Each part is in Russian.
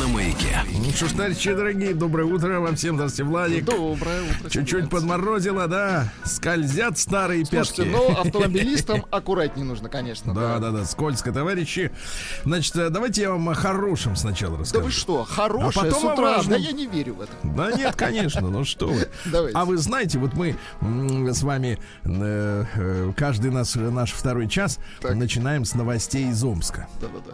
на маяке. Ну что ж, товарищи дорогие, доброе утро вам всем. Здравствуйте, Владик. Доброе утро. Чуть-чуть подморозило, да. Скользят старые Слушайте, пятки. но автомобилистам аккуратнее нужно, конечно. Да, да, да, скользко, товарищи. Значит, э, давайте я вам о хорошем сначала Да расскажу. вы что, хорошее А потом с о утра? Да я не верю в это. Да нет, конечно, ну что вы. Давайте. А вы знаете, вот мы с вами э, э, каждый наш, наш второй час Так. начинаем с новостей из Омска. Да-да-да.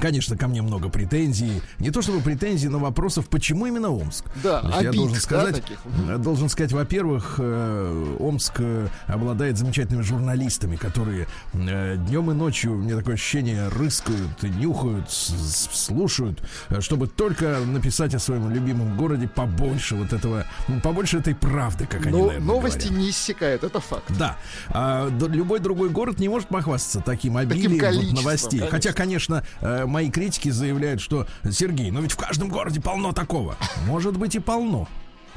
Конечно, ко мне много претензий. Не то чтобы претензий, но вопросов, почему именно Омск. Да, Значит, я обид, должен да, сказать, таких? э, должен сказать, во-первых, э, Омск э, обладает замечательными журналистами, которые э, днем и ночью, мне такое ощущение, рыскают, нюхают, слушают, чтобы только написать о своем любимом городе побольше вот этого, ну, побольше этой правды, как они, Но наверное, новости говорят. не иссякают, это факт. Да. А, любой другой город не может похвастаться таким обилием вот количеством, новостей. конечно. Хотя, конечно, э, мои критики заявляют, что Сергей, но ведь в каждом городе полно такого. Может быть и полно.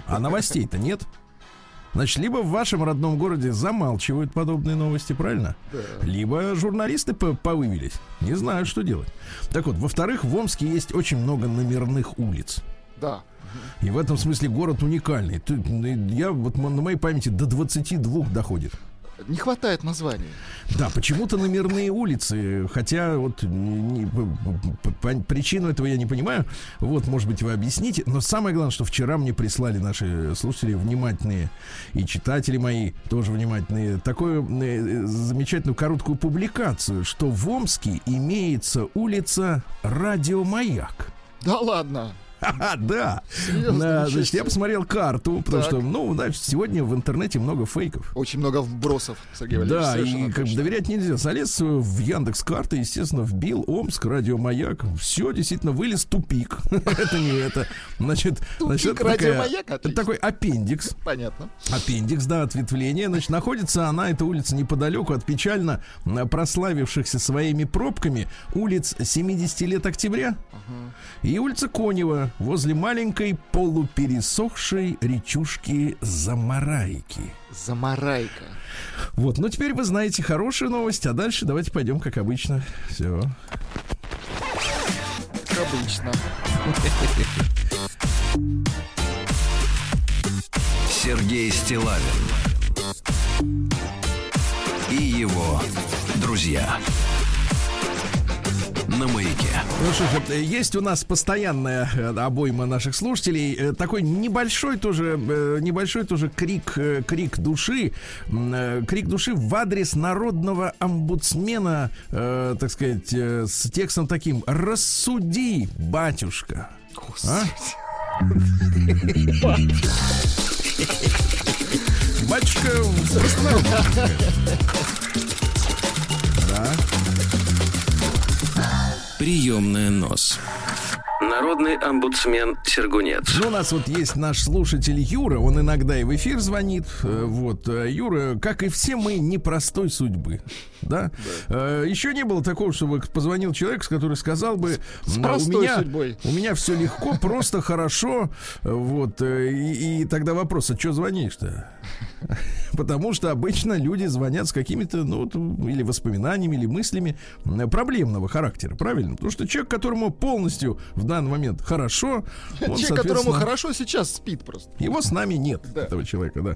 А новостей-то нет. Значит, либо в вашем родном городе замалчивают подобные новости, правильно? Либо журналисты по- повывелись. Не знают, что делать. Так вот, во-вторых, в Омске есть очень много номерных улиц. Да. И в этом смысле город уникальный. Ты- я вот на моей памяти до 22 доходит. Не хватает названий. Да, почему-то номерные улицы, хотя вот не- причину этого я не понимаю. Вот, может быть, вы объясните. Но самое главное, что вчера мне прислали наши слушатели внимательные и читатели мои тоже внимательные такую э, замечательную короткую публикацию, что в Омске имеется улица Радиомаяк. Да ладно. Да. Значит, я посмотрел карту, потому что, ну, значит, сегодня в интернете много фейков. Очень много вбросов, Сергей Валерьевич. Да, и как бы доверять нельзя. Залез в Яндекс карты, естественно, вбил Омск, радиомаяк. Все, действительно, вылез тупик. Это не это. Значит, значит, радиомаяк, это такой аппендикс. Понятно. Аппендикс, да, ответвление. Значит, находится она, эта улица, неподалеку от печально м, прославившихся своими пробками улиц 70 лет октября и улица Конева возле маленькой полупересохшей речушки Замарайки. Замарайка. Вот, ну теперь вы знаете хорошую новость, а дальше давайте пойдем, как обычно. Все. Как обычно. Сергей Стилавин и его друзья на маяке. Ну что ж, э, есть у нас постоянная э, обойма наших слушателей. Э, Такой небольшой тоже, небольшой тоже крик, крик души, крик души в адрес народного омбудсмена, так сказать, с текстом таким: "Рассуди, батюшка". А? Батюшка. Да. Приемная нос. Народный омбудсмен Сергунец. Ну, у нас вот есть наш слушатель Юра, он иногда и в эфир звонит. Э, Вот, э, Юра, как и все мы, непростой судьбы. Да? Э, Еще не было такого, чтобы позвонил человек, который сказал бы, С «М, простой у меня, судьбой». у меня все легко, просто хорошо. Вот, и, и тогда вопрос, а что звонишь-то? Потому что обычно люди звонят с какими-то, ну, или воспоминаниями, или мыслями проблемного характера, правильно? Потому что человек, которому полностью в данный момент хорошо, он, Человек, которому хорошо сейчас спит просто. его с нами нет, Да. этого человека, да.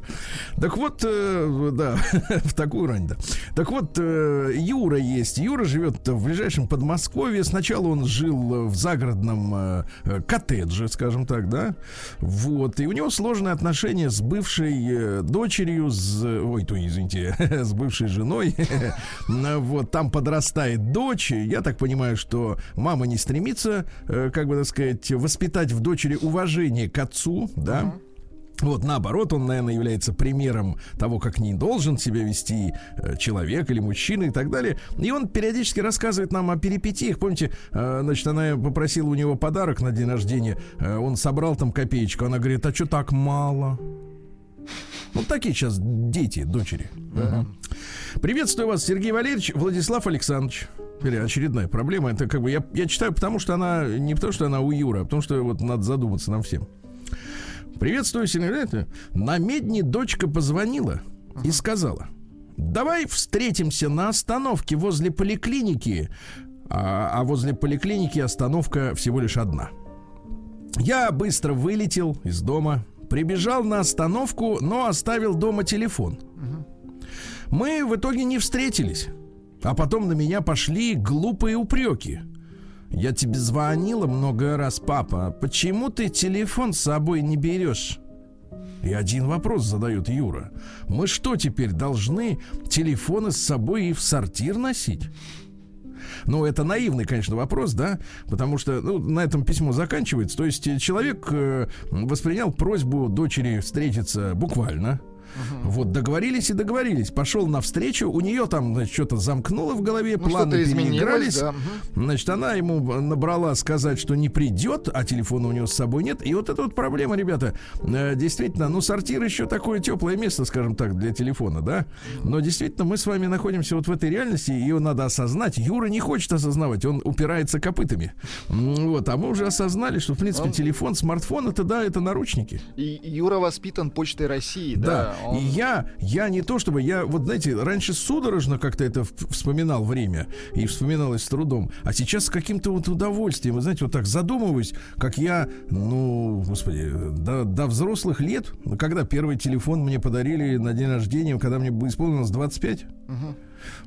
Так вот, э, да, в такую рань, да. Так вот, э, Юра есть. Юра живет в ближайшем Подмосковье. Сначала он жил в загородном э, э, коттедже, скажем так, да. Вот. И у него сложные отношения с бывшей э, дочерью, с, ой, то извините, с бывшей женой. Вот, там подрастает дочь. Я так понимаю, что мама не стремится, э, как бы так сказать, воспитать в дочери уважение к отцу, да. Вот, наоборот, он, наверное, является примером того, как не должен себя вести э, человек или мужчина и так далее. И он периодически рассказывает нам о перипетиях. Помните, э, значит, она попросила у него подарок на день рождения. Он собрал там копеечку. Она говорит, а что так мало? Вот такие сейчас дети, дочери. Мгм. Приветствую вас, Сергей Валерьевич, Владислав Александрович. Или очередная проблема. Это как бы я, я читаю, потому что она не потому, что она у Юры, а потому что вот надо задуматься нам всем. Приветствую, Сергей. На медне дочка позвонила и сказала: Давай встретимся на остановке возле поликлиники. А, а возле поликлиники остановка всего лишь одна. Я быстро вылетел из дома, прибежал на остановку, но оставил дома телефон. Мы в итоге не встретились. А потом на меня пошли глупые упреки. Я тебе звонила много раз, папа. Почему ты телефон с собой не берешь? И один вопрос задает Юра. Мы что теперь должны телефоны с собой и в сортир носить? Ну, это наивный, конечно, вопрос, да, потому что ну, на этом письмо заканчивается. То есть э, человек э, воспринял просьбу дочери встретиться буквально. Вот, договорились и договорились. Пошел навстречу, у нее там, значит, что-то замкнуло в голове, Ну, планы переигрались. да. мгм. Значит, она ему набрала сказать, что не придет, а телефона у него с собой нет. И вот эта вот проблема, ребята, э, действительно, ну, сортир еще такое теплое место, скажем так, для телефона, да. Но действительно, мы с вами находимся вот в этой реальности, ее надо осознать. Юра не хочет осознавать, он упирается копытами. Вот, а мы уже осознали, что, в принципе, Он- телефон, смартфон, это да, это наручники. И Юра воспитан почтой России, Да, да. Он- и я, я не то чтобы, я вот знаете, раньше судорожно как-то это вспоминал время и вспоминалось с трудом, а сейчас с каким-то вот удовольствием, вы знаете, вот так задумываюсь, как я, ну, господи, до, до взрослых лет, когда первый телефон мне подарили на день рождения, когда мне исполнилось 25, Мгм.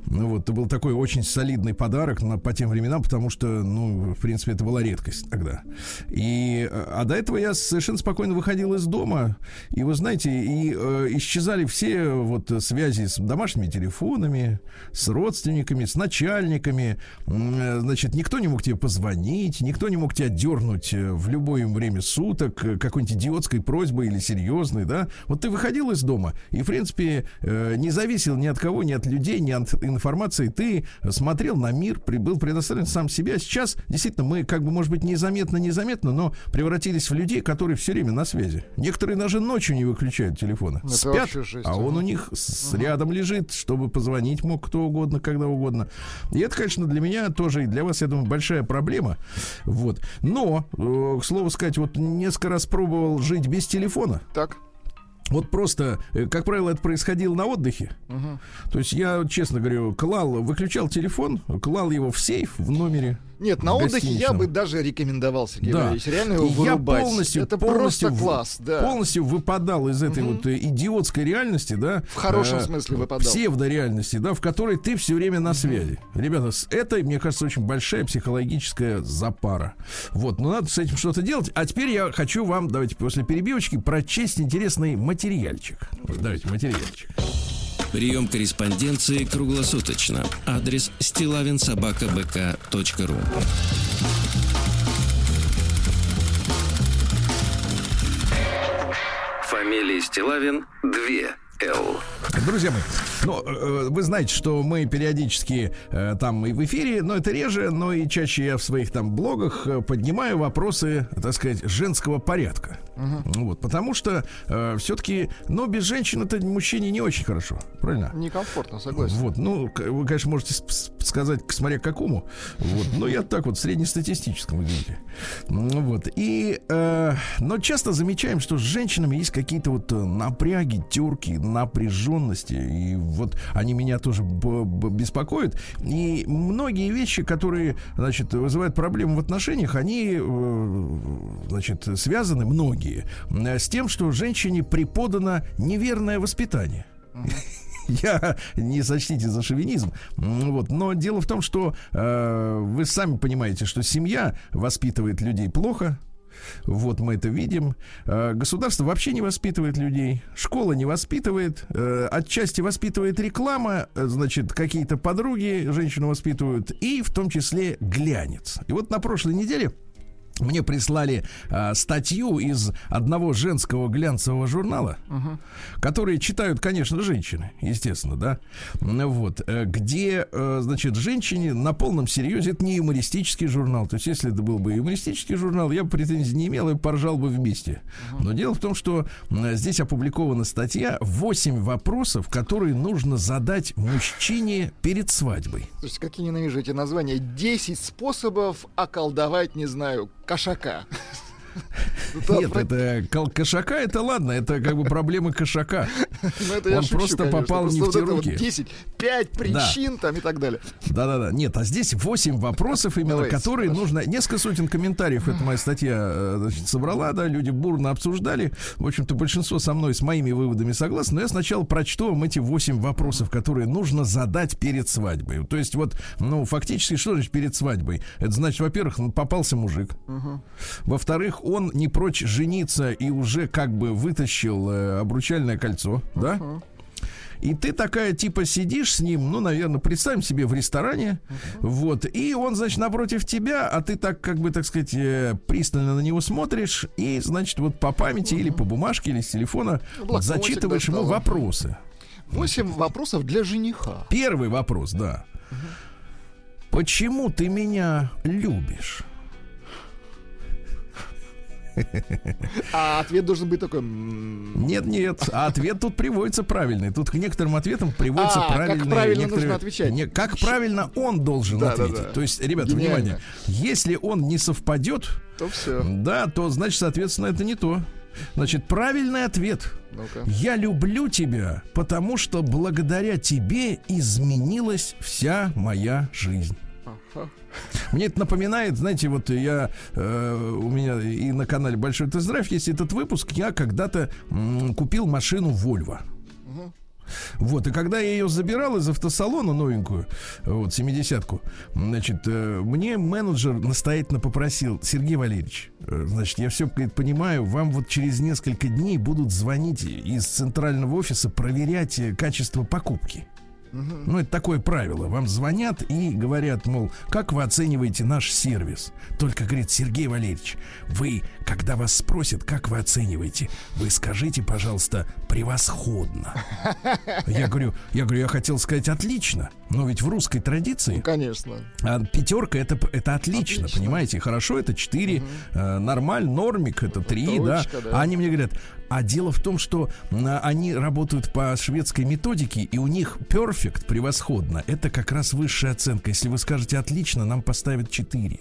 Ну вот, это был такой очень солидный подарок на, по тем временам, потому что, ну, в принципе, это была редкость тогда. И, э, а до этого я совершенно спокойно выходил из дома, и вы знаете, и э, исчезали все вот связи с домашними телефонами, с родственниками, с начальниками. Э, Значит, никто не мог тебе позвонить, никто не мог тебя дернуть э, в любое время суток э, какой-нибудь идиотской просьбой или серьезной, да. Вот ты выходил из дома, и, в принципе, э, не зависел ни от кого, ни от людей, ни от информации. Ты смотрел на мир, был предоставлен сам себе. А сейчас, действительно, мы, как бы, может быть, незаметно-незаметно, но превратились в людей, которые все время на связи. Некоторые даже ночью не выключают телефона. Ну, это Спят, жесть, а он у них с- рядом лежит, чтобы позвонить мог кто угодно, когда угодно. И это, конечно, для меня тоже и для вас, я думаю, большая проблема. Вот. Но, э, к слову сказать, вот несколько раз пробовал жить без телефона. Так. Вот просто, э, как правило, это происходило на отдыхе. Мгм. То есть я, честно говорю, клал, выключал телефон, клал его в сейф в номере. Нет, на отдыхе я бы даже рекомендовал, Сергей Да. Валерьевич, реально его И я вырубать. полностью, Это полностью, просто класс, да. полностью выпадал из этой Мгм. вот э, идиотской реальности, да. В хорошем э, смысле выпадал. Псевдореальности, да, в которой ты все время на связи. Ребята, с этой, мне кажется, очень большая психологическая запара. Вот, но надо с этим что-то делать. А теперь я хочу вам, давайте после перебивочки, прочесть интересный материальчик. Давайте, материальчик. Прием корреспонденции круглосуточно. Адрес стилавинсобакабк.ру Фамилия Стилавин 2 Л. Друзья мои, ну, э, вы знаете, что мы периодически э, там и в эфире, но это реже, но и чаще я в своих там блогах э, поднимаю вопросы, так сказать, женского порядка. Ну Вот, потому что все-таки, ну, без женщин это мужчине не очень хорошо, правильно? Некомфортно, согласен. Вот, ну, вы, конечно, можете сказать, смотря к какому. Вот, но я так вот среднестатистическом, извините. Ну, Вот, и, э, но часто замечаем, что с женщинами есть какие-то вот э, напряги, терки, напряженности, и вот они меня тоже беспокоят. И многие вещи, которые, значит, вызывают проблемы в отношениях, они, э, значит, связаны, многие, с тем, что женщине преподано неверное воспитание. Я не сочтите за шовинизм. Вот. Но дело в том, что э, вы сами понимаете, что семья воспитывает людей плохо. Вот мы это видим. Э, Государство вообще не воспитывает людей. Школа не воспитывает. Э, Отчасти воспитывает реклама. э, Значит, какие-то подруги женщину воспитывают. И в том числе глянец. И вот на прошлой неделе мне прислали а, статью из одного женского глянцевого журнала, uh-huh. которые читают, конечно, женщины, естественно, да, вот, э, где, э, значит, женщине на полном серьезе, это не юмористический журнал, то есть, если это был бы юмористический журнал, я бы претензий не имел и поржал бы вместе. Uh-huh. Но дело в том, что здесь опубликована статья «8 вопросов, которые нужно задать мужчине перед свадьбой». То есть, как я ненавижу эти названия, 10 способов околдовать, не знаю, кошака. Нет, это кошака, это ладно, это как бы проблемы кошака. Ну, Он просто попал не в те руки. 10, 5 причин там и так далее. Да-да-да. Нет, а здесь 8 вопросов именно, которые нужно... Несколько сотен комментариев эта моя статья э, собрала, да, люди бурно обсуждали. В общем-то, большинство со мной, с моими выводами согласны. Но я сначала прочту вам эти 8 вопросов, которые нужно задать перед свадьбой. То есть вот, ну, фактически, что значит перед свадьбой? Это значит, во-первых, попался мужик. Во-вторых, он не прочь жениться и уже как бы вытащил э, обручальное кольцо, uh-huh. да? И ты такая, типа, сидишь с ним, ну, наверное, представим себе в ресторане, uh-huh. вот, и он, значит, напротив тебя, а ты так, как бы, так сказать, э, пристально на него смотришь, и, значит, вот по памяти uh-huh. или по бумажке, или с телефона Блокнотик зачитываешь ему вопросы. Восемь вопросов для жениха. Первый вопрос, да. Uh-huh. Почему ты меня любишь? А ответ должен быть такой... Нет, нет, а ответ тут приводится правильный. Тут к некоторым ответам приводится а, правильный. как правильно некоторые... нужно отвечать. Не, как правильно он должен да, ответить. Да, да. То есть, ребята, Гениально. внимание, если он не совпадет, то все. Да, то значит, соответственно, это не то. Значит, правильный ответ. ну Я люблю тебя, потому что благодаря тебе изменилась вся моя жизнь. Мне это напоминает, знаете, вот я э, у меня и на канале Большой Тест-драйв есть этот выпуск. Я когда-то м, купил машину Volvo. Вот, и когда я ее забирал из автосалона новенькую, вот, 70-ку, значит, э, мне менеджер настоятельно попросил, Сергей Валерьевич, э, значит, я все говорит, понимаю, вам вот через несколько дней будут звонить из центрального офиса проверять э, качество покупки. Ну, это такое правило. Вам звонят и говорят, мол, как вы оцениваете наш сервис? Только, говорит, Сергей Валерьевич, вы, когда вас спросят, как вы оцениваете, вы скажите, пожалуйста, превосходно. Я говорю, я говорю, я хотел сказать отлично, но ведь в русской традиции... Ну, конечно. А пятерка это, это отлично, отлично, понимаете? Хорошо, это 4, угу. э, нормаль, нормик, это 3, да? да. А они мне говорят, а дело в том, что они работают по шведской методике, и у них perfect, превосходно, это как раз высшая оценка. Если вы скажете отлично, нам поставят 4.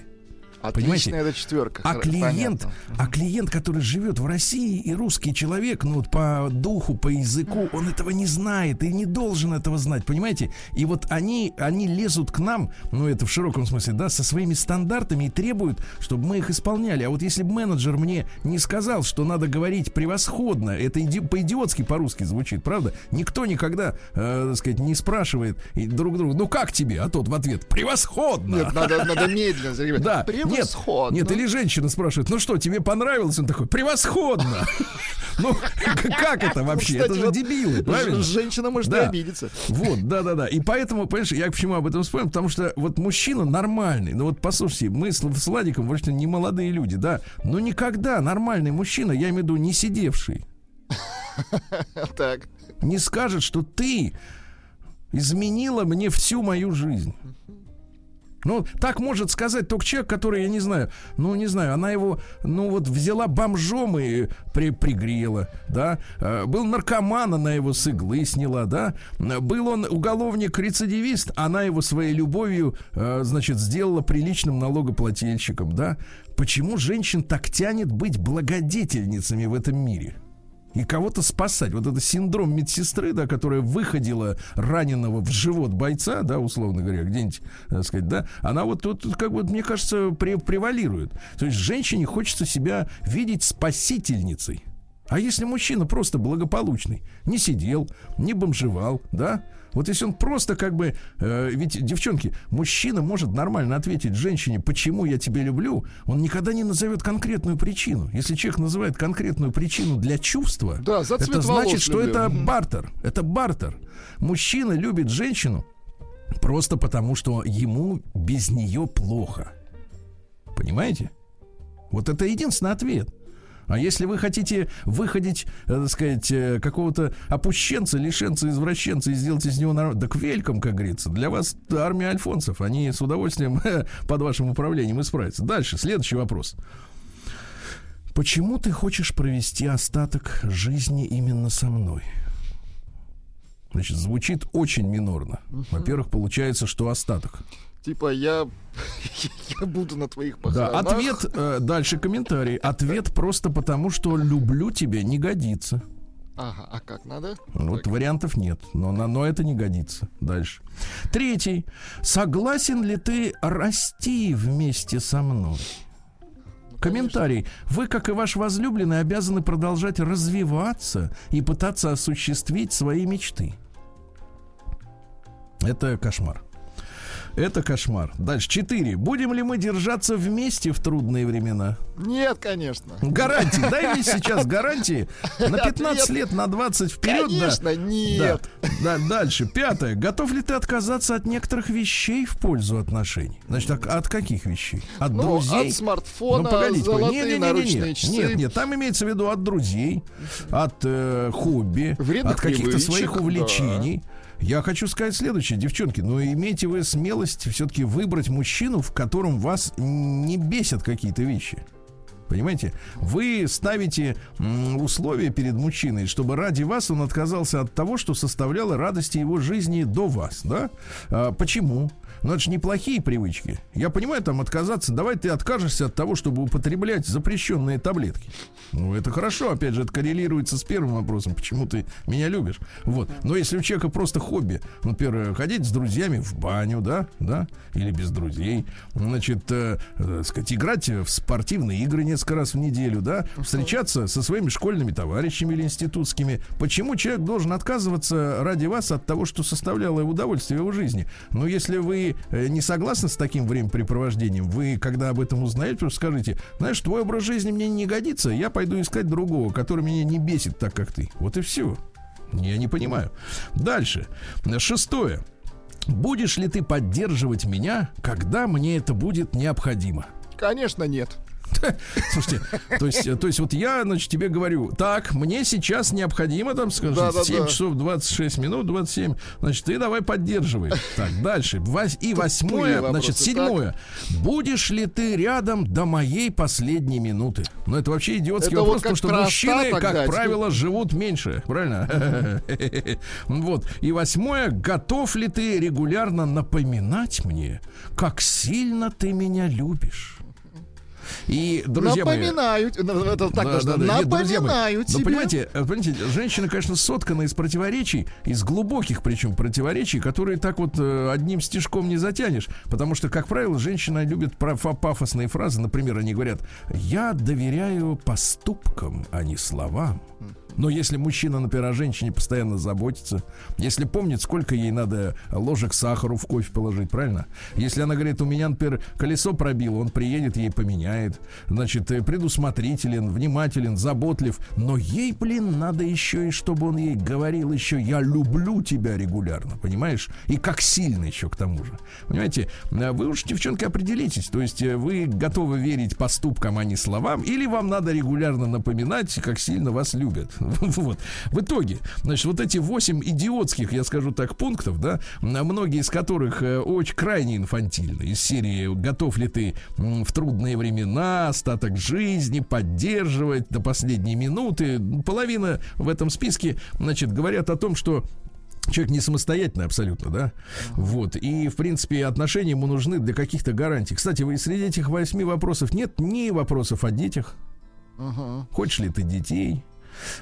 Отличная это четверка. А клиент, а клиент, который живет в России и русский человек, ну вот по духу, по языку, он этого не знает и не должен этого знать, понимаете? И вот они, они лезут к нам, ну это в широком смысле, да, со своими стандартами и требуют, чтобы мы их исполняли. А вот если бы менеджер мне не сказал, что надо говорить превосходно, это иди, по-идиотски по-русски звучит, правда? Никто никогда, э, так сказать, не спрашивает друг друга, ну как тебе? А тот в ответ, превосходно. Нет, надо, надо медленно. Да. Нет, нет, или женщина спрашивает, ну что, тебе понравилось? Он такой, превосходно. Ну, как это вообще? Это же дебилы, правильно? Женщина может обидеться. Вот, да-да-да. И поэтому, понимаешь, я почему об этом вспомнил? Потому что вот мужчина нормальный. Ну вот послушайте, мы с Владиком, вообще не молодые люди, да. Но никогда нормальный мужчина, я имею в виду не сидевший. Так. Не скажет, что ты изменила мне всю мою жизнь. Ну, так может сказать только человек, который, я не знаю, ну, не знаю, она его, ну, вот взяла бомжом и при, пригрела, да, э, был наркоман, она его с иглы сняла, да, был он уголовник-рецидивист, она его своей любовью, э, значит, сделала приличным налогоплательщиком, да. Почему женщин так тянет быть благодетельницами в этом мире? И кого-то спасать. Вот это синдром медсестры, да, которая выходила раненого в живот бойца, да, условно говоря, где-нибудь, так сказать, да, она вот тут, как бы, мне кажется, превалирует. То есть женщине хочется себя видеть спасительницей. А если мужчина просто благополучный, не сидел, не бомжевал, да, вот если он просто как бы... Э, ведь, девчонки, мужчина может нормально ответить женщине, почему я тебя люблю, он никогда не назовет конкретную причину. Если человек называет конкретную причину для чувства, да, за это значит, что люблю. это бартер. Это бартер. Мужчина любит женщину просто потому, что ему без нее плохо. Понимаете? Вот это единственный ответ. А если вы хотите выходить, э, так сказать, э, какого-то опущенца, лишенца, извращенца и сделать из него народ, так вельком, как говорится. Для вас армия альфонсов. Они с удовольствием под вашим управлением исправятся. Дальше, следующий вопрос. Почему ты хочешь провести остаток жизни именно со мной? Значит, звучит очень минорно. Во-первых, получается, что остаток. Типа я, я буду на твоих Да, похоронах. ответ, э, дальше комментарий. Ответ просто потому, что люблю тебя не годится. Ага, а как надо? Вот Так. вариантов нет, но, на- но это не годится. Дальше. Третий. Согласен ли ты расти вместе со мной? Комментарий. Вы, как и ваш возлюбленный, обязаны продолжать развиваться и пытаться осуществить свои мечты. Это кошмар. Это кошмар. Дальше. Четыре. Будем ли мы держаться вместе в трудные времена? Нет, конечно. Гарантии. Дай мне сейчас гарантии на 15 Ответ. лет, на 20 вперед. да. Конечно, нет. Да, да, дальше. Пятое. Готов ли ты отказаться от некоторых вещей в пользу отношений? Значит, так, от каких вещей? От Ну, друзей? от смартфона, Ну, погодите, золотые не-не-не-не-не. наручные часы. Нет, нет, там имеется в виду от друзей, от э, хобби, Вредных от каких-то своих да. Я хочу сказать следующее, девчонки, ну имейте вы смелость все-таки выбрать мужчину, в котором вас не бесят какие-то вещи. Понимаете? Вы ставите условия перед мужчиной, чтобы ради вас он отказался от того, что составляло радости его жизни до вас, да? А, почему? Ну, это же неплохие привычки. Я понимаю, там отказаться. Давай ты откажешься от того, чтобы употреблять запрещенные таблетки. Ну, это хорошо. Опять же, это коррелируется с первым вопросом. Почему ты меня любишь? Вот. Но если у человека просто хобби, например, ходить с друзьями в баню, да, да, или без друзей, значит, э, э, сказать, играть в спортивные игры несколько раз в неделю, да, встречаться со своими школьными товарищами или институтскими. Почему человек должен отказываться ради вас от того, что составляло удовольствие в его жизни? Ну, если вы э, не согласны с таким времяпрепровождением, вы, когда об этом узнаете, скажите, знаешь, твой образ жизни мне не годится, я пойду искать другого, который меня не бесит так, как ты. Вот и все. Я не понимаю. Дальше. Шестое. Будешь ли ты поддерживать меня, когда мне это будет необходимо? Конечно, нет. Слушайте, то есть, то есть вот я, значит, тебе говорю, так, мне сейчас необходимо, там, скажем, Да-да-да. 7 часов 26 минут, 27, значит, ты давай поддерживай. Так, дальше. И восьмое, значит, седьмое. Будешь ли ты рядом до моей последней минуты? Ну, это вообще идиотский Это вот вопрос, потому как что мужчины, как дать. правило, живут меньше, правильно? Вот. И восьмое, готов ли ты регулярно напоминать мне, как сильно ты меня любишь? И, друзья мои, Напоминаю. ну, Это так да, нужно. да, да. Нет, Напоминаю Но тебе. понимаете, э, понимаете, женщина, конечно, соткана из противоречий, из глубоких причем противоречий, которые так вот э, одним стежком не затянешь. Потому что, как правило, женщина любит пафосные фразы. Например, они говорят, я доверяю поступкам, а не словам. Но если мужчина, например, о женщине постоянно заботится, если помнит, сколько ей надо ложек сахару в кофе положить, правильно? Если она говорит, у меня, например, колесо пробило, он приедет, ей поменяет. Значит, э, предусмотрителен, внимателен, заботлив. Но ей, блин, надо еще и чтобы он ей говорил еще «я люблю тебя» регулярно, понимаешь? И как сильно еще к тому же. Понимаете, э, вы уж, девчонки, определитесь. То есть э, вы готовы верить поступкам, а не словам, или вам надо регулярно напоминать, как сильно вас любят. Вот. В итоге, значит, вот эти восемь идиотских, я скажу так, пунктов, да, многие из которых э, очень крайне инфантильны. Из серии «Готов ли ты в трудные времена, остаток жизни поддерживать до последней минуты?» Половина в этом списке, значит, говорят о том, что Человек не самостоятельный абсолютно, да? Вот. И, в принципе, отношения ему нужны для каких-то гарантий. Кстати, вы среди этих восьми вопросов нет ни вопросов о детях. Хочешь ли ты детей?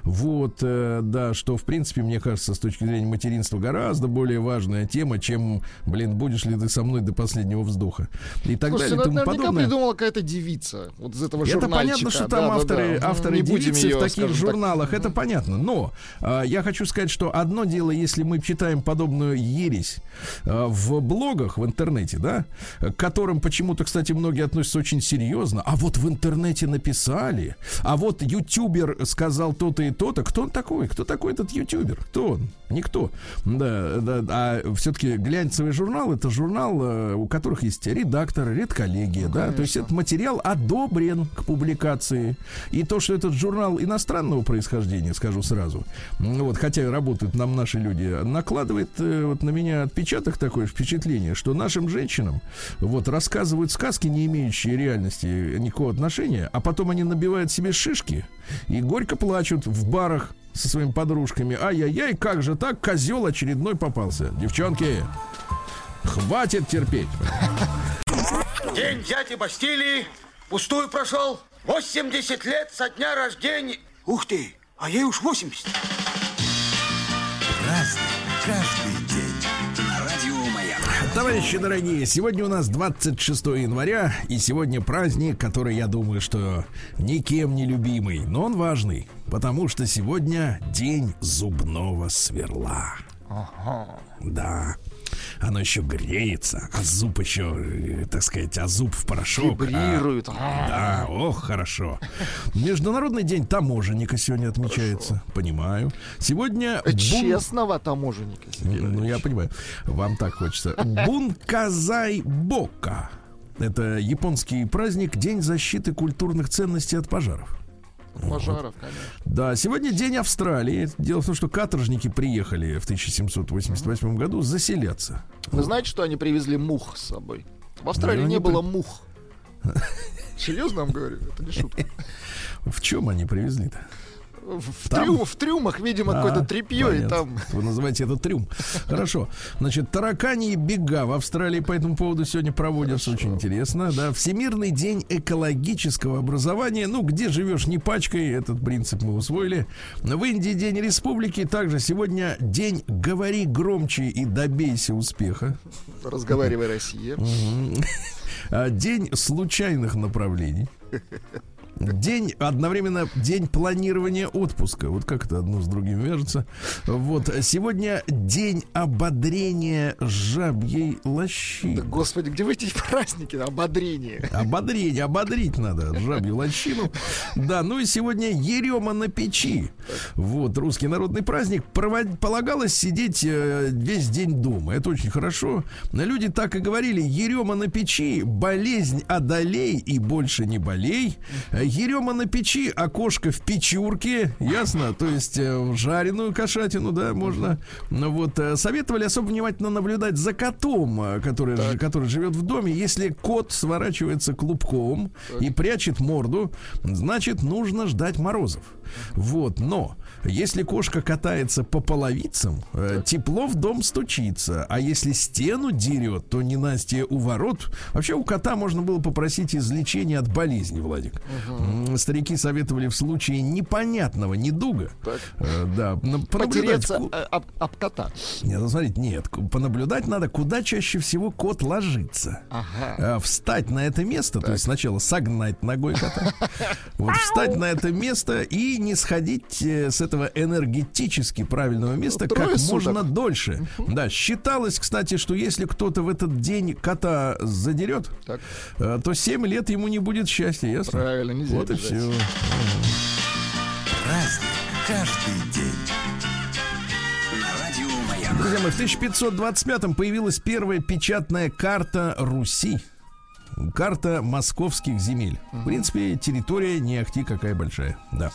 Вот, э, да, что, в принципе, мне кажется, с точки зрения материнства гораздо более важная тема, чем, блин, будешь ли ты со мной до последнего вздоха. И так Слушайте, далее, ну наверняка подобное. придумала какая-то девица. Вот из этого Это понятно, что там Да-да-да. авторы, Ну, авторы не девицы ее, в таких скажем так, журналах, это понятно. Но а, я хочу сказать, что одно дело, если мы читаем подобную ересь а, в блогах в интернете, да, к которым почему-то, кстати, многие относятся очень серьезно, а вот в интернете написали, а вот ютубер сказал то-то и то-то. Кто он такой? Кто такой этот ютубер? Кто он? Никто. Да, да, а все-таки глянцевый журнал это журнал, э, у которых есть редактор, редколлегия, ну, да, то есть этот материал одобрен к публикации. И то, что этот журнал иностранного происхождения, скажу сразу, ну вот, хотя работают нам наши люди, накладывает э, вот на меня отпечаток такое впечатление, что нашим женщинам вот рассказывают сказки, не имеющие реальности никакого отношения, а потом они набивают себе шишки и горько плачут в барах со своими подружками. Ай-яй-яй, как же так, козел очередной попался. Девчонки, хватит терпеть. День дяди Бастилии пустую прошел. 80 лет со дня рождения. Ух ты, а ей уж 80. Товарищи дорогие, сегодня у нас 26 января, и сегодня праздник, который, я думаю, что никем не любимый, но он важный, потому что сегодня день зубного сверла. Ага. Да оно еще греется, а зуб еще, э, так сказать, а зуб в порошок. Вибрирует. А, да, ох, хорошо. Международный день таможенника сегодня отмечается. Хорошо. Понимаю. Сегодня... Бун... Честного таможенника. Ну, я понимаю. Вам так хочется. Бунказай Бока. Это японский праздник, День защиты культурных ценностей от пожаров. Пожаров, конечно. Да, сегодня день Австралии. Дело в том, что каторжники приехали в 1788 году заселяться. Вы знаете, что они привезли мух с собой? В Австралии не было при... мух. Серьезно вам говорю? Это не шутка. В чем они привезли-то? В, там? трюм, в трюмах, видимо, а, какое-то тряпье и там. Вы называете это трюм. Хорошо. Значит, таракани бега в Австралии по этому поводу сегодня проводятся. Хорошо. Очень интересно. Да. Всемирный день экологического образования. Ну, где живешь не пачкой, этот принцип мы усвоили. В Индии день республики. Также сегодня день говори громче и добейся успеха. Разговаривай, Россия. А, день случайных направлений. День, одновременно день планирования отпуска. Вот как это одно с другим вяжется. Вот. Сегодня день ободрения жабьей лощины. Да, господи, где вы эти праздники? Ободрение. Ободрение, ободрить надо жабью лощину. Да, ну и сегодня ерема на печи. Вот, русский народный праздник. Провод... Полагалось сидеть э, весь день дома. Это очень хорошо. Люди так и говорили, ерема на печи, болезнь одолей и больше не болей. Ерема на печи, окошко в печурке, ясно? То есть э, жареную кошатину, да, можно. Ну вот, э, советовали особо внимательно наблюдать за котом, э, который, который живет в доме. Если кот сворачивается клубком так. и прячет морду, значит, нужно ждать морозов. Вот, но если кошка катается по половицам, э, тепло в дом стучится. А если стену дерет, то ненастье у ворот. Вообще у кота можно было попросить излечения от болезни, Владик. Угу. Старики советовали в случае непонятного недуга. Так. Э, да, понаблюдать... Э, об, об кота. Нет, ну, смотрите, нет. Понаблюдать надо, куда чаще всего кот ложится. Ага. Встать на это место, так. то есть сначала согнать ногой кота. Вот встать на это место и не сходить с этого энергетически правильного места Трое как суток. можно дольше. Да, считалось, кстати, что если кто-то в этот день кота задерет, так. Э, то 7 лет ему не будет счастья, ясно? Правильно, нельзя Вот бежать. и все. Праздник каждый день. Друзья мои, в 1525-м появилась первая печатная карта Руси карта московских земель. В принципе, территория не ахти какая большая. Да.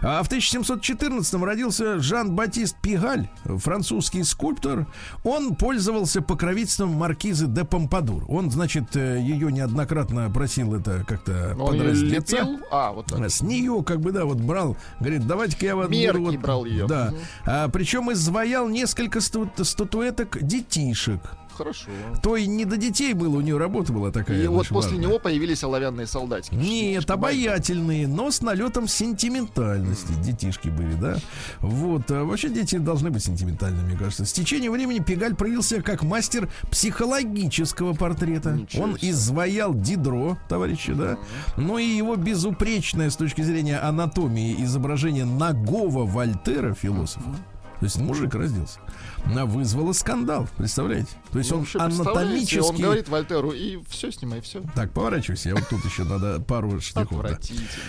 А в 1714 родился Жан-Батист Пигаль, французский скульптор. Он пользовался покровительством маркизы де Помпадур. Он, значит, э, ее неоднократно просил это как-то подраздеться. А, вот так. С нее, как бы, да, вот брал. Говорит, давайте-ка я вот... Мерки вот, брал ее. Да. Угу. А, причем изваял несколько статуэток детишек. Хорошо. То и не до детей было, у нее работа была такая. И вот после важная. него появились оловянные солдатики. Нет, обаятельные, но с налетом сентиментальности. Детишки были, да? Вот. А вообще дети должны быть сентиментальными, мне кажется. С течением времени Пегаль проявился как мастер психологического портрета. Ничего Он изваял Дидро, товарищи, да? Но и его безупречное с точки зрения анатомии изображение нагого Вольтера, философа, То есть мужик родился. Она вызвала скандал, представляете? То есть Ну, он анатомически... Он говорит Вольтеру, и все, снимай, все. Так, поворачивайся, я вот тут еще надо пару штрихов. да.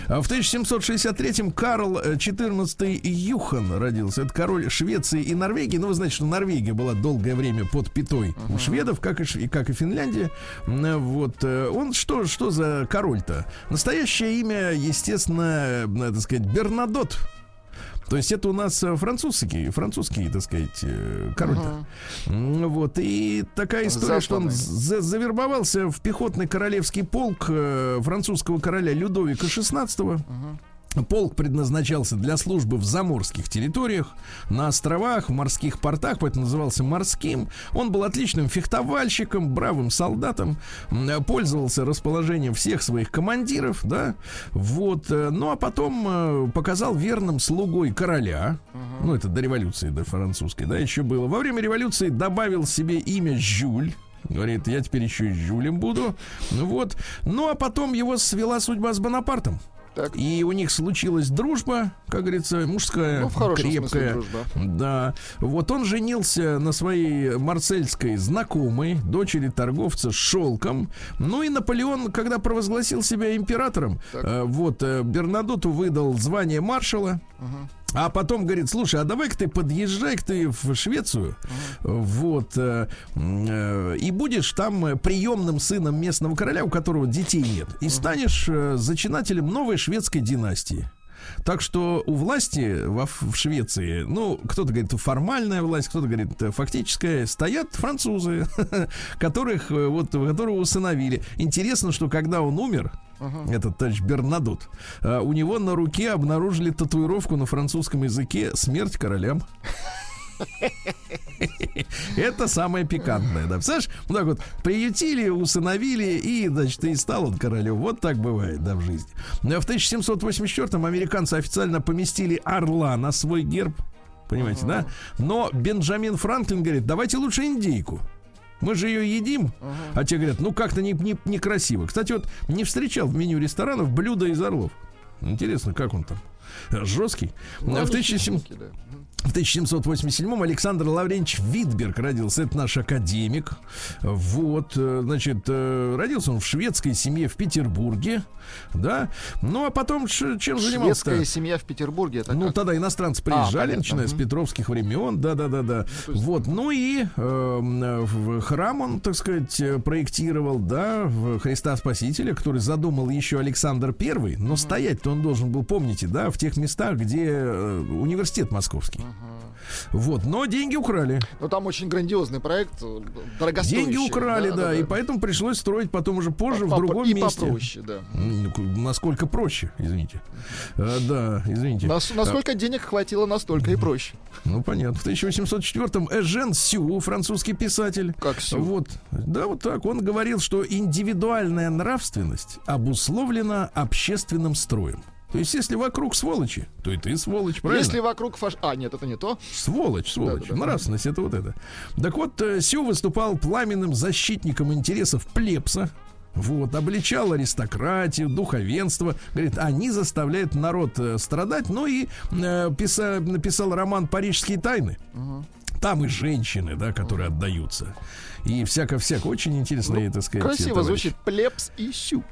А В 1763-м Карл э, XIV Юхан родился. Это король Швеции и Норвегии. Ну, вы знаете, что Норвегия была долгое время под пятой у шведов, как и, как и Финляндия. Э, Вот э, он что, что за король-то? Настоящее имя, естественно, э, так сказать, Бернадот. То есть это у нас э, французский, французский, так сказать, э, король-то. М, Вот. И такая история, что он за- завербовался в пехотный королевский полк э, французского короля Людовика XVI. Полк предназначался для службы в заморских территориях, на островах, в морских портах, поэтому назывался морским. Он был отличным фехтовальщиком, бравым солдатом, м, пользовался расположением всех своих командиров, да, вот. э, Ну, а потом э, показал верным слугой короля, ну, это до революции, до французской, да, еще было. Во время революции добавил себе имя Жюль, Говорит, я теперь еще и Жюлем буду. Вот. Ну, а потом его свела судьба с Бонапартом. Так. И у них случилась дружба, как говорится, мужская, Ну, в крепкая. дружба. Да. Вот он женился на своей марсельской знакомой, дочери торговца шелком. Ну и Наполеон, когда провозгласил себя императором, Так. э, вот э, Бернадоту выдал звание маршала. А потом говорит, слушай, а давай-ка ты подъезжай-ка ты в Швецию, вот, э, э, и будешь там приемным сыном местного короля, у которого детей нет, и станешь э, зачинателем новой шведской династии. Так что у власти во, в Швеции, ну, кто-то говорит, формальная власть, кто-то говорит, э, фактическая, стоят французы, которых, э, вот, которого усыновили. Интересно, что когда он умер, этот товарищ Бернадот, э, у него на руке обнаружили татуировку на французском языке «Смерть королям». Это самое пикантное, да. Представляешь, вот так вот приютили, усыновили, и, значит, и стал он королем. Вот так бывает, да, в жизни. А В 1784-м американцы официально поместили орла на свой герб. Понимаете, да? Но Бенджамин Франклин говорит, давайте лучше индейку. Мы же ее едим, а те говорят, ну как-то не, не- некрасиво. Кстати, вот не встречал в меню ресторанов блюда из орлов. Интересно, как он там? Жесткий. Ну, в они 1700 хищники, да. В 1787-м Александр Лаврентьевич Витберг родился. Это наш академик. Вот, э, значит, э, родился он в шведской семье в Петербурге. Да. Ну, а потом чем занимался? Шведская семья в Петербурге, это Ну, как? тогда иностранцы приезжали, понятно. начиная с петровских времен, да-да-да-да. то есть- Вот, ну и э, в храм он, так сказать, э, проектировал, да, в Христа Спасителя, который задумал еще Александр Первый, но стоять-то он должен был, помните, да, в тех местах, где университет московский. Вот, но деньги украли. Ну, там очень грандиозный проект, дорогостоящий. Деньги украли, да, и поэтому пришлось строить потом уже позже в По- по- другом и месте. попроще, да. Насколько проще, извините. А, да, извините. Нас- насколько денег хватило, настолько и проще. Ну, понятно. В 1804-м Эжен Сю, французский писатель. Как Сю? Вот. Да, вот так. Он говорил, что индивидуальная нравственность обусловлена общественным строем. То есть, если вокруг сволочи, то и ты сволочь, правильно? Если вокруг фаш... А, нет, это не то. Сволочь, сволочь. Да-да-да. Нравственность это вот это. Так вот, э, Сю выступал пламенным защитником интересов плебса. Вот, обличал аристократию, духовенство. Говорит, они заставляют народ э, страдать. Ну и э, писа- написал роман «Парижские тайны». Там и женщины, да, которые отдаются. И всяко-всяко. Очень интересно, так сказать. Ну, Красиво товарищ. звучит плебс и щу.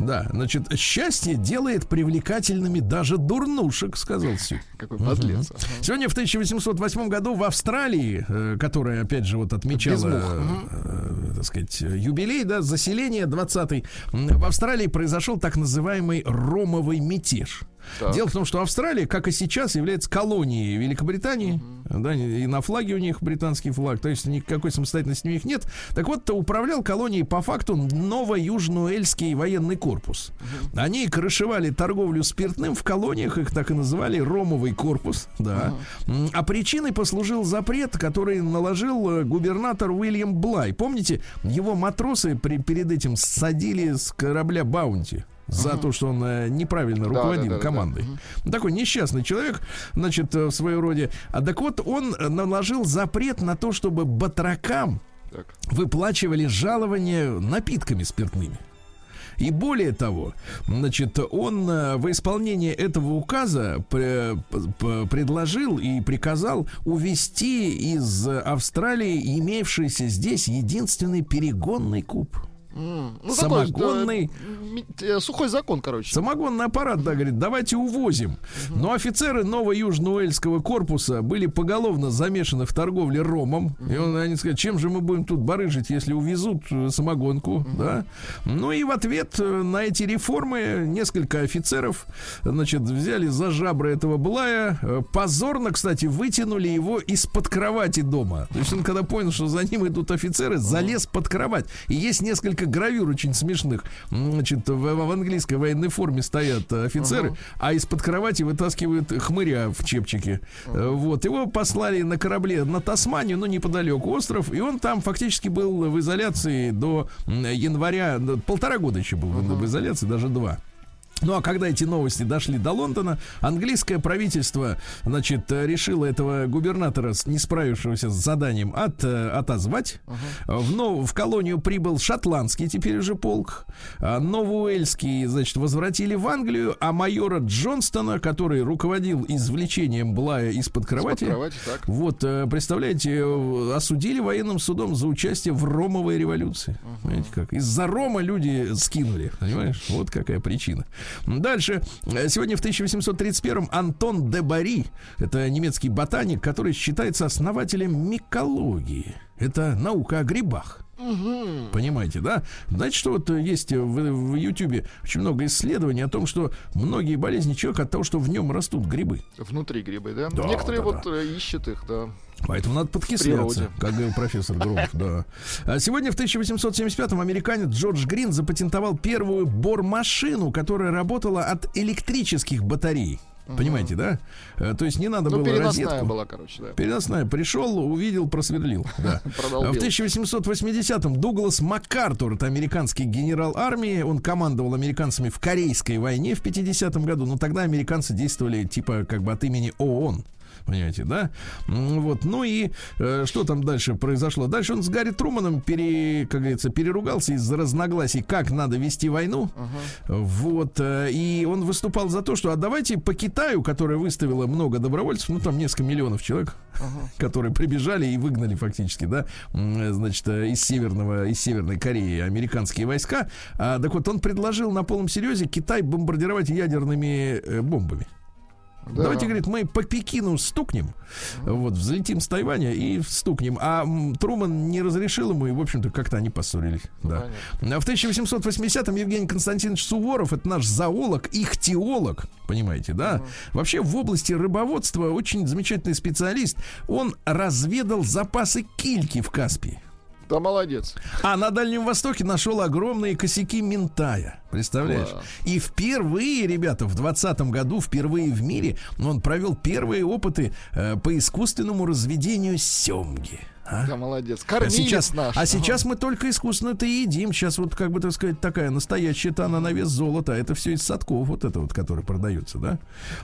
Да, значит, счастье делает привлекательными даже дурнушек, сказал Сю. Какой подлец. Ага. Сегодня в 1808 году в Австралии, э, которая, опять же, вот отмечала, э, так сказать, юбилей, да, заселение 20-й, м, в Австралии произошел так называемый ромовый мятеж. Так. Дело в том, что Австралия, как и сейчас, является колонией Великобритании, да, и на флаге у них британский флаг, то есть никакой самостоятельности у них нет. Так вот, управлял колонией по факту Ново-Южноэльский военный корпус. Они крышевали торговлю спиртным в колониях, их так и называли ромовый корпус, да. М, А причиной послужил запрет, который наложил э, губернатор Уильям Блай. Помните, его матросы при, перед этим садили с корабля Баунти за то, что он э, неправильно руководил командой. Такой несчастный человек, значит, э, в своем роде. А так вот, он э, наложил запрет на то, чтобы батракам Так. выплачивали жалования напитками спиртными. И более того, значит, он в исполнении этого указа предложил и приказал увести из Австралии имевшийся здесь единственный перегонный куб. Ну, Самогонный. такой, э, сухой закон, короче. Самогонный аппарат, да, говорит, давайте увозим. Но офицеры нового Южно-Уэльского корпуса были поголовно замешаны в торговле ромом. И он, они сказали, чем же мы будем тут барыжить, если увезут э, самогонку, да? Ну и в ответ э, на эти реформы несколько офицеров, значит, взяли за жабры этого Блая, позорно, кстати, вытянули его из-под кровати дома. То есть он, когда понял, что за ним идут офицеры, залез под кровать. И есть несколько гравюр очень смешных. Значит, в, в английской военной форме стоят э, офицеры, а из-под кровати вытаскивают хмыря в чепчике. Э, Вот. Его послали на корабле на Тасманию, ну, неподалеку остров, и он там фактически был в изоляции до января, полтора года еще был в- в изоляции, даже два. Ну а когда эти новости дошли до Лондона, английское правительство, значит, э, решило этого губернатора, не справившегося с заданием, от, э, отозвать. В, нов- в колонию прибыл шотландский теперь уже полк. А Новоуэльский, значит, возвратили в Англию, а майора Джонстона, который руководил извлечением Блая из-под кровати, кровати, так. вот, э, представляете, осудили военным судом за участие в Ромовой революции. Понимаете как? Из-за Рома люди скинули, понимаешь? Вот какая причина. Дальше. Э, Сегодня в 1831-м Антон де Бари, это немецкий ботаник, который считается основателем микологии. Это наука о грибах. Понимаете, да? Знаете, что вот есть в, в Ютубе очень много исследований о том, что многие болезни человека от того, что в нем растут грибы. Внутри грибы, да? Да, Некоторые да, вот э, ищут их, да. Поэтому надо подкисляться, как говорил профессор Громов, да. А Сегодня в 1875-м американец Джордж Грин запатентовал первую бормашину, которая работала от электрических батарей. Понимаете, да? Э, То есть не надо Ну, было переносная розетку. была, короче, да. Переносная. Пришел, увидел, просверлил. Да. В 1880-м Дуглас МакАртур, это американский генерал армии, он командовал американцами в Корейской войне в 50-м году, но тогда американцы действовали типа как бы от имени ООН. Понимаете, да? Вот, ну и э, что там дальше произошло? Дальше он с Гарри Труманом, пере, как говорится, переругался из-за разногласий, как надо вести войну. Вот, э, и он выступал за то, что а давайте по Китаю, которая выставила много добровольцев, ну там несколько миллионов человек, которые прибежали и выгнали фактически, да, значит, э, из северного, из северной Кореи американские войска. А, так вот, он предложил на полном серьезе Китай бомбардировать ядерными э, бомбами. Да. Давайте, говорит, мы по Пекину стукнем, вот, взлетим с Тайваня и стукнем. А Труман не разрешил ему, и, в общем-то, как-то они поссорились. Да. А В 1880-м Евгений Константинович Суворов, это наш зоолог, ихтиолог, понимаете, да? Вообще в области рыбоводства очень замечательный специалист. Он разведал запасы кильки в Каспии. Да, молодец. А на Дальнем Востоке нашел огромные косяки ментая. Представляешь? Класс. И впервые, ребята, в 20 году, впервые в мире, он провел первые опыты э, по искусственному разведению семги. А? Да, молодец. А Кормилец сейчас, наш. а Ага. сейчас мы только искусственно-то и едим. Сейчас вот, как бы, так сказать, такая настоящая-то она на вес золота. А Это все из садков, вот это вот, который продается, да?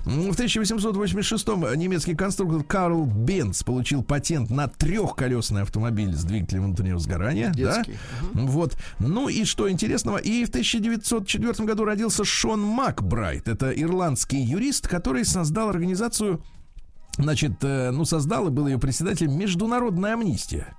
В 1886-м немецкий конструктор Карл Бенц получил патент на трехколесный автомобиль с двигателем внутреннего сгорания. да? Детский. Вот. Ну и что интересного, и в 1904 году родился Шон Макбрайт. Это ирландский юрист, который создал организацию, значит, э, ну, создал и был ее председателем Международная амнистия.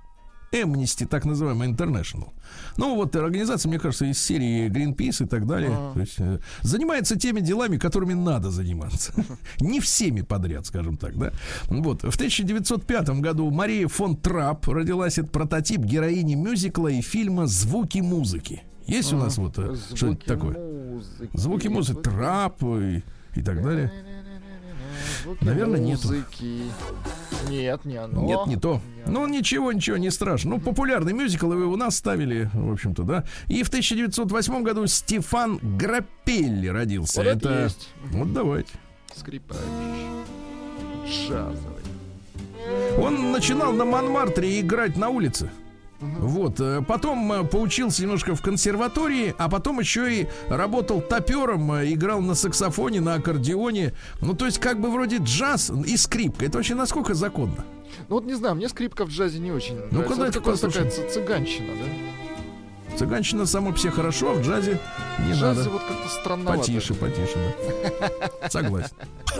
Amnesty, так называемый International. Ну, вот организация, мне кажется, из серии Greenpeace и так далее. То есть, э, занимается теми делами, которыми надо заниматься. Не всеми подряд, скажем так, да. Вот. В 1905 году Мария фон Трап родилась. Это прототип героини мюзикла и фильма «Звуки музыки». Есть у нас вот э, что-нибудь такое? музыки. Звуки музыки, трап и, и так далее. Звуки Наверное, нету. музыки. Нет, не оно. Нет, не то. Ну, ничего, ничего, не страшно. Ну, популярный мюзикл его у нас ставили, в общем-то, да. И в 1908 году Стефан Граппелли родился. Вот это есть. Вот давайте. Скрипач. Джазовый. Он начинал на Монмартре играть на улице. Вот, э, потом э, поучился немножко в консерватории, а потом еще и работал топером, э, играл на саксофоне, на аккордеоне. Ну, то есть, как бы вроде джаз и скрипка. Это вообще насколько законно? Ну вот не знаю, мне скрипка в джазе не очень Ну, нравится. куда Это такая цыганщина, да? Цыганщина само себе хорошо, а в джазе не В джазе надо. вот как-то странновато. Потише, потише, да. Согласен.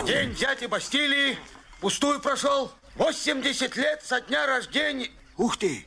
День дяди Бастилии пустую прошел. 80 лет со дня рождения. Ух ты,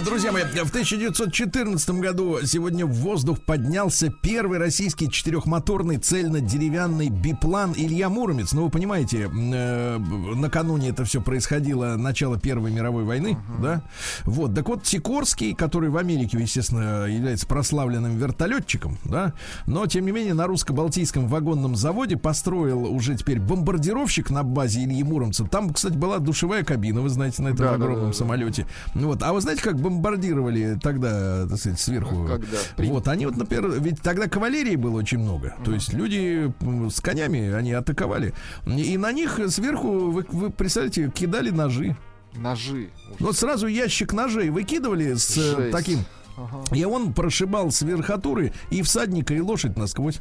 Друзья мои, в 1914 году сегодня в воздух поднялся первый российский четырехмоторный цельно-деревянный биплан Илья Муромец. Ну, вы понимаете, э, накануне это все происходило, начало Первой мировой войны, да? Вот, так вот, Сикорский, который в Америке, естественно, является прославленным вертолетчиком, да? Но, тем не менее, на русско-балтийском вагонном заводе построил уже теперь бомбардировщик на базе Ильи Муромца. Там, кстати, была душевая кабина, вы знаете, на этом Да, огромном да, да. самолете. Вот. А вы знаете, как бомбардировали тогда, так сказать, сверху? Когда? Вот, они вот, например, ведь тогда кавалерии было очень много. То есть люди с конями, они атаковали. И на них сверху, вы, вы представляете, кидали ножи. Ножи. Вот сразу ящик ножей выкидывали с э, Жесть. таким. Ага, И он прошибал с верхотуры и всадника, и лошадь насквозь.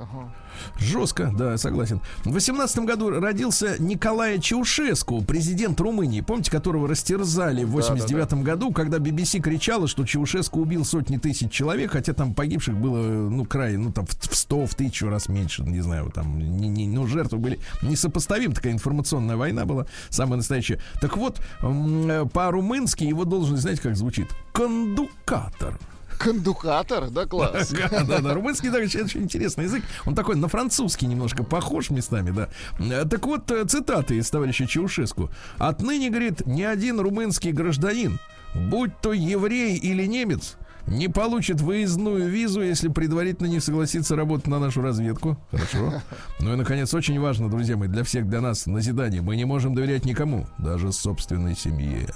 Ага. Жестко, да, согласен. В 18 году родился Николай Чаушеску, президент Румынии, помните, которого растерзали в 89 году, когда BBC кричала, что Чаушеску убил сотни тысяч человек, хотя там погибших было, ну, край, ну, там, в в 100, в тысячу раз меньше, не знаю, там, не, не- ну, жертвы были несопоставимы, такая информационная война была, самая настоящая. Так вот, э, по-румынски его должность, знаете, как звучит? Кондукатор. Кондукатор, да, класс. Да, да, да. Румынский такой очень очень интересный язык. Он такой на французский немножко похож местами, да. Э, Так вот, э, цитаты из товарища Чаушеску. Отныне, говорит, ни один румынский гражданин, будь то еврей или немец, не получит выездную визу, если предварительно не согласится работать на нашу разведку. Хорошо. Ну и, наконец, очень важно, друзья мои, для всех, для нас назидание. Мы не можем доверять никому, даже собственной семье.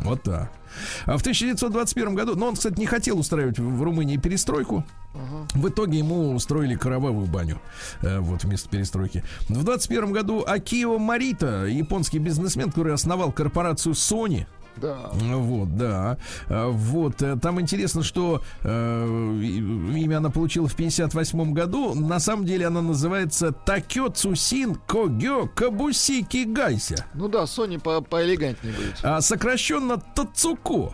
Вот так. А в 1921 году, но он, кстати, не хотел устраивать в в Румынии перестройку. В итоге ему устроили кровавую баню э, вот вместо перестройки. В 21 году Акио Марита, японский бизнесмен, который основал корпорацию Sony, Да. вот, да. А, Вот, э, там интересно, что э, имя она получила в 58 году. На самом деле она называется Такё Цусин Когё Кабусики Гайся. Ну да, Sony по поэлегантнее будет. А сокращенно Тацуко.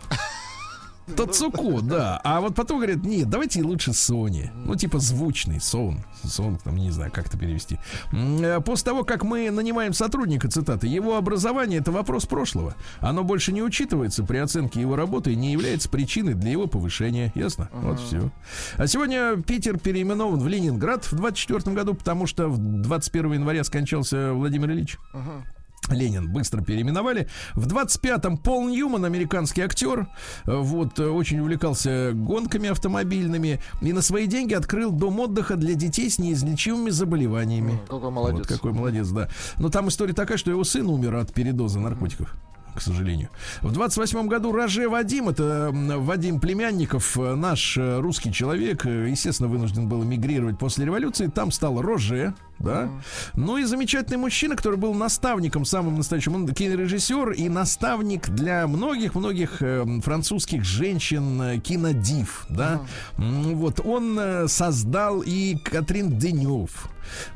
Тацуко, да. А вот потом говорят, нет, давайте лучше Sony. Ну, типа звучный, сон. Сон, там, не знаю, как это перевести. Э, После того, как мы нанимаем сотрудника, цитаты, его образование это вопрос прошлого. Оно больше не учитывается при оценке его работы и не является причиной для его повышения. Ясно? Вот все. А сегодня Питер переименован в Ленинград в 24 году, потому что в 21 января скончался Владимир Ильич. Ага. Ленин быстро переименовали. В 25-м Пол Ньюман, американский актер, э, вот, э, очень увлекался гонками автомобильными и на свои деньги открыл дом отдыха для детей с неизлечимыми заболеваниями. Какой молодец. Вот какой молодец, да. Но там история такая, что его сын умер от передоза наркотиков. К сожалению. В 28 году Роже Вадим, это Вадим Племянников, э, наш э, русский человек, э, естественно, вынужден был эмигрировать после революции. Там стал Роже, да. Ну и замечательный мужчина, который был наставником, самым настоящим. Он кинорежиссер и наставник для многих-многих французских женщин кинодив, да. М, Вот он создал и Катрин Денев,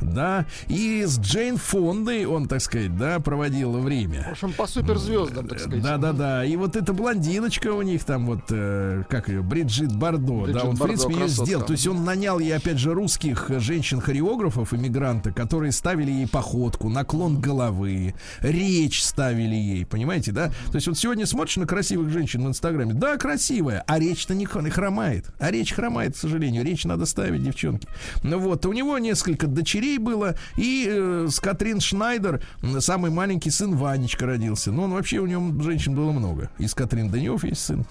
да, и с Джейн Фондой он, так сказать, да, проводил время. В общем, по суперзвездам, так сказать. Да, да, да. И вот эта блондиночка у них там вот, э, как ее, Бриджит Бардо, Бриджит да, он, в Бардо, принципе, ее красотка. сделал. То есть он нанял ей, опять же, русских э, женщин-хореографов, иммигранта, которые ставили ей походку, наклон головы, речь ставили ей, понимаете, да? То есть вот сегодня смотришь на красивых женщин в Инстаграме, да, красивая, а речь-то не хромает. А речь хромает, к сожалению. Речь надо ставить, девчонки. Ну вот, у него несколько дочерей было, и э, с Катрин Шнайдер самый маленький сын Ванечка родился. Ну, он вообще, у него женщин было много. И с Катрин Данев есть сын.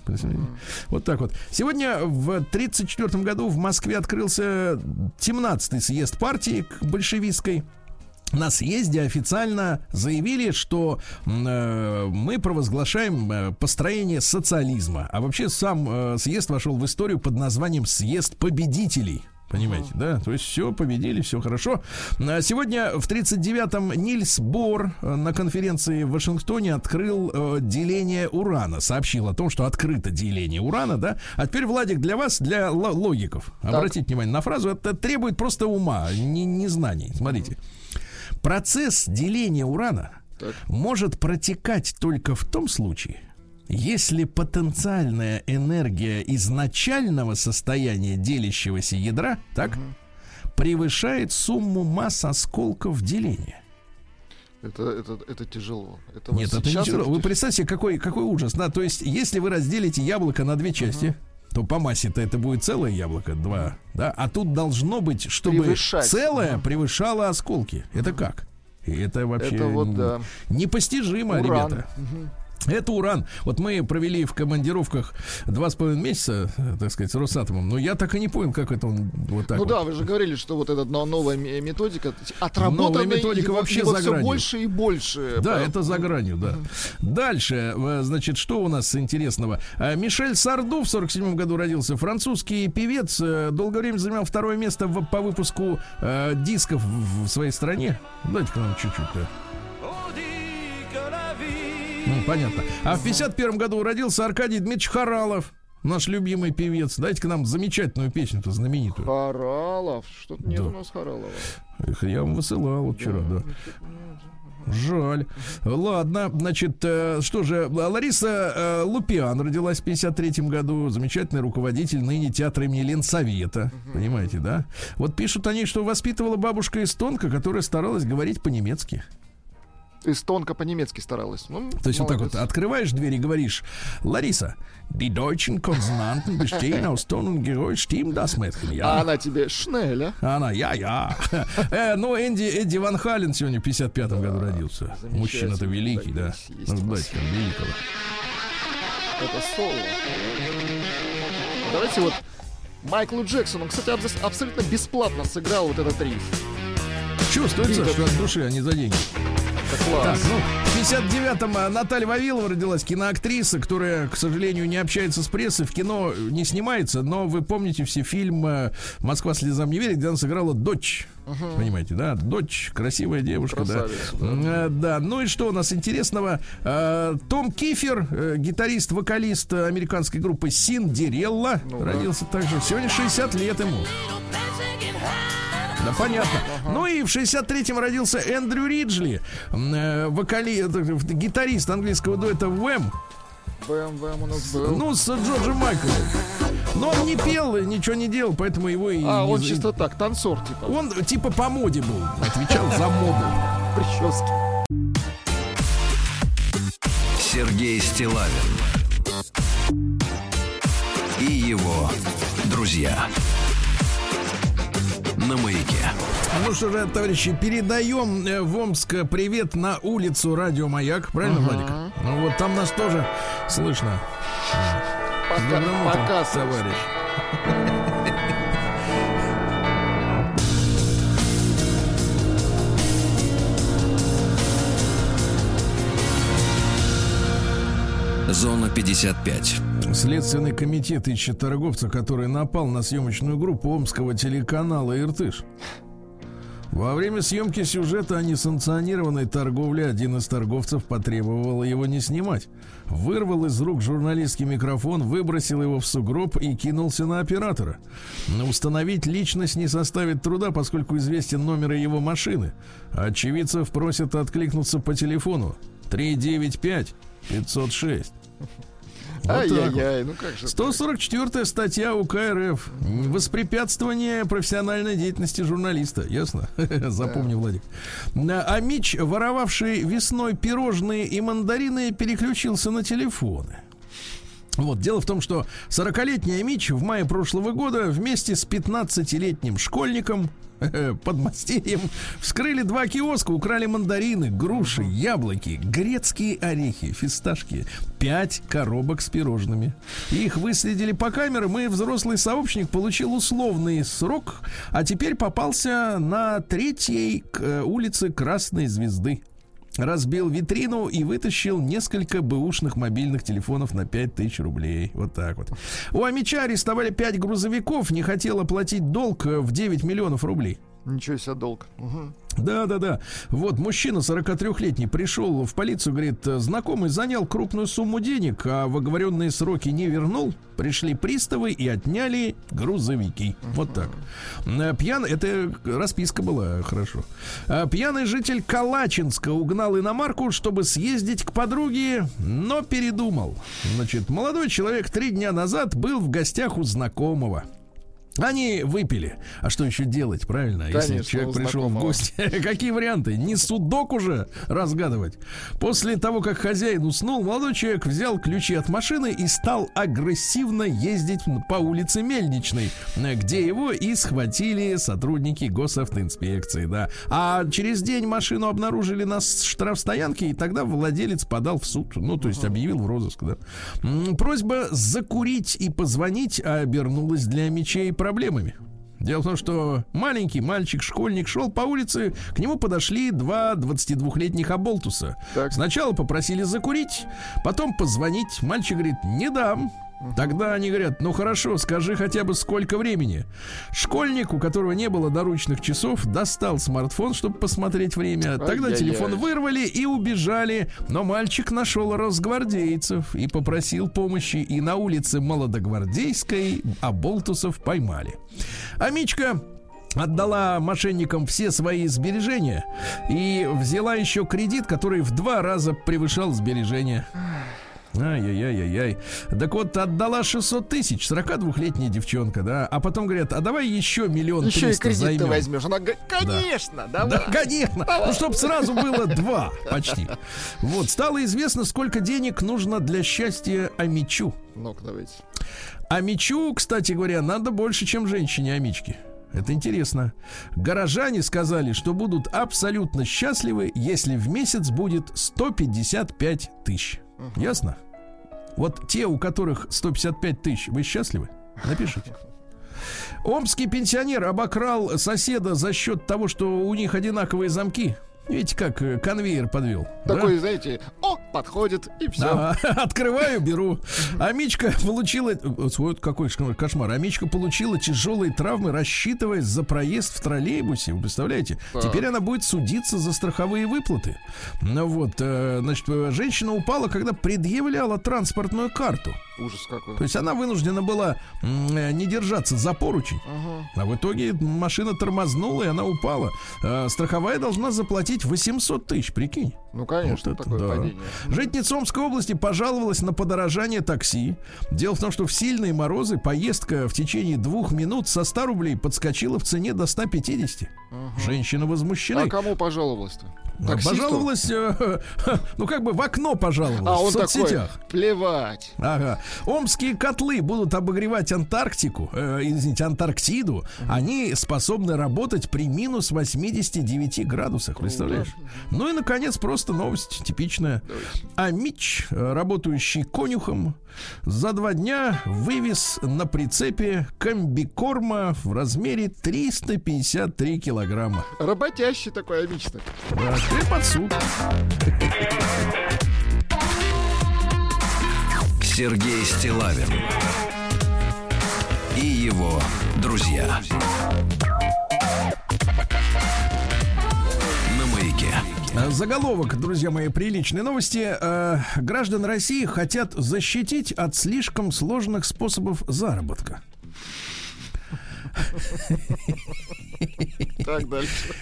Вот так вот. Сегодня в 1934 году в Москве открылся 17-й съезд партии к большевистской. На съезде официально заявили, что э, мы провозглашаем э, построение социализма. А вообще сам э, съезд вошел в историю под названием «Съезд победителей». Понимаете, да? То есть все, победили, все хорошо. А Сегодня в 39-м Нильс Бор э, на конференции в Вашингтоне открыл э, деление урана. Сообщил о том, что открыто деление урана, да? А теперь, Владик, для вас, для ло- логиков. Обратите внимание на фразу. Это требует просто ума, не, не знаний. Смотрите. Процесс деления урана Так. может протекать только в том случае, если потенциальная энергия изначального состояния делящегося ядра, так, превышает сумму масс осколков деления. Это, это, это тяжело. Это вот Нет, это не тяжело. это Вы представьте, какой, какой ужас. Да? То есть, если вы разделите яблоко на две части, то по массе-то это будет целое яблоко, два. Да? А тут должно быть, чтобы Превышать. целое превышало осколки. Это как? И это вообще Это вот, да. непостижимо, Уран. ребята. Это уран. Вот мы провели в командировках два с половиной месяца, э, так сказать, с Росатомом. Но я так и не понял, как это он вот так Ну вот. да, вы же говорили, что вот эта но- новая ме- методика отработана Новая методика его, вообще его за все гранью. больше и больше. Да, По- это за гранью, да. Дальше, э, значит, что у нас интересного? Э, Мишель Сарду в 47 году родился. Французский певец. Долгое время занимал второе место в- по выпуску э, дисков в своей стране. Дайте-ка нам чуть-чуть-то. Ну, понятно. А в 51 году родился Аркадий Дмитриевич Харалов. Наш любимый певец. Дайте-ка нам замечательную песню-то знаменитую. Харалов. Что-то нет Да. у нас Харалова. Их я вам высылал вот вчера, да. Жаль. Ладно, значит, э, что же, Лариса э, Лупиан родилась в 53 году, замечательный руководитель ныне театра имени Ленсовета, понимаете, да? Вот пишут они, что воспитывала бабушка эстонка, которая старалась говорить по-немецки. Эстонка по-немецки старалась. Ну, То есть вот так вот молодец. открываешь дверь и говоришь, Лариса, die deutschen Konsonanten bestehen aus Ton und Geräusch, stimmt das, Mädchen? А Ja. она тебе шнеля. А Она, я, я. Э, ну, Энди, Эдди Ван Хален сегодня в 55-м году родился. Мужчина-то великий, да. дайте там великого. Это соло. Давайте вот Майклу Джексону, он, кстати, абс- абсолютно бесплатно сыграл вот этот риф. Чувствуется, что от души, а не за деньги. Это Так, класс. ну, в 59-м а, Наталья Вавилова родилась, киноактриса, которая, к сожалению, не общается с прессой, в кино не снимается, но вы помните все фильм э, «Москва слезам не верит», где она сыграла дочь. Понимаете, да? Дочь, красивая девушка, да. Красавица, да. Э, Да, ну и что у нас интересного? Э, Том Кифер, э, гитарист, вокалист э, американской группы Синдерелла, Ну да. родился также. Сегодня 60 лет ему. Да, понятно. Ну и в 63-м родился Эндрю Риджли, э, вокали, э, гитарист английского дуэта Wham, БМВ у нас был. ну, с Джорджем Майклом. Но он не пел, и ничего не делал, поэтому его и... а, не он чисто так, танцор, типа, Он типа по моде был, отвечал за моду. прически. Сергей Стилавин и его друзья на маяке. Ну что же, товарищи, передаем э, в Омск привет на улицу Радио Маяк. Правильно, Владик? Ну вот там нас тоже слышно. Пока, утром, пока, товарищ. Зона 55. Следственный комитет ищет торговца, который напал на съемочную группу омского телеканала «Иртыш». Во время съемки сюжета о несанкционированной торговле один из торговцев потребовал его не снимать. Вырвал из рук журналистский микрофон, выбросил его в сугроб и кинулся на оператора. Но установить личность не составит труда, поскольку известен номер его машины. Очевидцев просят откликнуться по телефону 395 506. Вот. Ай-яй-яй, ну как же. 144 статья УК РФ. Воспрепятствование профессиональной деятельности журналиста. Ясно? Запомни, Владик. А а Мич, воровавший весной пирожные и мандарины, переключился на телефоны. Вот, дело в том, что 40-летний Мич в мае прошлого года вместе с 15-летним школьником подмастерьем вскрыли два киоска, украли мандарины, груши, яблоки, грецкие орехи, фисташки, пять коробок с пирожными. Их выследили по камерам, и взрослый сообщник получил условный срок, а теперь попался на третьей к- улице Красной Звезды разбил витрину и вытащил несколько бэушных мобильных телефонов на 5000 рублей. Вот так вот. У Амича арестовали 5 грузовиков, не хотел оплатить долг э, в 9 миллионов рублей. Ничего себе долг. Мгм. Да, да, да. Вот мужчина 43-летний пришел в полицию, говорит, знакомый занял крупную сумму денег, а в оговоренные сроки не вернул. Пришли приставы и отняли грузовики. Вот так. Э, Пьяный, это расписка была, хорошо. А Пьяный житель Калачинска угнал иномарку, чтобы съездить к подруге, но передумал. Значит, молодой человек три дня назад был в гостях у знакомого. Они выпили. А что еще делать, правильно? Если Конечно, человек у пришел в гости. Какие варианты? Не судок уже разгадывать. После того, как хозяин уснул, молодой человек взял ключи от машины и стал агрессивно ездить по улице Мельничной, э, где его и схватили сотрудники госавтоинспекции, да. А через день машину обнаружили на штрафстоянке, и тогда владелец подал в суд, ну, то есть объявил в розыск, да. Просьба закурить и позвонить обернулась для мечей проблемами. Дело в том, что маленький мальчик, школьник шел по улице, к нему подошли два 22-летних оболтуса. Так. Сначала попросили закурить, потом позвонить. Мальчик говорит, не дам. Тогда они говорят, ну хорошо, скажи хотя бы сколько времени. Школьник, у которого не было наручных часов, достал смартфон, чтобы посмотреть время. Тогда Ай-яй-яй. телефон вырвали и убежали. Но мальчик нашел росгвардейцев и попросил помощи. И на улице Молодогвардейской оболтусов поймали. А Мичка отдала мошенникам все свои сбережения и взяла еще кредит, который в два раза превышал сбережения. Ай-яй-яй-яй-яй. Так вот, отдала 600 тысяч, 42-летняя девчонка, да. А потом говорят, а давай еще миллион Еще и кредит ты возьмешь. Она говорит, конечно, давай. Да, конечно. Ну, чтобы сразу было два почти. Вот, стало известно, сколько денег нужно для счастья Амичу. Ну-ка, давайте. Амичу, кстати говоря, надо больше, чем женщине Амички. Это интересно. Горожане сказали, что будут абсолютно счастливы, если в месяц будет 155 тысяч. Ясно? Вот те, у которых 155 тысяч, вы счастливы? Напишите. Омский пенсионер обокрал соседа за счет того, что у них одинаковые замки. Видите, как э, конвейер подвел. да? Такой, знаете, о, подходит, и все. Ага, Открываю, беру. Амичка получила... вот Свой какой кошмар. Амичка получила тяжелые травмы, рассчитываясь за проезд в троллейбусе. Вы представляете? Так. Теперь она будет судиться за страховые выплаты. Ну вот, э, значит, э, женщина упала, когда предъявляла транспортную карту. Ужас какой. То есть она вынуждена была э, не держаться за поручень. Ага. А в итоге машина тормознула, и она упала. Э, страховая должна заплатить 800 тысяч, прикинь. Ну, конечно, Вот это такое да. падение. Житница Омской области пожаловалась на подорожание такси. Дело в том, что в сильные морозы поездка в течение двух минут со 100 рублей подскочила в цене до 150. Женщина возмущена. А кому пожаловалась-то? Таксисту? Пожаловалась, э, ну как бы в окно пожаловалась А в он такой, соцсетях. плевать. Ага. Омские котлы будут обогревать Антарктику, э, извините, Антарктиду. Они способны работать при минус 89 градусах, представляешь? Ну и, наконец, просто новость типичная. А Мич, э, работающий конюхом, за два дня вывез на прицепе комбикорма в размере 353 килограмма. Работящий такой амичный. Да, теперь под суд. Сергей Стилавин и его друзья. На маяке. Э, Заголовок, друзья мои, приличные новости. Э, граждан России хотят защитить от слишком сложных способов заработка. Так, дальше.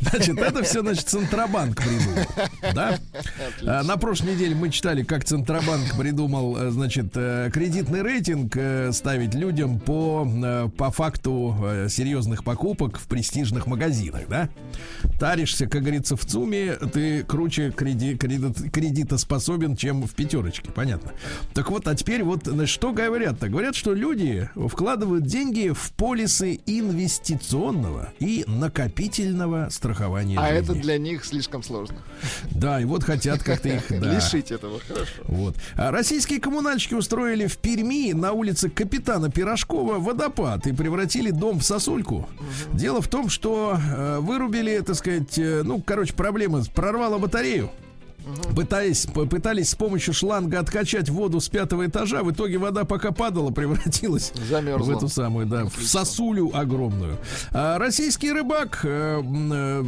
Значит, это все, значит, Центробанк придумал. Да? А, На прошлой неделе мы читали, как Центробанк придумал, э, значит, э, кредитный рейтинг э, ставить людям по, по факту серьезных покупок в престижных магазинах, да? Таришься, как говорится, в ЦУМе, ты круче креди, кредит, кредитоспособен, чем в пятерочке, понятно. Так вот, а теперь вот значит, что говорят-то? Говорят, что люди вкладывают деньги в полисы инвестиционного и накопительного страхования А жизни. это для них слишком сложно. Да, и вот хотят как-то их да. Лишить этого, хорошо. Вот. А российские коммунальщики устроили в Перми на улице капитана Пирожкова водопад и превратили дом в сосульку. Дело в том, что э, вырубили, так сказать, э, ну, короче, проблема, прорвало батарею. Пытаясь, пытались с помощью шланга откачать воду с пятого этажа, в итоге вода пока падала, превратилась Замерзла. в эту самую, да, в сосулю огромную. А российский рыбак э, э,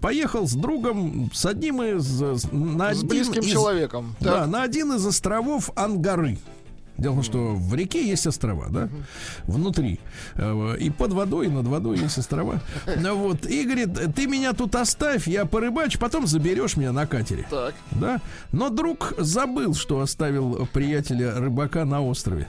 поехал с другом, с одним из... На С один близким из- человеком. Да, Так. на один из островов Ангары. Дело в том, что в реке есть острова, да, внутри. Э, И под водой, и над водой есть острова. Ну Вот. И говорит, ты меня тут оставь, я порыбачу, потом заберешь меня на катере. Так. Да? Но друг забыл, что оставил приятеля рыбака на острове.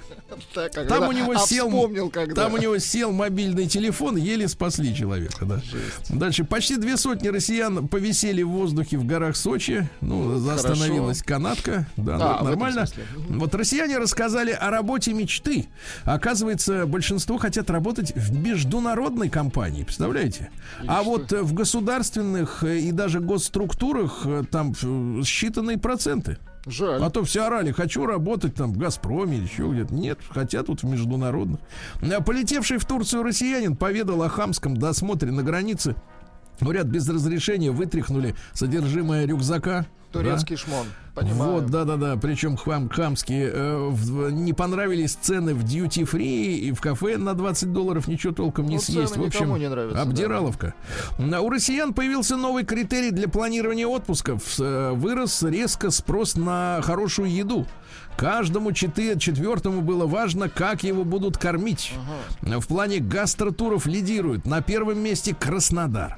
Так Там у него а сел, вспомнил, когда. там у него сел мобильный телефон, еле спасли человека. Да. Дальше почти две сотни россиян повисели в воздухе в горах Сочи. Ну, остановилась канатка. Да, А, ну, нормально. Вот россияне рассказали о работе мечты. Оказывается, большинство хотят работать в международной компании. Представляете? А вот э, в государственных э, и даже госструктурах э, там считанные проценты. Жаль. А то все орали, хочу работать там в Газпроме или еще где-то. Нет, хотят тут в международных. А Полетевший в Турцию россиянин поведал о хамском досмотре на границе. Говорят, без разрешения вытряхнули содержимое рюкзака. Турецкий шмон. Понимаю. Вот, да-да-да, причем хам, хамские. э, в- не понравились цены в duty free и в кафе на 20 долларов ничего толком не Ну, съесть. В общем, не нравятся, обдираловка. А У россиян появился новый критерий для планирования отпусков. Э, Вырос резко спрос на хорошую еду. Каждому четвертому было важно, как его будут кормить. В плане гастротуров лидирует на первом месте Краснодар.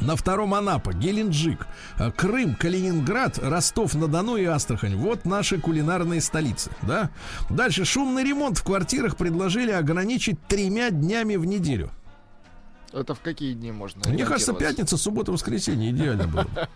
На втором Анапа, Геленджик, э, Крым, Калининград, Ростов-на-Дону и Астрахань. Вот наши кулинарные столицы, да? Дальше шумный ремонт в квартирах предложили ограничить тремя днями в неделю. Это в какие дни можно Мне кажется, пятница, суббота, воскресенье идеально было.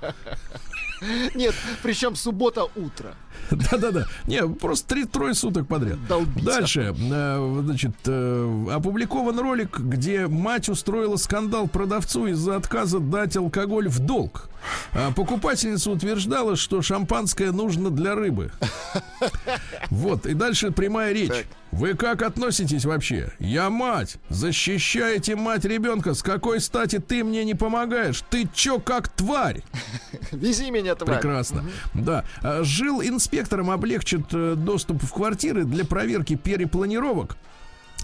Нет, причем суббота утро. Да-да-да. Не, просто три трое суток подряд. Долбиться. Дальше, э, значит, э, опубликован ролик, где мать устроила скандал продавцу из-за отказа дать алкоголь в долг. А покупательница утверждала, что шампанское нужно для рыбы. Вот, и дальше прямая речь. Так. Вы как относитесь вообще? Я мать. Защищаете мать ребенка. С какой стати ты мне не помогаешь? Ты чё, как тварь? Вези меня, тварь. Прекрасно. Да. А, Жил инспектором облегчит э, доступ в квартиры для проверки перепланировок.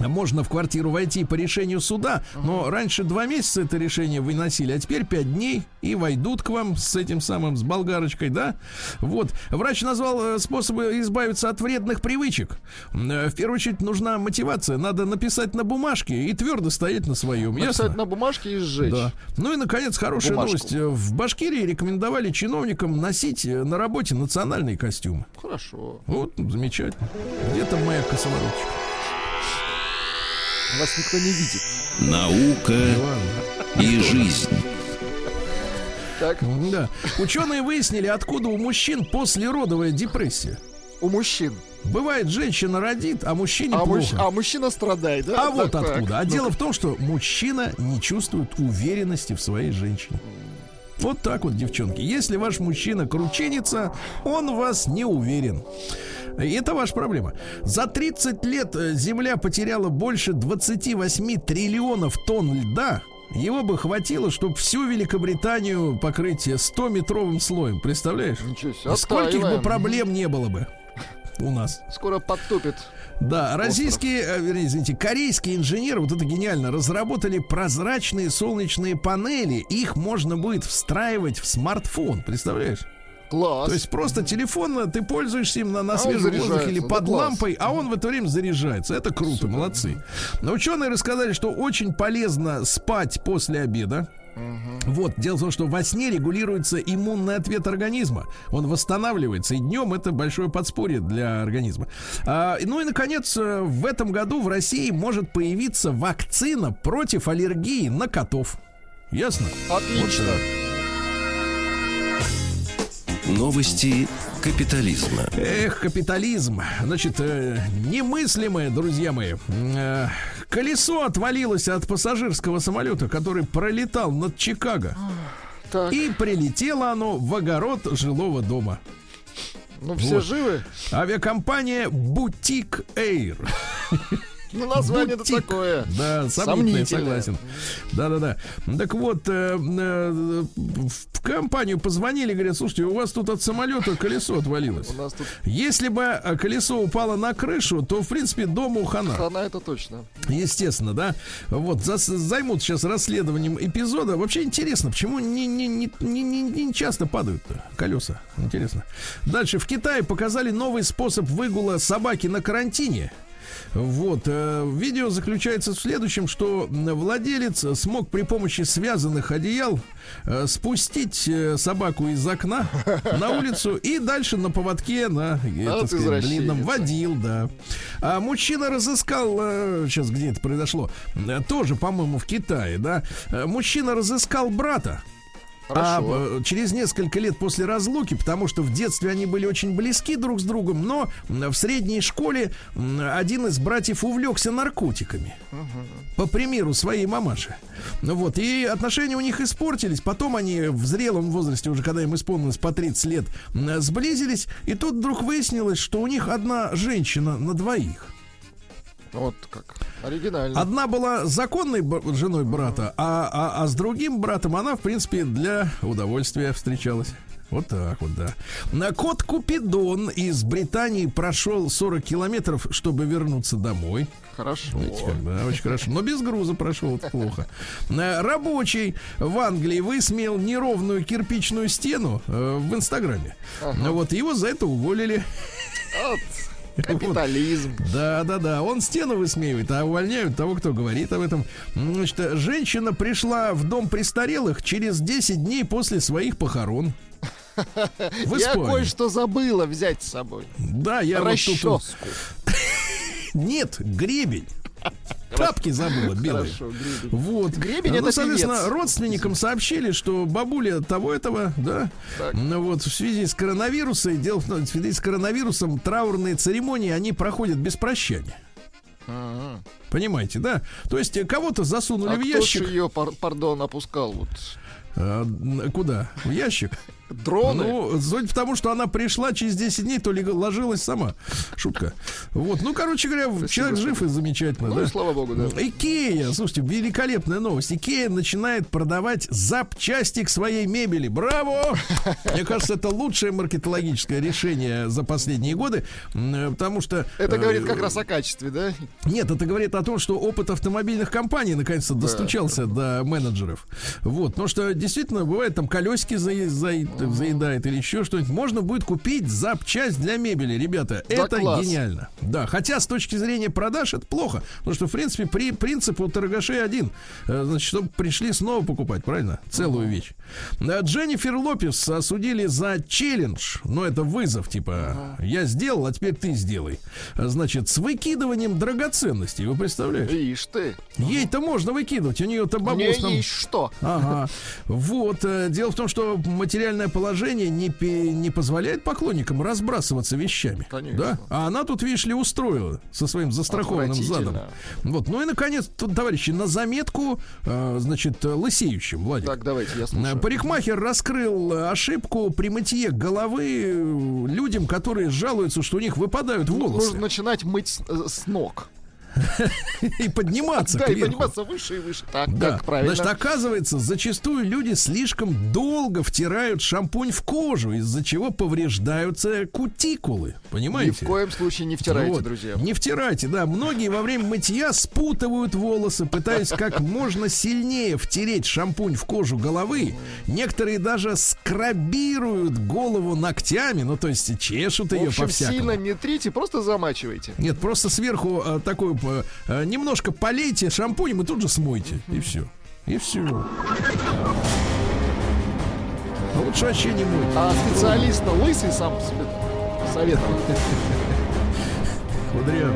Можно в квартиру войти по решению суда, но раньше два месяца это решение выносили, а теперь пять дней и войдут к вам с этим самым, с болгарочкой, да? Вот. Врач назвал э, способы избавиться от вредных привычек. Э, В первую очередь нужна мотивация. Надо написать на бумажке и твердо стоять на своем. Написать Ясно? на бумажке и сжечь. Да. Ну и, наконец, хорошая Бумажку. новость. Э, В Башкирии рекомендовали чиновникам носить на работе национальные костюмы. Хорошо. Вот, замечательно. Где там моя косовороточка? Вас никто не видит. Наука и жизнь. Так, Да. Ученые выяснили, откуда у мужчин послеродовая депрессия. у мужчин. Бывает, женщина родит, а мужчине А, плохо. муж- а мужчина страдает, да? А вот Так, так. откуда. А Ну, дело в том, что мужчина не чувствует уверенности в своей женщине. Вот так вот, девчонки. Если ваш мужчина кручинится, он в вас не уверен. Это ваша проблема. За 30 лет э, Земля потеряла больше 28 триллионов тонн льда. Его бы хватило, чтобы всю Великобританию покрыть 100-метровым слоем. Представляешь? Ничего себе, Скольких бы проблем не было бы у нас. Скоро подтопит. Да, российские, э, вернее, извините, корейские инженеры, вот это гениально, разработали прозрачные солнечные панели. Их можно будет встраивать в смартфон, представляешь? Класс. То есть просто телефон, э, ты пользуешься им на, на А свежем воздухе или заряжается, да под класс. лампой, а он в это время заряжается. Это круто, молодцы. Но ученые рассказали, что очень полезно спать после обеда. Вот, дело в том, что во сне регулируется иммунный ответ организма. Он восстанавливается, и днем это большое подспорье для организма. А, ну и, наконец, э, в этом году в России может появиться вакцина против аллергии на котов. Ясно? Отлично. Новости капитализма. Эх, капитализм. Значит, э, немыслимое, друзья мои. Э, колесо отвалилось от пассажирского самолета, который пролетал над Чикаго. Так, И прилетело оно в огород жилого дома. ну все вот. живы? Авиакомпания Бутик Air Ну, название-то Бутик. такое. Да, сомнительное, согласен. Да-да-да. Так вот, э, э, в компанию позвонили, говорят, слушайте, у вас тут от самолета колесо отвалилось. У нас тут Если бы э, колесо упало на крышу, то, в принципе, дому хана. хана это точно. Естественно, да. Вот, займут сейчас расследованием эпизода. Вообще интересно, почему не, не, не, не, не- не часто падают колеса? Интересно. Дальше. В Китае показали новый способ выгула собаки на карантине. Вот. э, Видео заключается в следующем, что владелец смог при помощи связанных одеял э, спустить э, собаку из окна на улицу и дальше на поводке на так сказать, длинном водил, да. А мужчина разыскал, сейчас где это произошло, тоже, по-моему, в Китае, да. Мужчина разыскал брата. А Хорошо. э, через несколько лет после разлуки, потому что в детстве они были очень близки друг с другом, но в средней школе один из братьев увлекся наркотиками. По примеру своей мамаши. Ну вот, и отношения у них испортились. Потом они в зрелом возрасте, уже когда им исполнилось по 30 лет, сблизились. И тут вдруг выяснилось, что у них одна женщина на двоих. Вот как. Оригинально. Одна была законной женой брата, а, а, а с другим братом она, в принципе, для удовольствия встречалась. Вот так вот, да. На Кот Купидон из Британии прошел 40 километров, чтобы вернуться домой. Хорошо. Видите, как, да, очень хорошо. Но без груза прошел, это плохо. Э, Рабочий в Англии высмеял неровную кирпичную стену э, в Инстаграме. Вот его за это уволили. Вот. Капитализм. Да, да, да. Он стену высмеивает, а увольняют того, кто говорит об этом. Значит, женщина пришла в дом престарелых через 10 дней после своих похорон. Я кое-что забыла взять с собой. Да, я вот тут- Расческу. Нет, гребень. Тапки забыла белые. Хорошо, гребень. Вот. Гребень ну, это соответственно, певец. родственникам сообщили, что бабуля того этого, да, Так. ну вот в связи с коронавирусом, дело в том, в связи с коронавирусом траурные церемонии, они проходят без прощания. Ага. Понимаете, да? То есть э, кого-то засунули А в кто ящик. ж ее, пар- пардон, опускал? Вот. А, куда? В ящик? Дроны? Ну, судя по тому, что она пришла через 10 дней, то ли ложилась сама. Шутка. Вот. Ну, короче говоря, человек жив и замечательно, Ну, да? слава богу, да. Икея, слушайте, великолепная новость. Икея начинает продавать запчасти к своей мебели. Браво! Мне кажется, это лучшее маркетологическое решение за последние годы, потому что... Это э, говорит как раз о качестве, да? нет, это говорит о том, что опыт автомобильных компаний наконец-то достучался до менеджеров. Вот, потому что действительно бывает там колесики за- за- заедает или еще что-нибудь. Можно будет купить запчасть для мебели, ребята. Да это класс. гениально. Да, хотя с точки зрения продаж это плохо, потому что в принципе при принцип у торгашей один, Э, значит, чтобы пришли снова покупать, правильно? Целую вещь. Э, Дженнифер Лопес осудили за челлендж, ну это вызов, типа я сделал, а теперь ты сделай. Э, Значит, с выкидыванием драгоценностей, вы представляете? Ишь ты. Ей-то можно выкидывать, у нее-то нее там... что? Ага. Вот. Дело в том, что материальное положение не, не позволяет поклонникам разбрасываться вещами. Конечно. Да? А она тут, видишь ли, устроила со своим застрахованным задом. Вот. Ну и, наконец, тут, товарищи, на заметку, э, значит, лысеющим, Владик. Так, давайте, я слушаю. Парикмахер раскрыл ошибку при мытье головы э, людям, которые жалуются, что у них выпадают волосы Нужно начинать мыть с, э, с ног. И подниматься Да, и подниматься выше и выше. Так, Да, как правильно. значит, оказывается, зачастую люди слишком долго втирают шампунь в кожу, из-за чего повреждаются кутикулы. Ни в Понимаете? коем случае не втирайте, Вот. друзья. Не втирайте, да. Многие во время мытья спутывают волосы, пытаясь как можно сильнее втереть шампунь в кожу головы. Некоторые даже скрабируют голову ногтями, ну то есть чешут ее по-всякому. сильно не трите, просто замачивайте. Нет, просто сверху э, э, немножко полейте шампунем и тут же смойте. И все. И все. Лучше вообще не мыть. А специалист лысый сам себе советовал. Кудряв.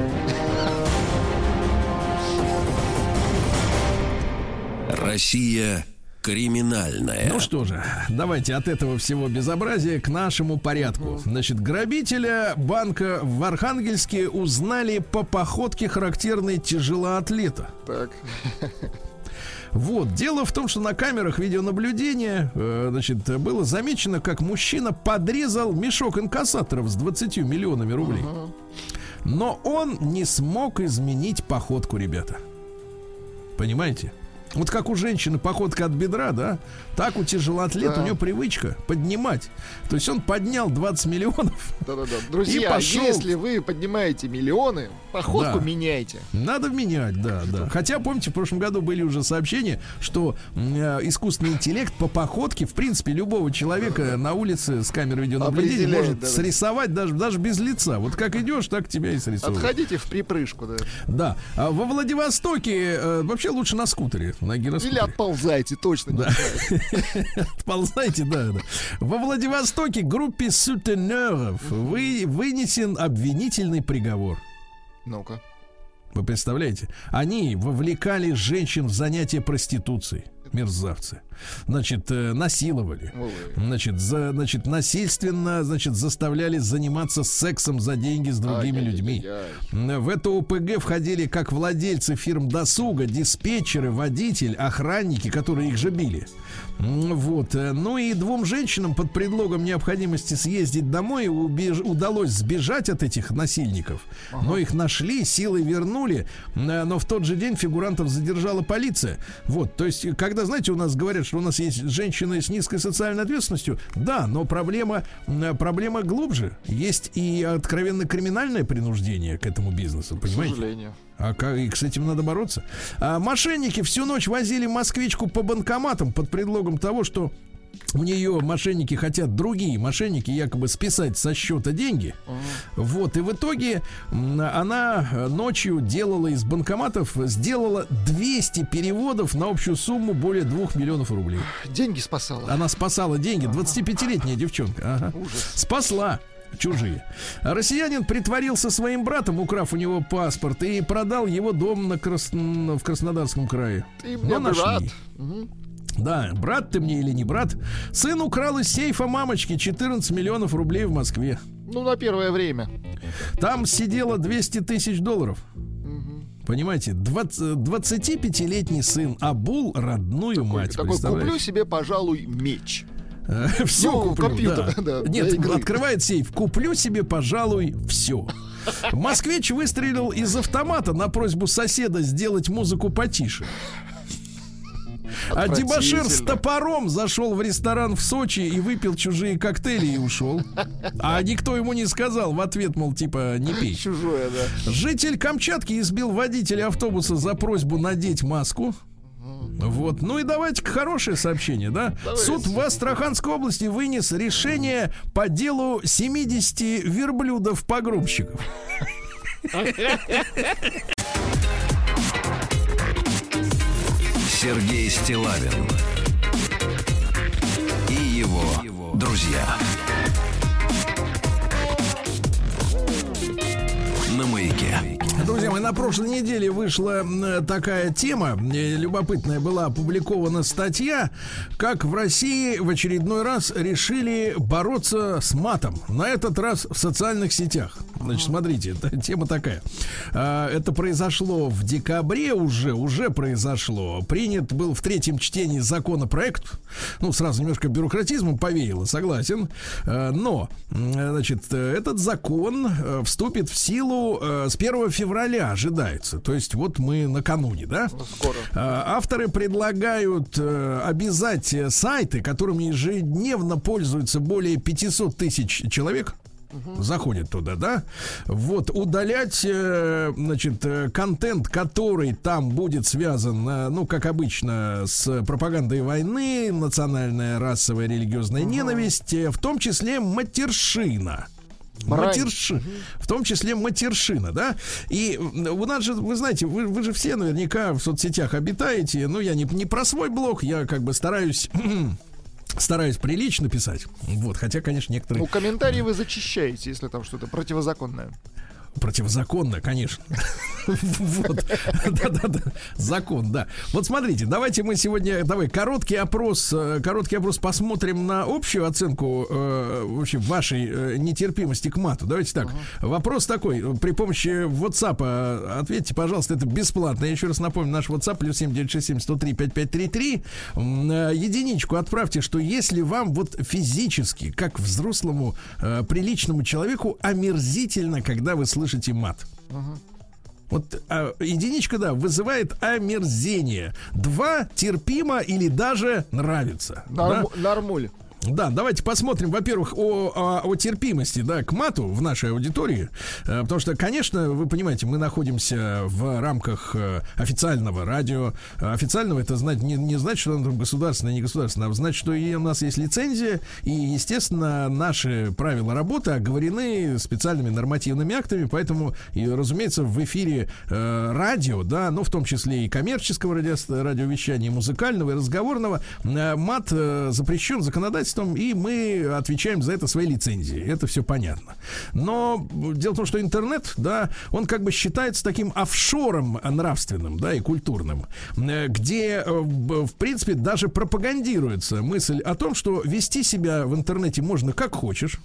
Россия криминальная. Ну что же, давайте от этого всего безобразия к нашему порядку. Значит, грабителя банка в Архангельске узнали по походке характерной тяжелоатлета. Так. Вот, дело в том, что на камерах видеонаблюдения, э, значит, было замечено, как мужчина подрезал мешок инкассаторов с 20 миллионами рублей. Но он не смог изменить походку, ребята. Понимаете? Вот как у женщины походка от бедра, да? Так у тяжелоатлета, Да. у него привычка поднимать. То есть он поднял 20 миллионов. Да-да-да. Друзья, пошел. если вы поднимаете миллионы, походку Да. меняйте. Надо менять, да, да. Хотя, помните, в прошлом году были уже сообщения, что э, искусственный интеллект по походке, в принципе, любого человека на улице с камерой видеонаблюдения может да-да. срисовать даже, даже без лица. Вот как идешь, так тебя и срисуют. Отходите в припрыжку, да. Да. А во Владивостоке э, вообще лучше на скутере, на Или отползайте, точно не Да. Отползайте, да, да. Во Владивостоке группе сутенеров вы, вынесен обвинительный приговор. Ну-ка. Вы представляете? Они вовлекали женщин в занятия проституцией. Мерзавцы. Значит, э, насиловали. Значит, за, значит, насильственно, значит, заставляли заниматься сексом за деньги с другими людьми. Ай-яй-яй-яй. В это ОПГ входили как владельцы фирм досуга, диспетчеры, водитель, охранники, которые их же били. Вот. э, Ну и двум женщинам под предлогом необходимости съездить домой убеж- удалось сбежать от этих насильников. Но их нашли, силой вернули. э, Но в тот же день фигурантов задержала полиция. Вот. То есть, когда, знаете, у нас говорят, что у нас есть женщины с низкой социальной ответственностью, да, но проблема, э, проблема глубже. Есть и откровенно криминальное принуждение к этому бизнесу, К понимаете? сожалению. А как и с этим надо бороться? А мошенники всю ночь возили москвичку по банкоматам под предлогом того, что у нее мошенники хотят другие мошенники якобы списать со счета деньги. Вот, и в итоге она э, ночью делала из банкоматов, сделала 200 переводов на общую сумму более 2 миллионов рублей. Деньги спасала. Она спасала деньги, 25-летняя девчонка. Ага. Ужас. Спасла чужие. А Россиянин притворился своим братом, украв у него паспорт, и продал его дом на Красн- в Краснодарском крае. Ты Но мне нашли. брат. Да, брат ты мне или не брат. Сын украл из сейфа мамочки 14 миллионов рублей в Москве. Ну, на первое время. Там сидело 200 тысяч долларов. Понимаете, 20 25-летний сын обул родную мать. Такой, куплю себе, пожалуй, меч. Все Ну, куплю, компьютер, да. да, для Нет, открывает сейф. Куплю себе, пожалуй, все. Москвич выстрелил из автомата на просьбу соседа сделать музыку потише. А дебашир с топором зашел в ресторан в Сочи и выпил чужие коктейли и ушел. А никто ему не сказал в ответ, мол, типа, не пей. Чужое, да. Житель Камчатки избил водителя автобуса за просьбу надеть маску. Вот. Ну и давайте хорошее сообщение, да? Давайте. Суд в Астраханской области вынес решение по делу 70 верблюдов-погрузчиков. Сергей Стилавин и его друзья. На маяке. Друзья мои, на прошлой неделе вышла такая тема, э, любопытная была опубликована статья, как в России в очередной раз решили бороться с матом. На этот раз в социальных сетях. Значит, смотрите, тема такая. А, Это произошло в декабре уже, уже произошло. Принят был в третьем чтении законопроект. Ну, сразу немножко бюрократизмом повеяло, согласен. А, Но, значит, э, этот закон э, вступит в силу с 1 февраля ожидается. То есть вот мы накануне, да? Ну, Скоро. А, Авторы предлагают э, обязать э, сайты, которыми ежедневно пользуются более 500 тысяч человек, заходят туда, да, вот, удалять, э, значит, контент, который там будет связан, ну, как обычно, с пропагандой войны, национальная, расовая, религиозная ненависть, в том числе матершина. Брань. Матерши, в том числе матершина, да? И у нас же, вы знаете, вы, вы же все наверняка в соцсетях обитаете. Ну, я не, не про свой блог, я как бы стараюсь стараюсь прилично писать. Вот, хотя, конечно, некоторые Ну, комментарии вы зачищаете, если там что-то противозаконное. Противозаконно, конечно. Вот. Да-да-да. Закон, да. Вот смотрите, давайте мы сегодня, давай, короткий опрос, э, короткий опрос посмотрим на общую оценку э, вообще вашей э, нетерпимости к мату. Давайте так. Вопрос такой. При помощи WhatsApp ответьте, пожалуйста, это бесплатно. Я еще раз напомню, наш WhatsApp плюс 7967 103 5533. М, э, Единичку отправьте, что если вам вот физически, как взрослому, э, приличному человеку, омерзительно, когда вы слышите мат. Вот а, единичка, да, вызывает омерзение. Два терпимо или даже нравится. да? Норм- Нормуль. Да, давайте посмотрим, во-первых, о, о, о терпимости, да, к мату в нашей аудитории. Э, Потому что, конечно, вы понимаете, мы находимся в рамках э, официального радио. Э, Официального это знать, не, не значит, что оно там государственное, не государственное, а значит, что и у нас есть лицензия, и, естественно, наши правила работы оговорены специальными нормативными актами, поэтому, и, разумеется, в эфире э, радио, да, ну, в том числе и коммерческого радио, радиовещания, и музыкального, и разговорного, э, мат э, запрещен законодательством, и мы отвечаем за это своей лицензией. Это все понятно. Но дело в том, что интернет, да, он как бы считается таким офшором нравственным, да, и культурным, э, где, э, в принципе, даже пропагандируется мысль о том, что вести себя в интернете можно как хочешь.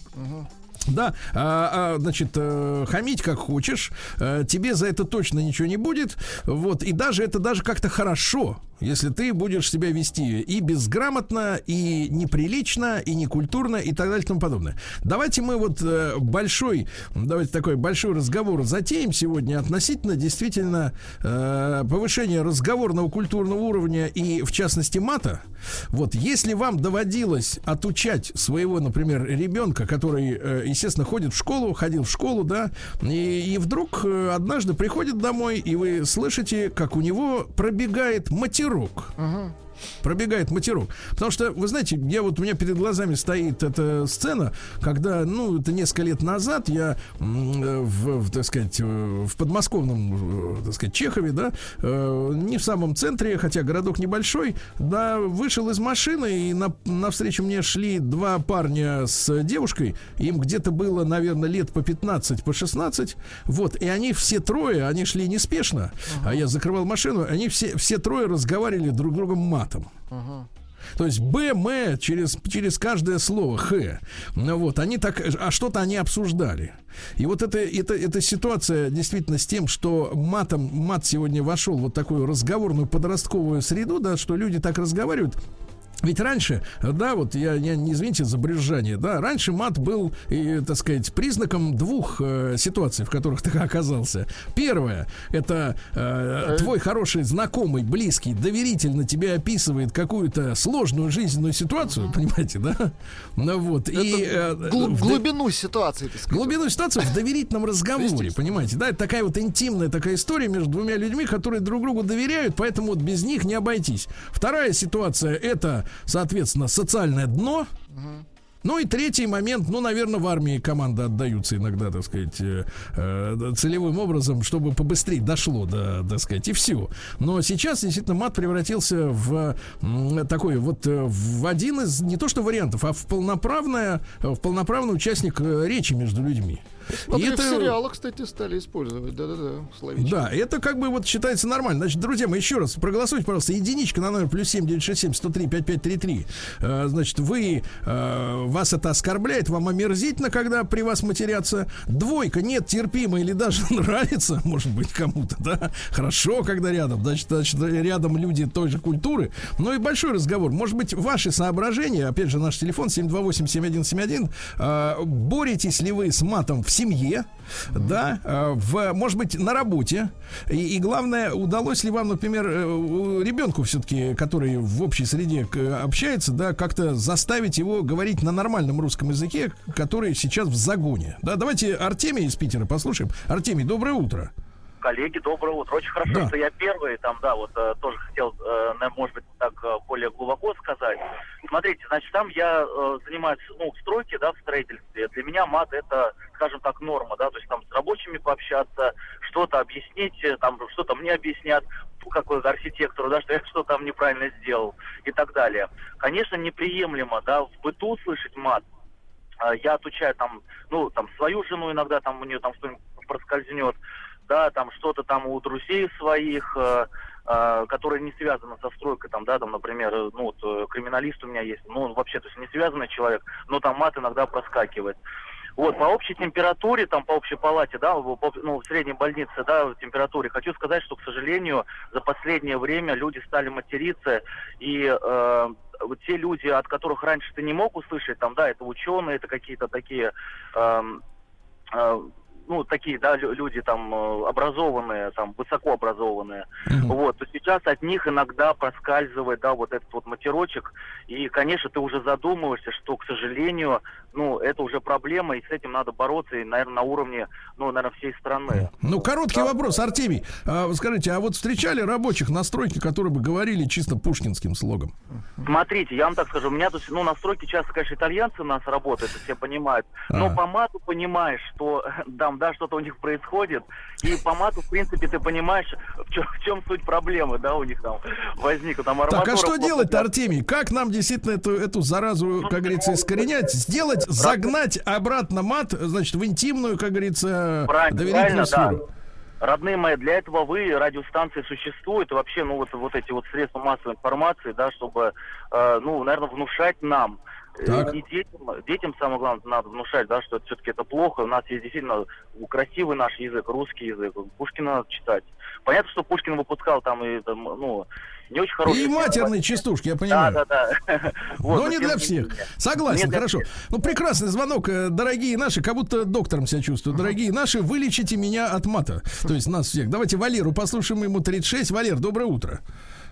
Да, а, а, значит, э, хамить как хочешь, э, тебе за это точно ничего не будет, вот, и даже это даже как-то хорошо, если ты будешь себя вести и безграмотно, и неприлично, и некультурно, и так далее, и тому подобное. Давайте мы вот э, большой, давайте такой большой разговор затеем сегодня относительно действительно повышения разговорного культурного уровня и, в частности, мата. Вот, если вам доводилось отучать своего, например, ребенка, который, естественно, ходит в школу, ходил в школу, да, и, и вдруг э, однажды приходит домой, и вы слышите, как у него пробегает матерок. Пробегает матерок. Потому что, вы знаете, я вот у меня перед глазами стоит эта сцена, когда, ну, это несколько лет назад я э, в, в, так сказать, э, в подмосковном, э, так сказать, Чехове, да, не в самом центре, хотя городок небольшой, да, вышел из машины, и на, навстречу мне шли два парня с девушкой, им где-то было, наверное, лет по 15, по 16, вот, и они все трое, они шли неспешно, а я закрывал машину, они все, все трое разговаривали друг с другом матом. То есть Б, М через, через каждое слово Х. Ну вот, они так, а что-то они обсуждали. И вот это, это, эта ситуация действительно с тем, что матом, мат сегодня вошел вот такую разговорную подростковую среду, да, что люди так разговаривают, ведь раньше, да, вот я, я не извините за брюзжание, да, раньше мат был, и, так сказать, признаком двух э, ситуаций, в которых ты оказался. Первое, это э, твой хороший знакомый, близкий, доверительно тебе описывает какую-то сложную жизненную ситуацию, понимаете, да? Ну вот, и... э, Гл- в- глубину ситуации, так сказать. Глубину ситуации в доверительном разговоре, понимаете, да, это такая вот интимная такая история между двумя людьми, которые друг другу доверяют, поэтому вот без них не обойтись. Вторая ситуация это, соответственно, социальное дно. Ну и третий момент, ну, наверное, в армии команды отдаются иногда, так сказать, э, э, целевым образом, чтобы побыстрее дошло до, так сказать, и все. Но сейчас действительно мат превратился в м, такой вот э, в один из не то что вариантов, а в полноправное, в полноправный участник э, речи между людьми. Вот И и в это- сериалах, кстати, стали использовать. Да-да-да, словечко. Да, это как бы вот считается нормально. Значит, друзья мои, еще раз проголосуйте, пожалуйста, единичка на номер плюс семь девять шесть семь сто три пять пять три три. Э, Значит, вы э, вас это оскорбляет, вам омерзительно, когда при вас матерятся. Двойка нет, терпимо или даже нравится, может быть, кому-то, да. Хорошо, когда рядом, значит, значит, рядом люди той же культуры. Но и большой разговор. Может быть, ваши соображения, опять же, наш телефон 728-7171, э, боретесь ли вы с матом в семье, да, э, в, может быть, на работе. И, и главное, удалось ли вам, например, э, ребенку все-таки, который в общей среде к- общается, да, как-то заставить его говорить на нормальном русском языке, который сейчас в загоне. Да, давайте Артемия из Питера послушаем. Артемий, доброе утро. Коллеги, доброе утро. Очень хорошо, Да. что я первый, там, да, вот э, тоже хотел, э, может быть, так э, более глубоко сказать. Смотрите, значит, там я э, занимаюсь, ну, в стройке, да, в строительстве. Для меня мат это, скажем так, норма, да, то есть там с рабочими пообщаться, что-то объяснить, э, там что-то мне объяснят, ну, какой архитектору, да, что я что-то там неправильно сделал и так далее. Конечно, неприемлемо, да, в быту слышать мат. А, Я отучаю там, ну, там, свою жену иногда, там, у нее там что-нибудь проскользнет. да, там что-то там у друзей своих, э, которые не связаны со стройкой, там, да, там, например, э, ну, вот, э, криминалист у меня есть, ну, он вообще, то есть не связанный человек, но там мат иногда проскакивает. Вот, по общей температуре, там, по общей палате, да, по- ну, в средней больнице, да, в температуре, хочу сказать, что, к сожалению, за последнее время люди стали материться, и э, вот те люди, от которых раньше ты не мог услышать, там, да, это ученые, это какие-то такие, эм, э, ну, такие, да, лю- люди там э, образованные, там, высокообразованные, вот, то сейчас от них иногда проскальзывает, да, вот этот вот матерочек, и, конечно, ты уже задумываешься, что, к сожалению, ну, это уже проблема, и с этим надо бороться, и, наверное, на уровне, ну, наверное, всей страны. Ну, короткий вопрос, Артемий. А, скажите, а вот встречали рабочих на стройке, которые бы говорили чисто пушкинским слогом? Смотрите, я вам так скажу, у меня тут, ну, на стройке часто, конечно, итальянцы у нас работают, это все понимают, но Ага. по мату понимаешь, что там, да, что-то у них происходит, и по мату, в принципе, ты понимаешь, в чем, в чем суть проблемы, да, у них там возникла, там Так, а арматура что делать-то, Артемий? Как нам действительно эту, эту заразу, как говорится, искоренять? Сделать, загнать обратно мат, значит, в интимную, как говорится, Правильно, доверительную правильно, сферу? Родные мои, для этого вы, радиостанции существуют, и вообще, ну, вот, вот эти вот средства массовой информации, да, чтобы, э, ну, наверное, внушать нам, э, Так. и детям, детям самое главное надо внушать, да, что все-таки это плохо, у нас есть действительно красивый наш язык, русский язык, Пушкина надо читать. Понятно, что Пушкин выпускал там и, там, ну, не очень хорошие... И матерные частушки, я Да, понимаю. да, да. Вот, Но не тем для всех. Согласен, Не для хорошо. всех. Ну, прекрасный звонок, э, дорогие наши, как будто доктором себя чувствую. Дорогие наши, вылечите меня от мата. То есть нас всех. Давайте Валеру послушаем, ему 36. Валер, доброе утро.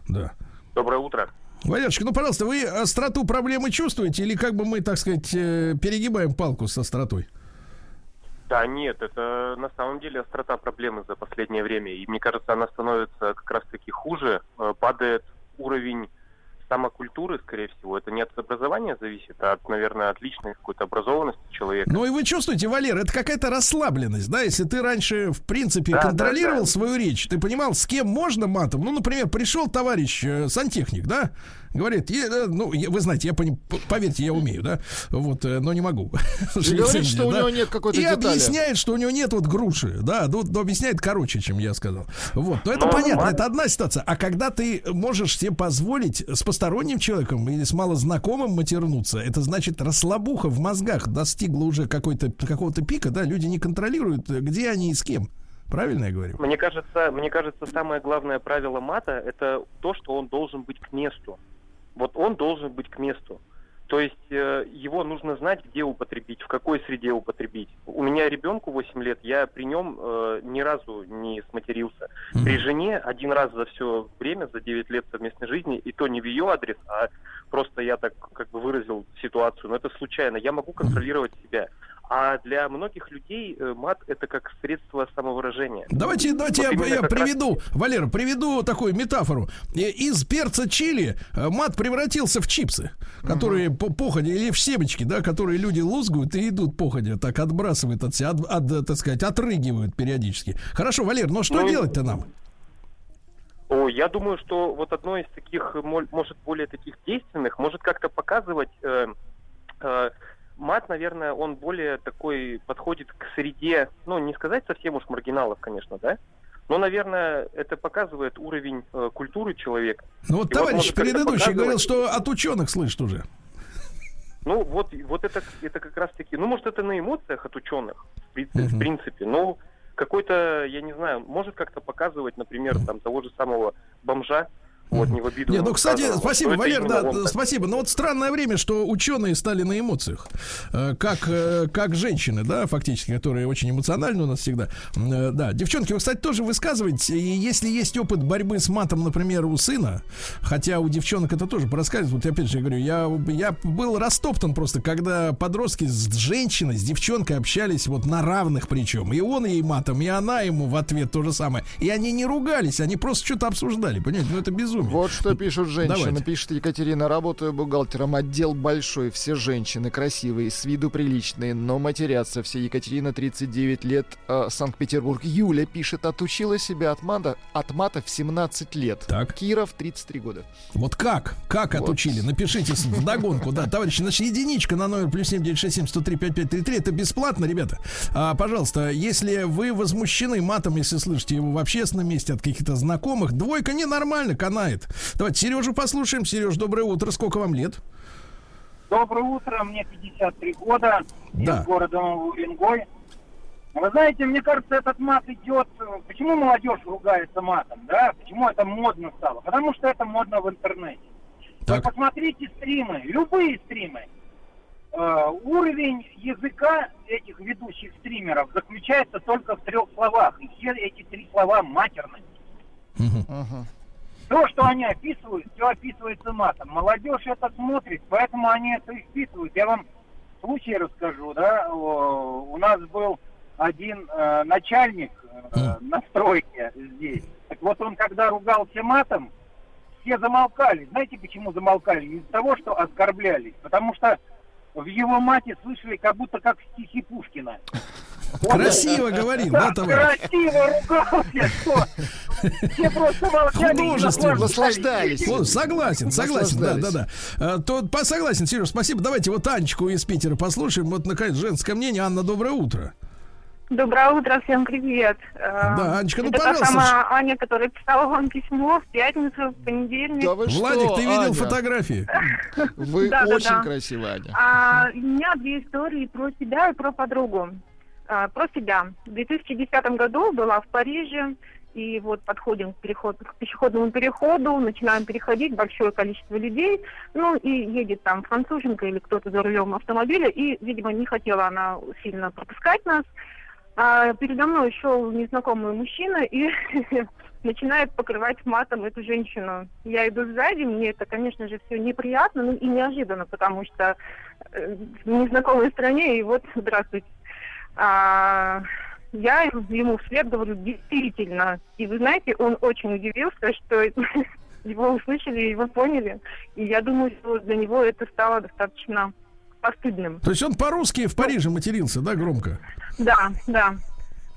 Да. Доброе утро. Валерочка, ну, пожалуйста, вы остроту проблемы чувствуете или как бы мы, так сказать, э, перегибаем палку с остротой? Да, нет, это на самом деле острота проблемы за последнее время. И мне кажется, она становится как раз-таки хуже. Э, Падает уровень самокультуры, скорее всего. Это не от образования зависит, а от, наверное, от личной какой-то образованности человека. Ну и вы чувствуете, Валер, это какая-то расслабленность, да? Если ты раньше, в принципе, Да, контролировал да, да. свою речь, ты понимал, с кем можно матом. Ну, например, пришел товарищ э, сантехник, да? Говорит, «Я, э, ну, я- вы знаете, я поним- поверьте, я умею, да? Вот, э, но не могу. И говорит, что у него нет какой-то И детали. объясняет, что у него нет вот груши, да, ну, но объясняет короче, чем я сказал. Вот, но это Ну, понятно, это одна ситуация. А когда ты можешь себе позволить с посторонним человеком или с малознакомым матернуться, это значит расслабуха в мозгах достигла уже какой-то, какого-то пика, да, люди не контролируют, где они и с кем. Правильно я говорю? Мне кажется, мне кажется, самое главное правило мата – это то, что он должен быть к месту. Вот он должен быть к месту. То есть э, его нужно знать, где употребить, в какой среде употребить. У меня ребенку 8 лет, я при нем э, ни разу не сматерился. При жене один раз за все время, за 9 лет совместной жизни, и то не в ее адрес, а просто я так как бы выразил ситуацию, но это случайно. Я могу контролировать себя. А для многих людей э, мат это как средство самовыражения. Давайте, давайте Вот я, я как раз- приведу, Валера, приведу такую метафору. И- Из перца чили э, мат превратился в чипсы, которые по походе, или в семечки, да, которые люди лузгают и идут походя, так отбрасывают от себя, от, от, так сказать, отрыгивают периодически. Хорошо, Валер, но что Ну, делать-то нам? О, я думаю, что вот одно из таких, э, может, более таких действенных, может как-то показывать... э, э, мат, наверное, он более такой подходит к среде, ну, не сказать совсем уж маргиналов, конечно, да? Но, наверное, это показывает уровень э, культуры человека. Ну вот И вот, товарищ как-то предыдущий говорил, что от ученых слышит уже. Ну, вот, вот это, это как раз-таки, ну, может, это на эмоциях от ученых, в принципе, Мгм. в принципе. Ну, какой-то, я не знаю, может как-то показывать, например, там, того же самого бомжа, вот, не в обиду. Не, ему ну, кстати, сказанного, спасибо, Валер, да, так. спасибо. Но вот странное время, что ученые стали на эмоциях, Э, как, э, как женщины, да, фактически, которые очень эмоциональны у нас всегда. Э, Да, девчонки, вы, кстати, тоже высказываете, и если есть опыт борьбы с матом, например, у сына, хотя у девчонок это тоже проскальзывает, вот опять же я говорю, я, я был растоптан просто, когда подростки с женщиной, с девчонкой общались вот на равных причем, и он ей матом, и она ему в ответ то же самое, и они не ругались, они просто что-то обсуждали, понимаете, ну это безумие безумие. Вот что пишут женщины. Давайте. Пишет Екатерина. Работаю бухгалтером. Отдел большой. Все женщины красивые, с виду приличные, но матерятся все. Екатерина, 39 лет, э, Санкт-Петербург. Юля пишет. Отучила себя от мата, от мата в 17 лет. Так. Киров, 33 года. Вот как? Как Вот. отучили? Напишите с- вдогонку, да, товарищи. Значит, единичка на номер плюс семь девять шесть семь сто три пять пять три три. Это бесплатно, ребята. А, пожалуйста, если вы возмущены матом, если слышите его в общественном месте от каких-то знакомых, двойка ненормально канает. Давайте Сережу послушаем. Сереж, доброе утро. Сколько вам лет? Доброе утро, мне 53 года, Да. из города Уренгой. Вы знаете, мне кажется, этот мат идет... Почему молодежь ругается матом, да? Почему это модно стало? Потому что это модно в интернете. Так. Вы посмотрите стримы, любые стримы. Э, уровень языка этих ведущих стримеров заключается только в трех словах. И все эти три слова матерные. Ага. То, что они описывают, все описывается матом. Молодежь это смотрит, поэтому они это и вписывают. Я вам случай расскажу, да. У нас был один э, начальник э, на стройке здесь. Так вот он, когда ругался матом, все замолкали. Знаете, почему замолкали? Не из-за того, что оскорблялись, потому что в его мате слышали как будто как стихи Пушкина. Красиво говорил, да, товарищ? красиво ругался, что все просто молчали Художественно. Наслаждались. Вот, согласен, согласен, да, да, да. А, То по- согласен, Сереж, спасибо. Давайте вот Анечку из Питера послушаем. Вот, наконец, женское мнение. Анна, доброе утро. Доброе утро, всем привет. Э, Да, Анечка, ну, Это та пожалуйста, самая Аня, которая писала вам письмо в пятницу, в понедельник. Да вы Владик, что, ты видел Аня? фотографии? Вы Да, да, очень да. красивая, Аня. А, у меня две истории про себя и про подругу. А, про себя. В 2010 году была в Париже, и вот подходим к, переход, к пешеходному переходу, начинаем переходить, большое количество людей, ну и едет там француженка или кто-то за рулем автомобиля, и, видимо, не хотела она сильно пропускать нас. А передо мной шел незнакомый мужчина и начинает покрывать матом эту женщину. Я иду сзади, мне это, конечно же, все неприятно, ну и неожиданно, потому что э, в незнакомой стране, и вот, здравствуйте. А, я ему вслед говорю, действительно. И вы знаете, он очень удивился, что его услышали, его поняли. И я думаю, что для него это стало достаточно постыдным. То есть он по-русски в Париже матерился, да, громко? Да, да.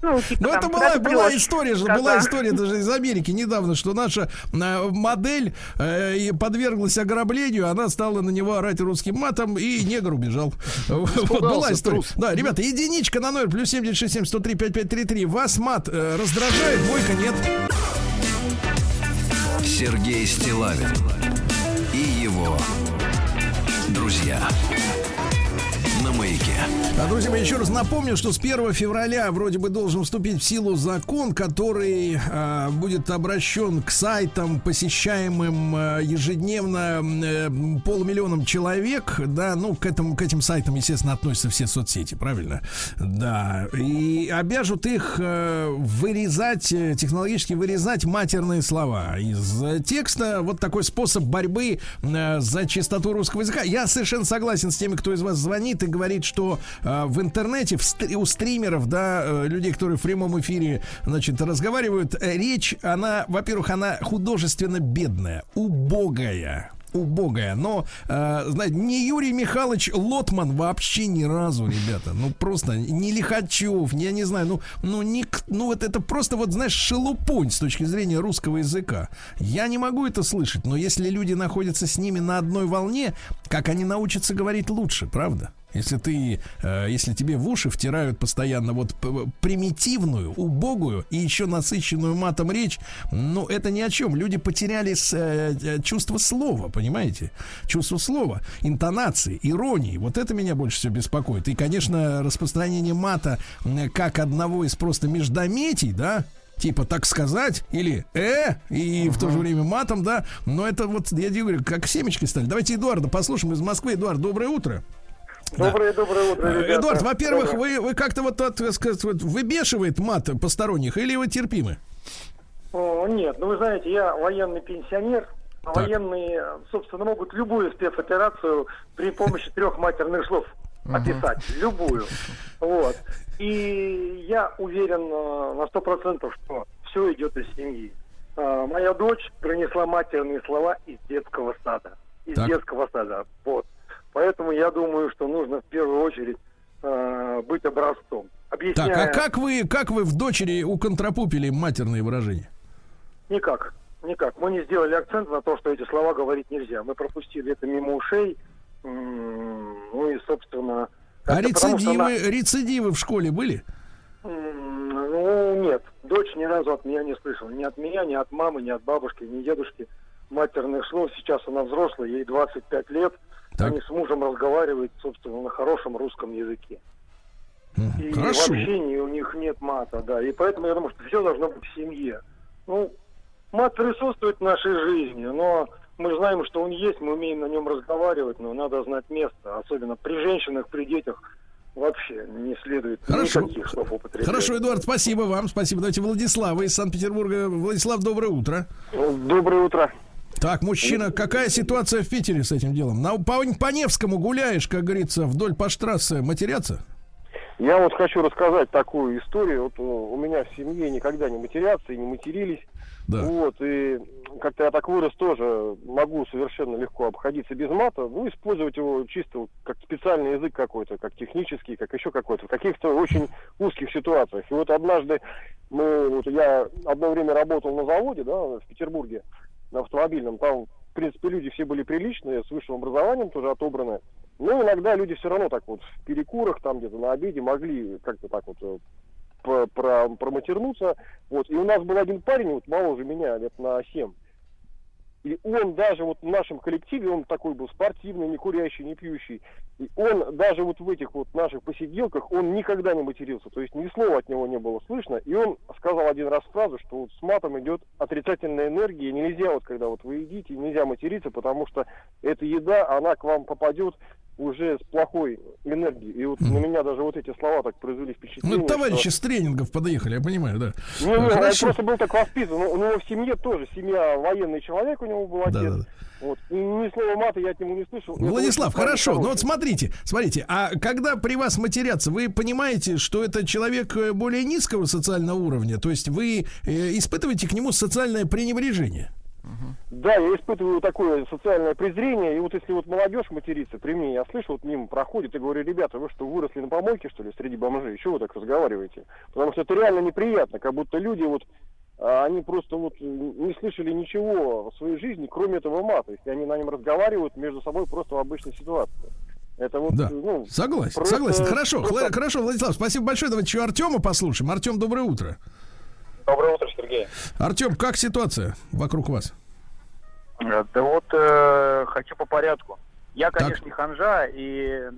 Ну, типа Ну, там, это была, история же, была история даже из Америки недавно, что наша э, модель э, подверглась ограблению, она стала на него орать русским матом, и негр убежал. Вот была история. трус. Да, ребята, единичка на номер плюс 7967 103 5533. Вас мат э, раздражает, бойко нет. Сергей Стилавин и его друзья. А, друзья мои, еще раз напомню, что с 1 февраля вроде бы должен вступить в силу закон, который а, будет обращен к сайтам, посещаемым а, ежедневно э, полмиллионом человек. Да, ну, к, этому, к этим сайтам, естественно, относятся все соцсети, правильно? Да. И обяжут их э, вырезать, э, технологически вырезать матерные слова из э, текста. Вот такой способ борьбы э, за чистоту русского языка. Я совершенно согласен с теми, кто из вас звонит и говорит, что э, в интернете, в стри- у стримеров, да, э, людей, которые в прямом эфире, значит, разговаривают, э, речь, она, во-первых, она художественно бедная, убогая убогая. Но, э, знаете, не Юрий Михайлович Лотман вообще ни разу, ребята. Ну, просто не Лихачев, не, я не знаю, ну, ну, не, ну, вот это просто, вот, знаешь, шелупонь с точки зрения русского языка. Я не могу это слышать, но если люди находятся с ними на одной волне, как они научатся говорить лучше, правда? Если ты, э, если тебе в уши втирают постоянно вот примитивную, убогую и еще насыщенную матом речь, ну это ни о чем. Люди потеряли с, э, э, чувство слова, понимаете? Чувство слова, интонации, иронии. Вот это меня больше всего беспокоит. И, конечно, распространение мата как одного из просто междометий, да, типа так сказать, или э, и в то же время матом, да, но это вот, я говорю, как семечки стали. Давайте Эдуарда послушаем из Москвы. Эдуард, доброе утро. Доброе, доброе утро, Э, ребята. Эдуард, во-первых, вы, вы как-то вот, так сказать, вот выбешивает мат посторонних или вы терпимы? О, нет, ну вы знаете, я военный пенсионер. а. Военные, собственно, могут любую спецоперацию при помощи трех матерных слов описать. Любую. Вот. И я уверен э, на сто процентов, что все идет из семьи. А, моя дочь принесла матерные слова из детского сада. Из Так. детского сада. Вот. Поэтому я думаю, что нужно в первую очередь а, быть образцом. Так, Объясняя... а как вы, как вы в дочери уконтропупили матерные выражения? Никак. Никак. Мы не сделали акцент на то, что эти слова говорить нельзя. Мы пропустили это мимо ушей. Ну и, собственно... А потому рецидивы, она- рецидивы в школе были? Ну, нет. Дочь ни разу от меня не слышала. Ни от меня, ни от мамы, ни от бабушки, ни дедушки матерных слов. Сейчас она взрослая, ей 25 лет. Так. Они с мужем разговаривают, собственно, на хорошем русском языке. И Хорошо. в общении у них нет мата, да. И поэтому я думаю, что все должно быть в семье. Ну, мат присутствует в нашей жизни, но мы знаем, что он есть, мы умеем на нем разговаривать, но надо знать место. Особенно при женщинах, при детях вообще не следует Хорошо. никаких слов употреблять. Хорошо, Эдуард, спасибо вам. Спасибо. Давайте Владислава из Санкт-Петербурга. Владислав, доброе утро. Доброе утро. Так, мужчина, какая ситуация в Питере с этим делом? На, по, по Невскому гуляешь, как говорится, вдоль по штрассе матерятся? Я вот хочу рассказать такую историю. Вот э, у меня в семье никогда не матерятся и не матерились. Да. Вот, и как-то я так вырос тоже, могу совершенно легко обходиться без мата, ну, использовать его чисто как специальный язык какой-то, как технический, как еще какой-то, в каких-то очень узких ситуациях. И вот однажды мы, вот я одно время работал на заводе, да, в Петербурге, на автомобильном, там, в принципе, люди все были приличные, с высшим образованием тоже отобраны. Но иногда люди все равно так вот в перекурах, там где-то на обеде могли как-то так вот э, по- про, проматернуться. Вот. И у нас был один парень, вот моложе меня, лет на 7. И он даже вот в нашем коллективе, он такой был спортивный, не курящий, не пьющий. И он даже вот в этих вот наших посиделках, он никогда не матерился. То есть ни слова от него не было слышно. И он сказал один раз фразу, что вот с матом идет отрицательная энергия. Нельзя вот, когда вот вы едите, нельзя материться, потому что эта еда, она к вам попадет уже с плохой энергией. И вот на меня даже вот эти слова так произвели впечатление. Ну, товарищи что- с тренингов подъехали, я понимаю, да. не, он Хорошо. просто был так воспитан. Ну, У него в семье тоже, семья военный человек у него был отец. Да, да, да. Вот. И ни слова мата я от него не слышал. Владислав, хорошо. Ну хороший. вот смотрите, смотрите, а когда при вас матерятся, вы понимаете, что это человек э, более низкого социального уровня? То есть вы э, испытываете к нему социальное пренебрежение? Да, я испытываю такое социальное презрение. И вот если вот молодежь матерится при мне, я слышу, вот мимо проходит и говорю, ребята, вы что, выросли на помойке, что ли, среди бомжей? Чего вы так разговариваете? Потому что это реально неприятно, как будто люди вот а, они просто вот не слышали ничего в своей жизни, кроме этого мата. Если они на нем разговаривают между собой просто в обычной ситуации. Это вот, Да. ну, Согласен, просто- согласен. Хорошо, просто- хорошо, Владислав, спасибо большое. Давайте еще Артема послушаем. Артем, доброе утро. Доброе утро, Сергей. Артем, как ситуация вокруг вас? Э, Да вот э, хочу по порядку. Я, Так. конечно, не ханжа, и,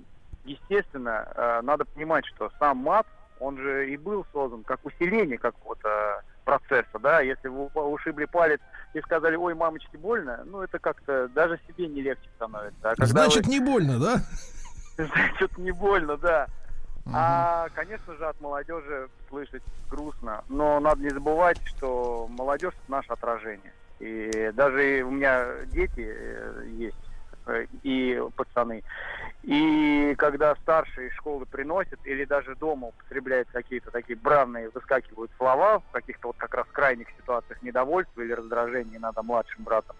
естественно, э, надо понимать, что сам мат, он же и был создан как усиление какого-то процесса, да, если вы ушибли палец и сказали, ой, мамочки, больно, ну, это как-то даже себе не легче становится. А Значит, вы- не больно, да? Значит, не больно, да. А, конечно же, от молодежи слышать грустно. Но надо не забывать, что молодежь наше отражение. И даже у меня дети э, есть э, и пацаны. И когда старшие школы приносят или даже дома употребляют какие-то такие бранные, выскакивают слова в каких-то вот как раз крайних ситуациях недовольства или раздражения над младшим братом,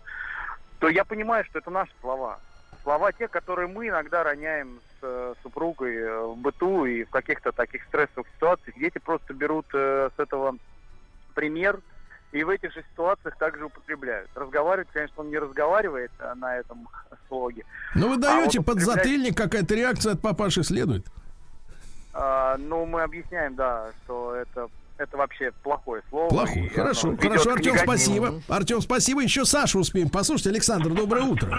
то я понимаю, что это наши слова. Слова те, которые мы иногда роняем с э, супругой э, в быту и в каких-то таких стрессовых ситуациях. Дети просто берут э, с этого пример и в этих же ситуациях также употребляют. Разговаривать, конечно, он не разговаривает на этом слоге. Ну, вы А даете вот подзатыльник, какая-то реакция от папаши следует. А, ну, мы объясняем, да, что это, это вообще плохое слово. Плохой. и Хорошо, оно хорошо, Артем, спасибо. Артем, спасибо. Еще Сашу успеем послушать. Александр, доброе утро.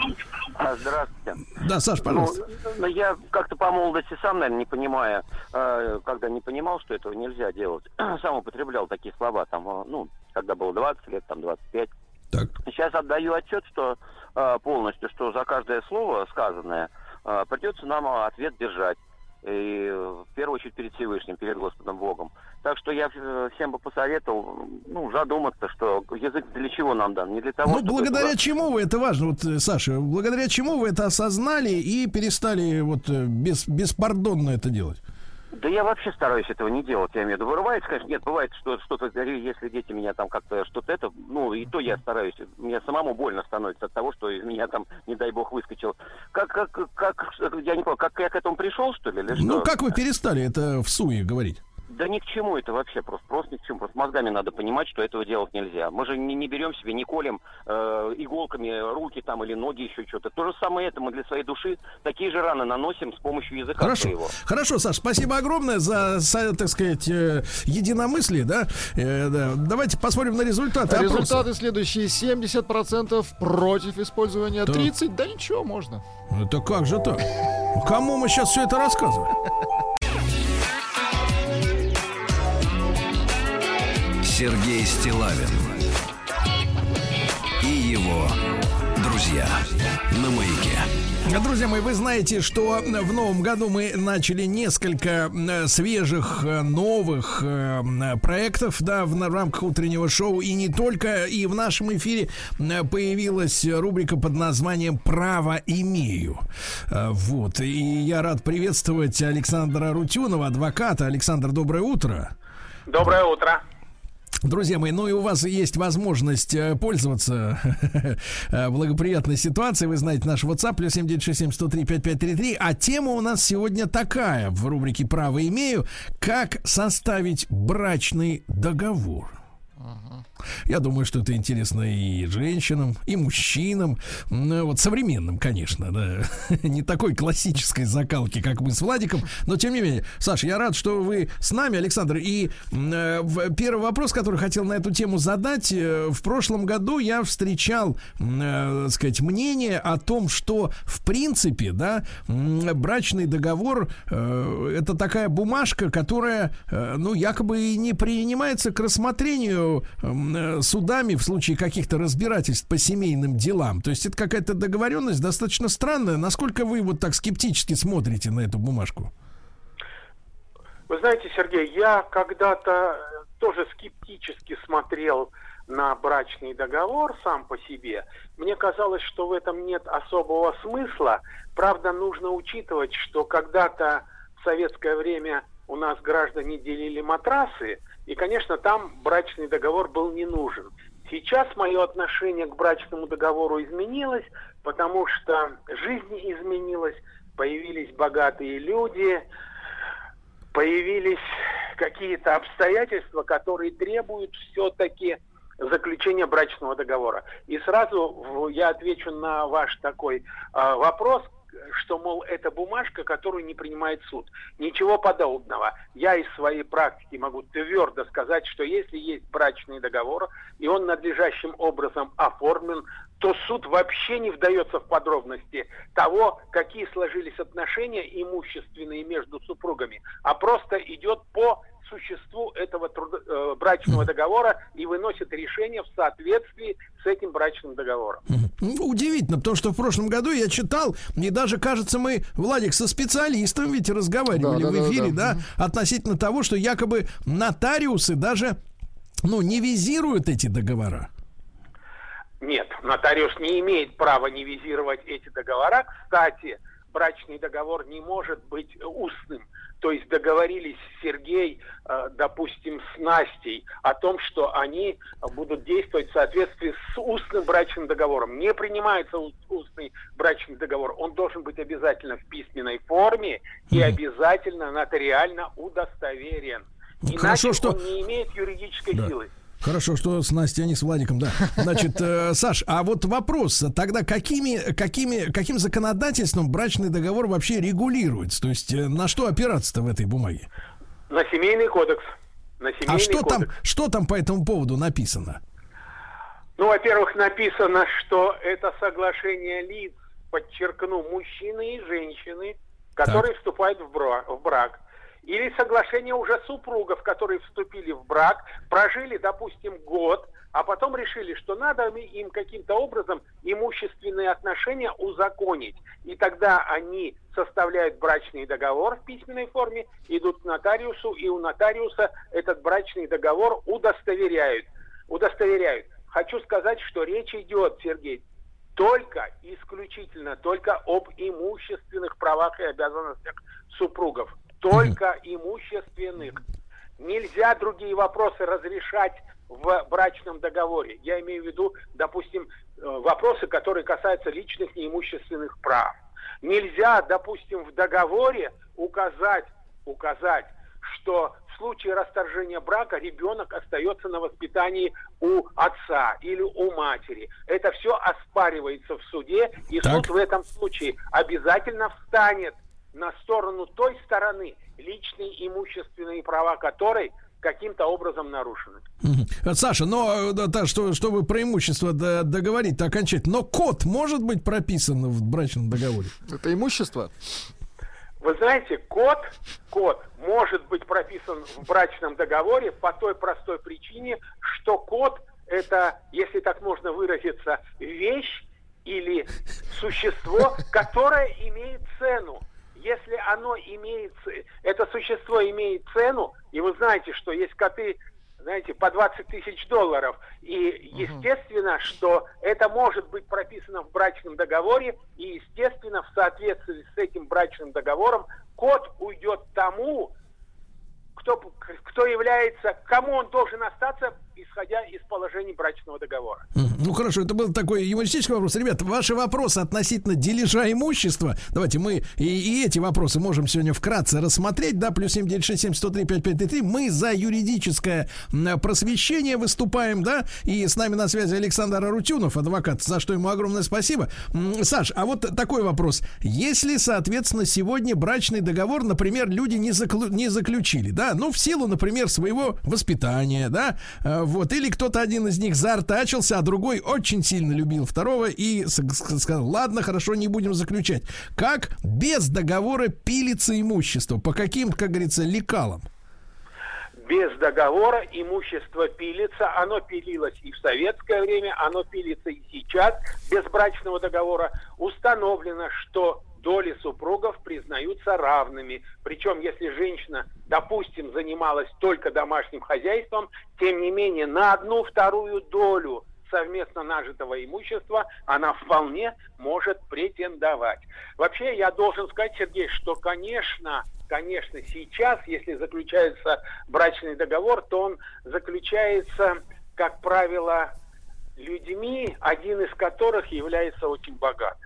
А, Здравствуйте. Да, Саш, пожалуйста. Ну, ну, я как-то по молодости сам, наверное, не понимая, э, когда не понимал, что этого нельзя делать, сам употреблял такие слова, там, э, ну, когда было 20 лет, там, 25. Так. Сейчас отдаю отчет, что э, полностью, что за каждое слово сказанное э, придется нам ответ держать. И э, в первую очередь перед Всевышним, перед Господом Богом. Так что я э, всем бы посоветовал, ну, задуматься, что язык для чего нам дан? Не для того, Ну, чтобы благодаря было- чему вы, это важно, вот, э, Саша, благодаря чему вы это осознали и перестали вот без, беспардонно это делать? Да я вообще стараюсь этого не делать, я имею в виду. Вырывается, конечно, нет, бывает, что что-то, если дети меня там как-то что-то это, ну, и то я стараюсь. Мне самому больно становится от того, что из меня там, не дай бог, выскочил. Как, как, как, я не понял, как я к этому пришел, что ли, или что? Ну, как вы перестали это в суе говорить? Да ни к чему это вообще, просто, просто ни к чему. Просто мозгами надо понимать, что этого делать нельзя. Мы же не, не берем себе, не колем э, иголками руки там или ноги, еще что-то. То же самое это мы для своей души такие же раны наносим с помощью языка Хорошо. своего. Хорошо, Саш, спасибо огромное за, за, так сказать, э, единомыслие, да? Э, да. Давайте посмотрим на результаты Результаты опроса. следующие. 70% против использования, Да. 30% да ничего, можно. Это как же так? Кому мы сейчас все это рассказываем? Сергей Стилавин и его друзья на маяке. Друзья мои, вы знаете, что в новом году мы начали несколько э, свежих, э, новых э, проектов, да, в рамках утреннего шоу. И не только, и в нашем эфире появилась рубрика под названием «Право имею». Вот. И я рад приветствовать Александра Рутюнова, адвоката. Александр, доброе утро. Доброе утро. Друзья мои, ну и у вас есть возможность э, пользоваться э, благоприятной ситуацией. Вы знаете наш WhatsApp, плюс 7967-103-5533. А тема у нас сегодня такая в рубрике «Право имею». Как составить брачный договор? Я думаю, что это интересно и женщинам, и мужчинам. Ну, вот современным, конечно, да. Не такой классической закалки, как мы с Владиком. Но тем не менее, Саша, я рад, что вы с нами, Александр. И э, первый вопрос, который хотел на эту тему задать. э, В прошлом году я встречал, э, сказать, мнение о том, что в принципе, да, брачный договор э, это такая бумажка, которая, э, ну, якобы и не принимается к рассмотрению э, судами в случае каких-то разбирательств по семейным делам. То есть это какая-то договоренность достаточно странная. Насколько вы вот так скептически смотрите на эту бумажку? Вы знаете, Сергей, я когда-то э, тоже скептически смотрел на брачный договор сам по себе. Мне казалось, что в этом нет особого смысла. Правда, нужно учитывать, что когда-то в советское время у нас граждане делили матрасы, и, конечно, там брачный договор был не нужен. Сейчас мое отношение к брачному договору изменилось, потому что жизнь изменилась, появились богатые люди, появились какие-то обстоятельства, которые требуют все-таки заключения брачного договора. И сразу я отвечу на ваш такой а, вопрос, что, мол, это бумажка, которую не принимает суд. Ничего подобного. Я из своей практики могу твердо сказать, что если есть брачный договор, и он надлежащим образом оформлен, то суд вообще не вдается в подробности того, какие сложились отношения имущественные между супругами, а просто идет по существу этого трудо- э, брачного договора и выносит решение в соответствии с этим брачным договором. Ну, Удивительно, потому что в прошлом году я читал, и даже, кажется, мы, Владик, со специалистом ведь разговаривали Да, да, в да, эфире, да. да, относительно того, что якобы нотариусы даже, ну, не визируют эти договора. Нет, нотариус не имеет права не визировать эти договора. Кстати, брачный договор не может быть устным. То есть договорились Сергей, э, допустим, с Настей о том, что они будут действовать в соответствии с устным брачным договором. Не принимается ус- устный брачный договор. Он должен быть обязательно в письменной форме и обязательно нотариально удостоверен. Иначе Хорошо, что- он не имеет юридической Да. силы. Хорошо, что с Настей, а не с Владиком, да. Значит, э, Саш, а вот вопрос, тогда какими, какими, каким законодательством брачный договор вообще регулируется? То есть э, на что опираться-то в этой бумаге? На семейный кодекс. На семейный А что там, кодекс. что там по этому поводу написано? Ну, во-первых, написано, что это соглашение лиц, подчеркну, мужчины и женщины, которые вступают в брак, в брак. Или соглашение уже супругов, которые вступили в брак, прожили, допустим, год, а потом решили, что надо им каким-то образом имущественные отношения узаконить. И тогда они составляют брачный договор в письменной форме, идут к нотариусу, и у нотариуса этот брачный договор удостоверяют. Удостоверяют. Хочу сказать, что речь идет, Сергей, только, исключительно, только об имущественных правах и обязанностях супругов. Только имущественных. Нельзя другие вопросы разрешать в брачном договоре. Я имею в виду, допустим, э, вопросы, которые касаются личных неимущественных прав. Нельзя, допустим, в договоре указать, указать, что в случае расторжения брака ребенок остается на воспитании у отца или у матери. Это все оспаривается в суде, и Так. суд в этом случае обязательно встанет на сторону той стороны, личные имущественные права которой каким-то образом нарушены. А, Саша, но э, да, что, чтобы преимущество д- договорить окончательно, но код может быть прописан в брачном договоре? Это имущество? Вы знаете, код, код может быть прописан в брачном договоре по той простой причине, что код это, если так можно выразиться, вещь или существо, которое имеет цену. Если оно имеет, это существо имеет цену, и вы знаете, что есть коты, знаете, по 20 тысяч долларов, и естественно, что это может быть прописано в брачном договоре, и естественно, в соответствии с этим брачным договором, код уйдет тому, кто, кто является, кому он должен остаться, исходя из положений брачного договора. Ну хорошо, это был такой юмористический вопрос. Ребята, ваши вопросы относительно дележа имущества, давайте мы и, и эти вопросы можем сегодня вкратце рассмотреть, да, плюс 7967 103 5533. Мы за юридическое просвещение выступаем, да, и с нами на связи Александр Арутюнов, адвокат, за что ему огромное спасибо. Саш, а вот такой вопрос. Если, соответственно, сегодня брачный договор, например, люди не, заклю- не заключили, да, ну, в силу, например, своего воспитания, да, э, вот, или кто-то один из них заортачился, а другой очень сильно любил второго и сказал, ладно, хорошо, не будем заключать. Как без договора пилится имущество? По каким, как говорится, лекалам? Без договора имущество пилится, оно пилилось и в советское время, оно пилится и сейчас без брачного договора. Установлено, что доли супругов признаются равными. Причем, если женщина, допустим, занималась только домашним хозяйством, тем не менее на одну вторую долю совместно нажитого имущества она вполне может претендовать. Вообще, я должен сказать, Сергей, что, конечно, конечно, сейчас, если заключается брачный договор, то он заключается, как правило, людьми, один из которых является очень богатым.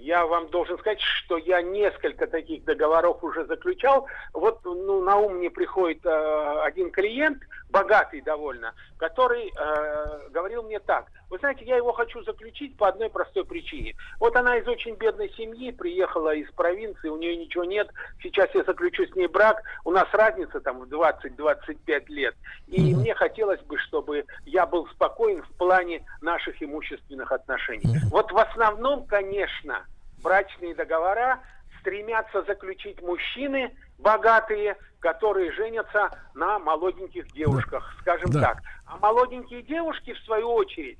Я вам должен сказать, что я несколько таких договоров уже заключал. Вот ну, на ум мне приходит э, один клиент, богатый довольно, который э, говорил мне так. Вы знаете, я его хочу заключить по одной простой причине. Вот она из очень бедной семьи, приехала из провинции, у нее ничего нет. Сейчас я заключу с ней брак. У нас разница там в 20-25 лет. И мне хотелось бы, чтобы я был спокоен в плане наших имущественных отношений. Вот в основном, конечно, брачные договора стремятся заключить мужчины богатые, которые женятся на молоденьких девушках, скажем Да. так. А молоденькие девушки, в свою очередь,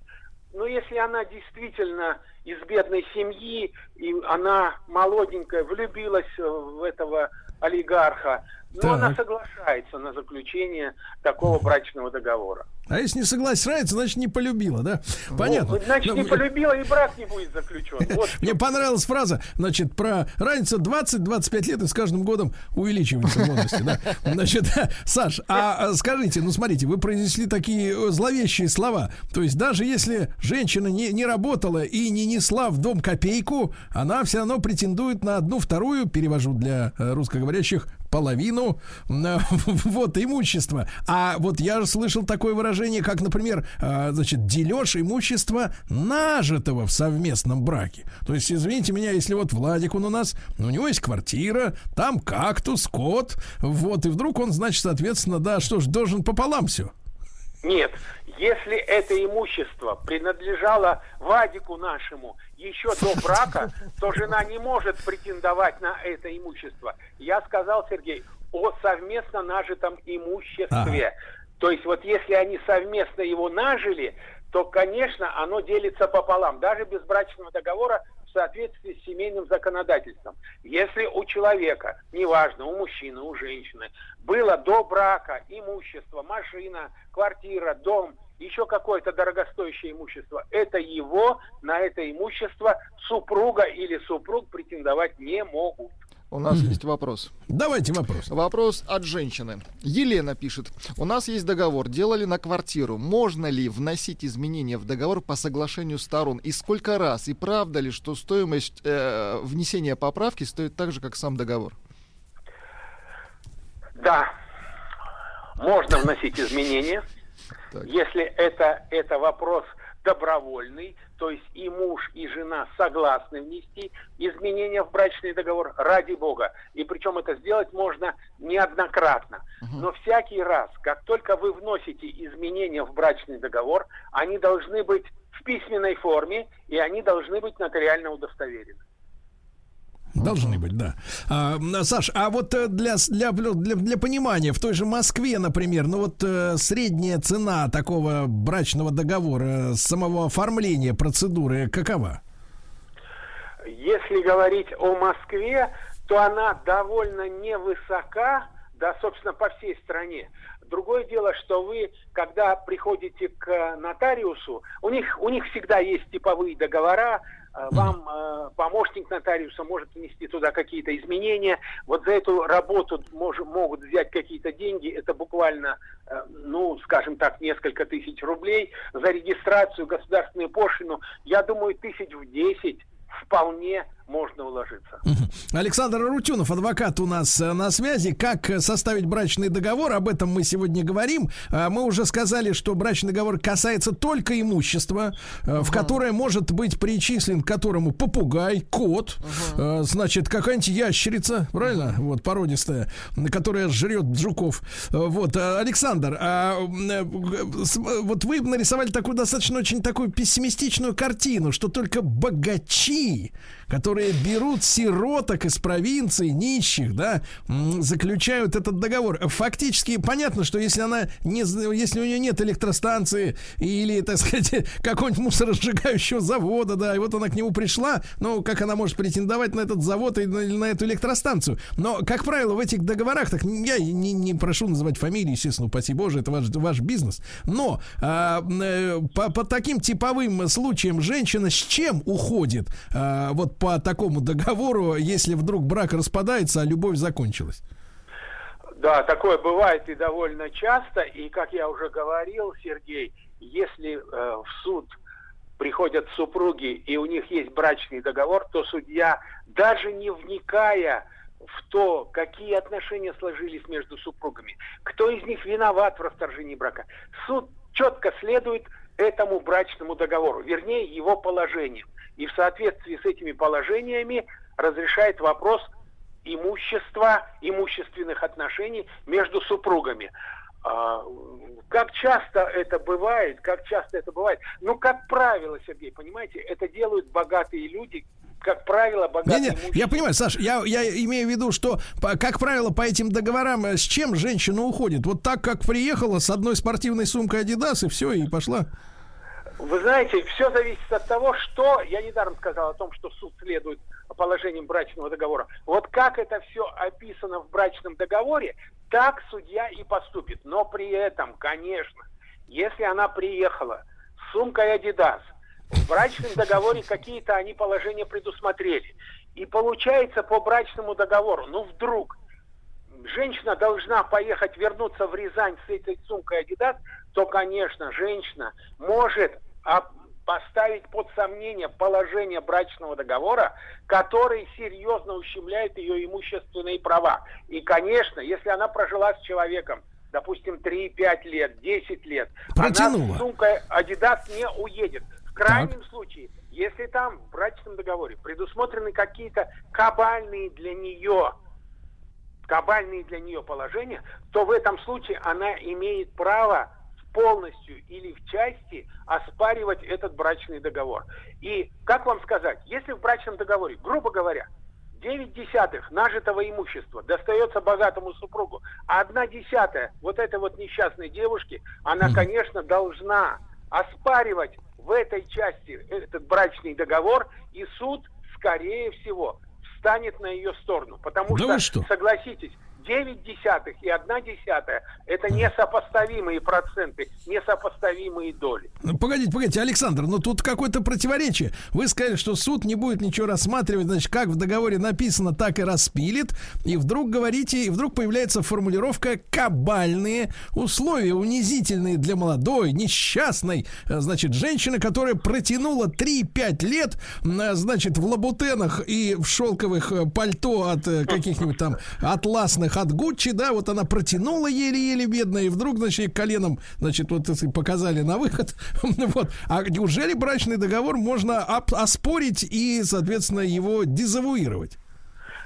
ну, если она действительно из бедной семьи, и она молоденькая, влюбилась в этого олигарха, но Так. она соглашается на заключение такого брачного договора. А если не согласится, значит, не полюбила, да? Понятно. Ну, значит, не Ну, полюбила, и брак не будет заключен. Вот Мне понравилась фраза, значит, про разницу 20-25 лет и с каждым годом увеличивается в возрасте, да. Значит, Саш, а а, скажите, ну смотрите, вы произнесли такие э, зловещие слова. То есть даже если женщина не, не работала и не несла в дом копейку, она все равно претендует на одну вторую, перевожу для э, русскоговорящих, половину э, вот имущества. А вот я слышал такое выражение, как, например, э, значит, дележ имущества нажитого в совместном браке. То есть, извините меня, если вот Владик он у нас, у него есть квартира, там кактус, кот, вот, и вдруг он, значит, соответственно, да, что ж, должен пополам все. Нет, если это имущество принадлежало Вадику нашему еще до брака, то жена не может претендовать на это имущество. Я сказал, Сергей, о совместно нажитом имуществе. То есть вот если они совместно его нажили, то, конечно, оно делится пополам, даже без брачного договора в соответствии с семейным законодательством. Если у человека, неважно, у мужчины, у женщины, было до брака имущество, машина, квартира, дом, еще какое-то дорогостоящее имущество, это его, на это имущество супруга или супруг претендовать не могут. У нас Мгм. есть вопрос. Давайте вопрос. Вопрос от женщины. Елена пишет. У нас есть договор, делали на квартиру. Можно ли вносить изменения в договор по соглашению сторон? И сколько раз? И правда ли, что стоимость э, внесения поправки стоит так же, как сам договор? Да, можно вносить изменения, если это, это вопрос добровольный, то есть и муж, и жена согласны внести изменения в брачный договор ради Бога. И причем это сделать можно неоднократно. Но всякий раз, как только вы вносите изменения в брачный договор, они должны быть в письменной форме, и они должны быть нотариально удостоверены. Должны быть, да. А, Саш, а вот э, для, для, для, для понимания, в той же Москве, например, ну вот э, средняя цена такого брачного договора, с самого оформления процедуры какова? Если говорить о Москве, то она довольно невысока, да, собственно, по всей стране. Другое дело, что вы, когда приходите к нотариусу, у них, у них всегда есть типовые договора, э, вам э, помощник нотариуса может внести туда какие-то изменения. Вот за эту работу мож- могут взять какие-то деньги, это буквально, э, ну, скажем так, несколько тысяч рублей. За регистрацию, государственную пошлину, я думаю, тысяч в 10 вполне можно уложиться. Александр Арутюнов, адвокат у нас э, на связи. Как э, составить брачный договор? Об этом мы сегодня говорим. А, Мы уже сказали, что брачный договор касается только имущества, э, в которое может быть причислен к которому попугай, кот, э, значит, какая-нибудь ящерица, правильно? Вот, породистая, которая жрет жуков. Э, Вот, э, Александр, а, э, э, вот вы нарисовали такую достаточно очень такую пессимистичную картину, что только богачи, которые берут сироток из провинции, нищих, да, заключают этот договор. Фактически понятно, что если она не, если у нее нет электростанции или, так сказать, какого-нибудь мусоросжигающего завода, да, и вот она к нему пришла, ну, как она может претендовать на этот завод и на эту электростанцию? Но, как правило, в этих договорах, так я не, не прошу называть фамилии, естественно, упаси боже, это ваш, ваш бизнес, но а, э, по, по таким типовым случаям женщина с чем уходит а, вот по такому договору, если вдруг брак распадается, а любовь закончилась? Да, такое бывает и довольно часто. И, как я уже говорил, Сергей, если э, в суд приходят супруги и у них есть брачный договор, то судья, даже не вникая в то, какие отношения сложились между супругами, кто из них виноват в расторжении брака, суд четко следует этому брачному договору, вернее его положениям. И в соответствии с этими положениями разрешает вопрос имущества, имущественных отношений между супругами. А, Как часто это бывает, как часто это бывает? Ну, как правило, Сергей, понимаете, это делают богатые люди, как правило, богатые Не-не, мужчины. я понимаю, Саш, я, я имею в виду, что, по- как правило, по этим договорам э, с чем женщина уходит? Вот так, как приехала с одной спортивной сумкой Adidas, и все, и пошла. Вы знаете, все зависит от того, что... Я недаром сказал о том, что суд следует положениям брачного договора. Вот как это все описано в брачном договоре, так судья и поступит. Но при этом, конечно, если она приехала с сумкой Adidas, в брачном договоре какие-то они положения предусмотрели. И получается по брачному договору, ну вдруг женщина должна поехать вернуться в Рязань с этой сумкой Adidas, то, конечно, женщина может поставить под сомнение положение брачного договора, который серьезно ущемляет ее имущественные права. И, конечно, если она прожила с человеком, допустим, 3-5 лет, 10 лет, она Протянула. с сумкой Adidas не уедет. В крайнем случае, если там в брачном договоре предусмотрены какие-то кабальные для нее кабальные для нее положения, то в этом случае она имеет право полностью или в части оспаривать этот брачный договор. И, как вам сказать, если в брачном договоре, грубо говоря, 9 десятых нажитого имущества достается богатому супругу, а одна десятая вот этой вот несчастной девушки, она, конечно, должна оспаривать в этой части этот брачный договор, и суд, скорее всего, встанет на ее сторону. Потому Да что, что? согласитесь, 9 десятых и 1 десятая – это несопоставимые проценты, несопоставимые доли. Ну, погодите, погодите, Александр, ну тут какое-то противоречие. Вы сказали, что суд не будет ничего рассматривать, значит, как в договоре написано, так и распилит. И вдруг говорите, и вдруг появляется формулировка «кабальные условия, унизительные для молодой, несчастной, э, значит, женщины, которая протянула 3-5 лет, э, значит, в лабутенах и в шелковых э, пальто от каких-нибудь там атласных от Гуччи, да, вот она протянула еле-еле бедная, и вдруг, значит, коленом, значит, вот показали на выход. вот. А неужели брачный договор можно оспорить и, соответственно, его дезавуировать?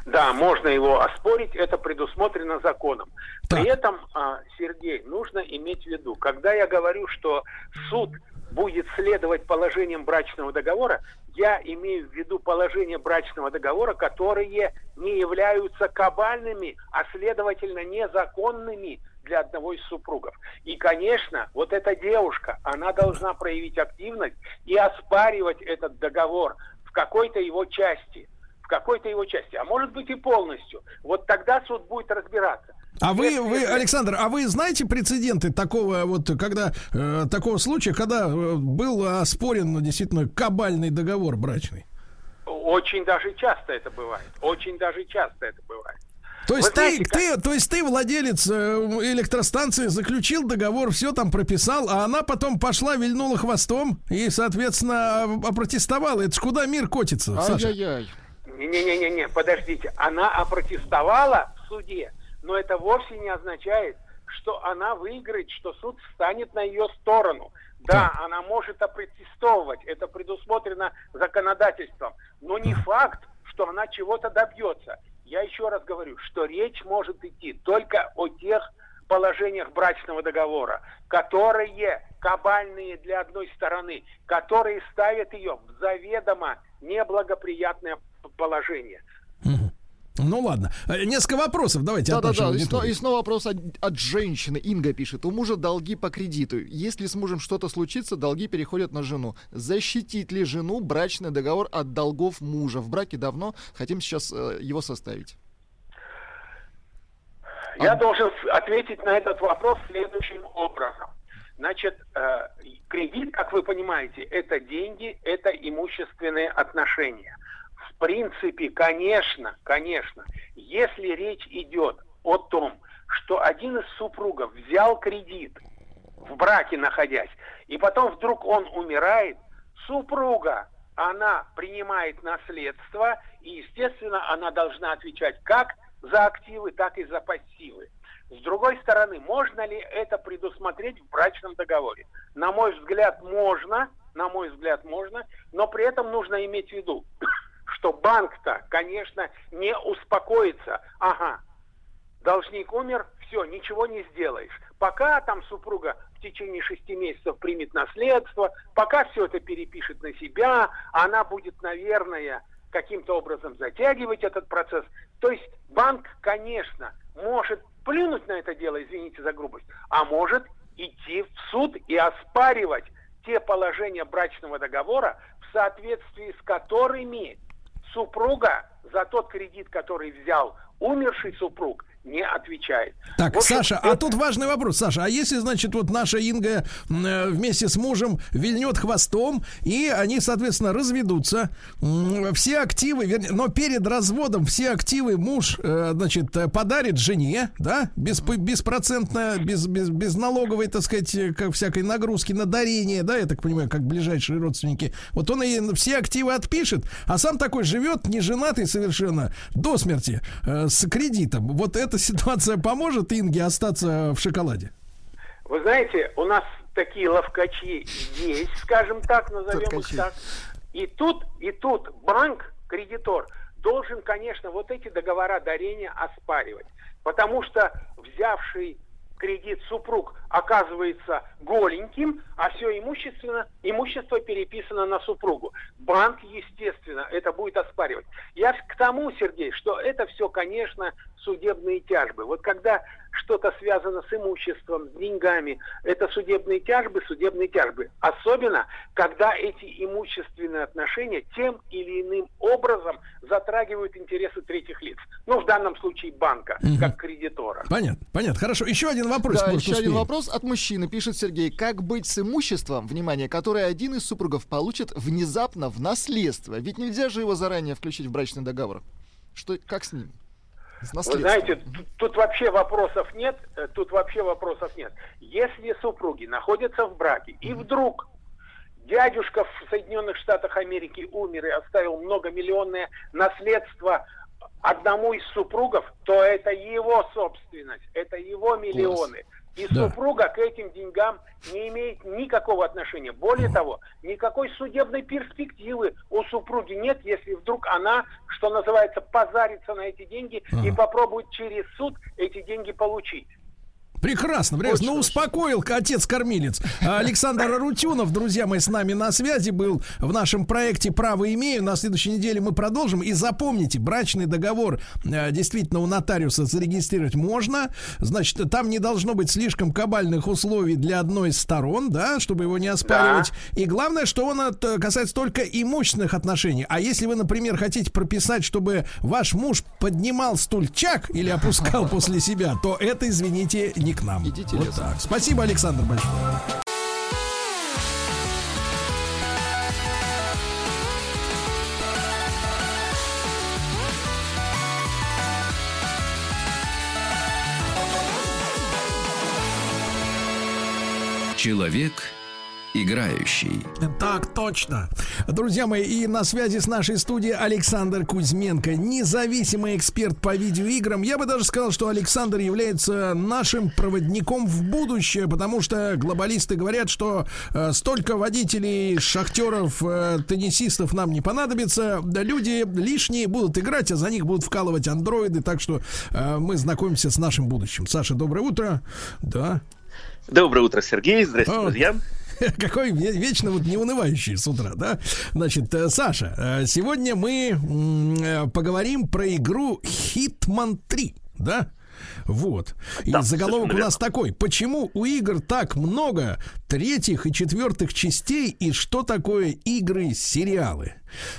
Да, можно его оспорить, это предусмотрено законом. Так. При этом, а, Сергей, нужно иметь в виду, когда я говорю, что суд будет следовать положениям брачного договора, я имею в виду положения брачного договора, которые не являются кабальными, а следовательно незаконными для одного из супругов. И, конечно, вот эта девушка, она должна проявить активность и оспаривать этот договор в какой-то его части в какой-то его части, а может быть и полностью. Вот тогда суд будет разбираться. А вы, вы, Александр, а вы знаете прецеденты такого вот, когда э, такого случая, когда э, был оспорен ну, действительно кабальный договор брачный? Очень даже часто это бывает. Очень даже часто это бывает. То есть, знаете, ты, как... ты, то есть ты владелец э, электростанции, заключил договор, все там прописал, а она потом пошла, вильнула хвостом и, соответственно, опротестовала. Это ж куда мир котится, Ай-яй-яй. Не-не-не-не, подождите. Она опротестовала в суде, но это вовсе не означает, что она выиграет, что суд встанет на ее сторону. Да, да, она может опротестовывать, это предусмотрено законодательством, но не факт, что она чего-то добьется. Я еще раз говорю, что речь может идти только о тех положениях брачного договора, которые кабальные для одной стороны, которые ставят ее в заведомо неблагоприятное положение. Ну ладно. Э, несколько вопросов. Давайте Да, да, да. И, снова, и снова вопрос от, от женщины. Инга пишет: у мужа долги по кредиту. Если с мужем что-то случится, долги переходят на жену. Защитит ли жену брачный договор от долгов мужа? В браке давно хотим сейчас э, его составить. Я а... должен ответить на этот вопрос следующим образом. Значит, э, кредит, как вы понимаете, это деньги, это имущественные отношения принципе, конечно, конечно, если речь идет о том, что один из супругов взял кредит в браке находясь, и потом вдруг он умирает, супруга, она принимает наследство, и, естественно, она должна отвечать как за активы, так и за пассивы. С другой стороны, можно ли это предусмотреть в брачном договоре? На мой взгляд, можно, на мой взгляд, можно, но при этом нужно иметь в виду, что банк-то, конечно, не успокоится. Ага, должник умер, все, ничего не сделаешь. Пока там супруга в течение шести месяцев примет наследство, пока все это перепишет на себя, она будет, наверное, каким-то образом затягивать этот процесс. То есть банк, конечно, может плюнуть на это дело, извините за грубость, а может идти в суд и оспаривать те положения брачного договора, в соответствии с которыми супруга за тот кредит, который взял умерший супруг, не отвечает. Так, вот Саша, это... а тут важный вопрос, Саша, а если, значит, вот наша Инга э, вместе с мужем вильнет хвостом, и они, соответственно, разведутся, все активы, вернее, но перед разводом все активы муж, э, значит, подарит жене, да, без, беспроцентно, без, без, без налоговой, так сказать, как всякой нагрузки на дарение, да, я так понимаю, как ближайшие родственники. Вот он и все активы отпишет, а сам такой живет, не женатый совершенно, до смерти, э, с кредитом. Вот это эта ситуация поможет Инге остаться в шоколаде? Вы знаете, у нас такие ловкачи есть, скажем так, назовем их так. И тут, и тут банк, кредитор, должен, конечно, вот эти договора дарения оспаривать. Потому что взявший кредит супруг оказывается голеньким, а все имущественно, имущество переписано на супругу. Банк, естественно, это будет оспаривать. Я к тому, Сергей, что это все, конечно, судебные тяжбы. Вот когда что-то связано с имуществом, с деньгами, это судебные тяжбы, судебные тяжбы. Особенно, когда эти имущественные отношения тем или иным образом затрагивают интересы третьих лиц. Ну, в данном случае банка, Мгм. как кредитора. Понятно, понятно. Хорошо, еще один вопрос. Да, еще один успеем. вопрос от мужчины, пишет Сергей. Как быть с имуществом, внимание, которое один из супругов получит внезапно в наследство? Ведь нельзя же его заранее включить в брачный договор. Что, как с ним? Вы знаете, тут, тут вообще вопросов нет, э, тут вообще вопросов нет. Если супруги находятся в браке, и вдруг дядюшка в Соединенных Штатах Америки умер и оставил многомиллионное наследство одному из супругов, то это его собственность, это его миллионы. И Да. супруга к этим деньгам не имеет никакого отношения. Более того, никакой судебной перспективы у супруги нет, если вдруг она, что называется, позарится на эти деньги и Ага. попробует через суд эти деньги получить. Прекрасно, прекрасно. Ну, успокоил отец-кормилец. А Александр Арутюнов, друзья мои, с нами на связи был в нашем проекте «Право имею». На следующей неделе мы продолжим. И запомните, брачный договор э, действительно у нотариуса зарегистрировать можно. Значит, там не должно быть слишком кабальных условий для одной из сторон, да, чтобы его не оспаривать. И главное, что он от- касается только имущественных отношений. А если вы, например, хотите прописать, чтобы ваш муж поднимал стульчак или опускал после себя, то это, извините, не к нам. Идите вот лесом. так. Спасибо, Александр, большое. Человек играющий. Так точно. Друзья мои, и на связи с нашей студией Александр Кузьменко, независимый эксперт по видеоиграм. Я бы даже сказал, что Александр является нашим проводником в будущее, потому что глобалисты говорят, что э, столько водителей, шахтеров, э, теннисистов нам не понадобится. Да люди лишние будут играть, а за них будут вкалывать андроиды. Так что э, мы знакомимся с нашим будущим. Саша, доброе утро. Да. Доброе утро, Сергей. Здравствуйте, А, друзья. Какой ве- вечно вот неунывающий с утра, да? Значит, э, Саша, э, сегодня мы э, поговорим про игру Hitman 3, да? Вот. И Да, заголовок у нас такой. Почему у игр так много третьих и четвертых частей и что такое игры-сериалы?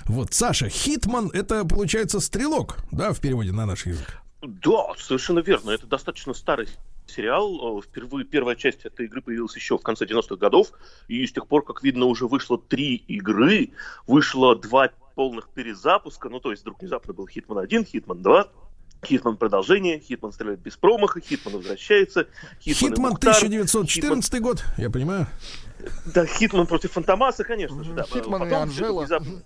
Вот, Саша, Хитман это получается стрелок, да, в переводе на наш язык. Да, совершенно верно. Это достаточно старый сериал. Э, Впервые первая часть этой игры появилась еще в конце 90-х годов. И с тех пор, как видно, уже вышло три игры. Вышло два полных перезапуска. Ну, то есть вдруг внезапно был Hitman 1, Hitman 2. Hitman продолжение, Hitman стреляет без промаха, Hitman возвращается, Hitman, и Hitman Мухтар, 1914 год, я понимаю. Да, Hitman против Фантомаса, конечно же, да. Hitman и Потом Анжела. внезапно-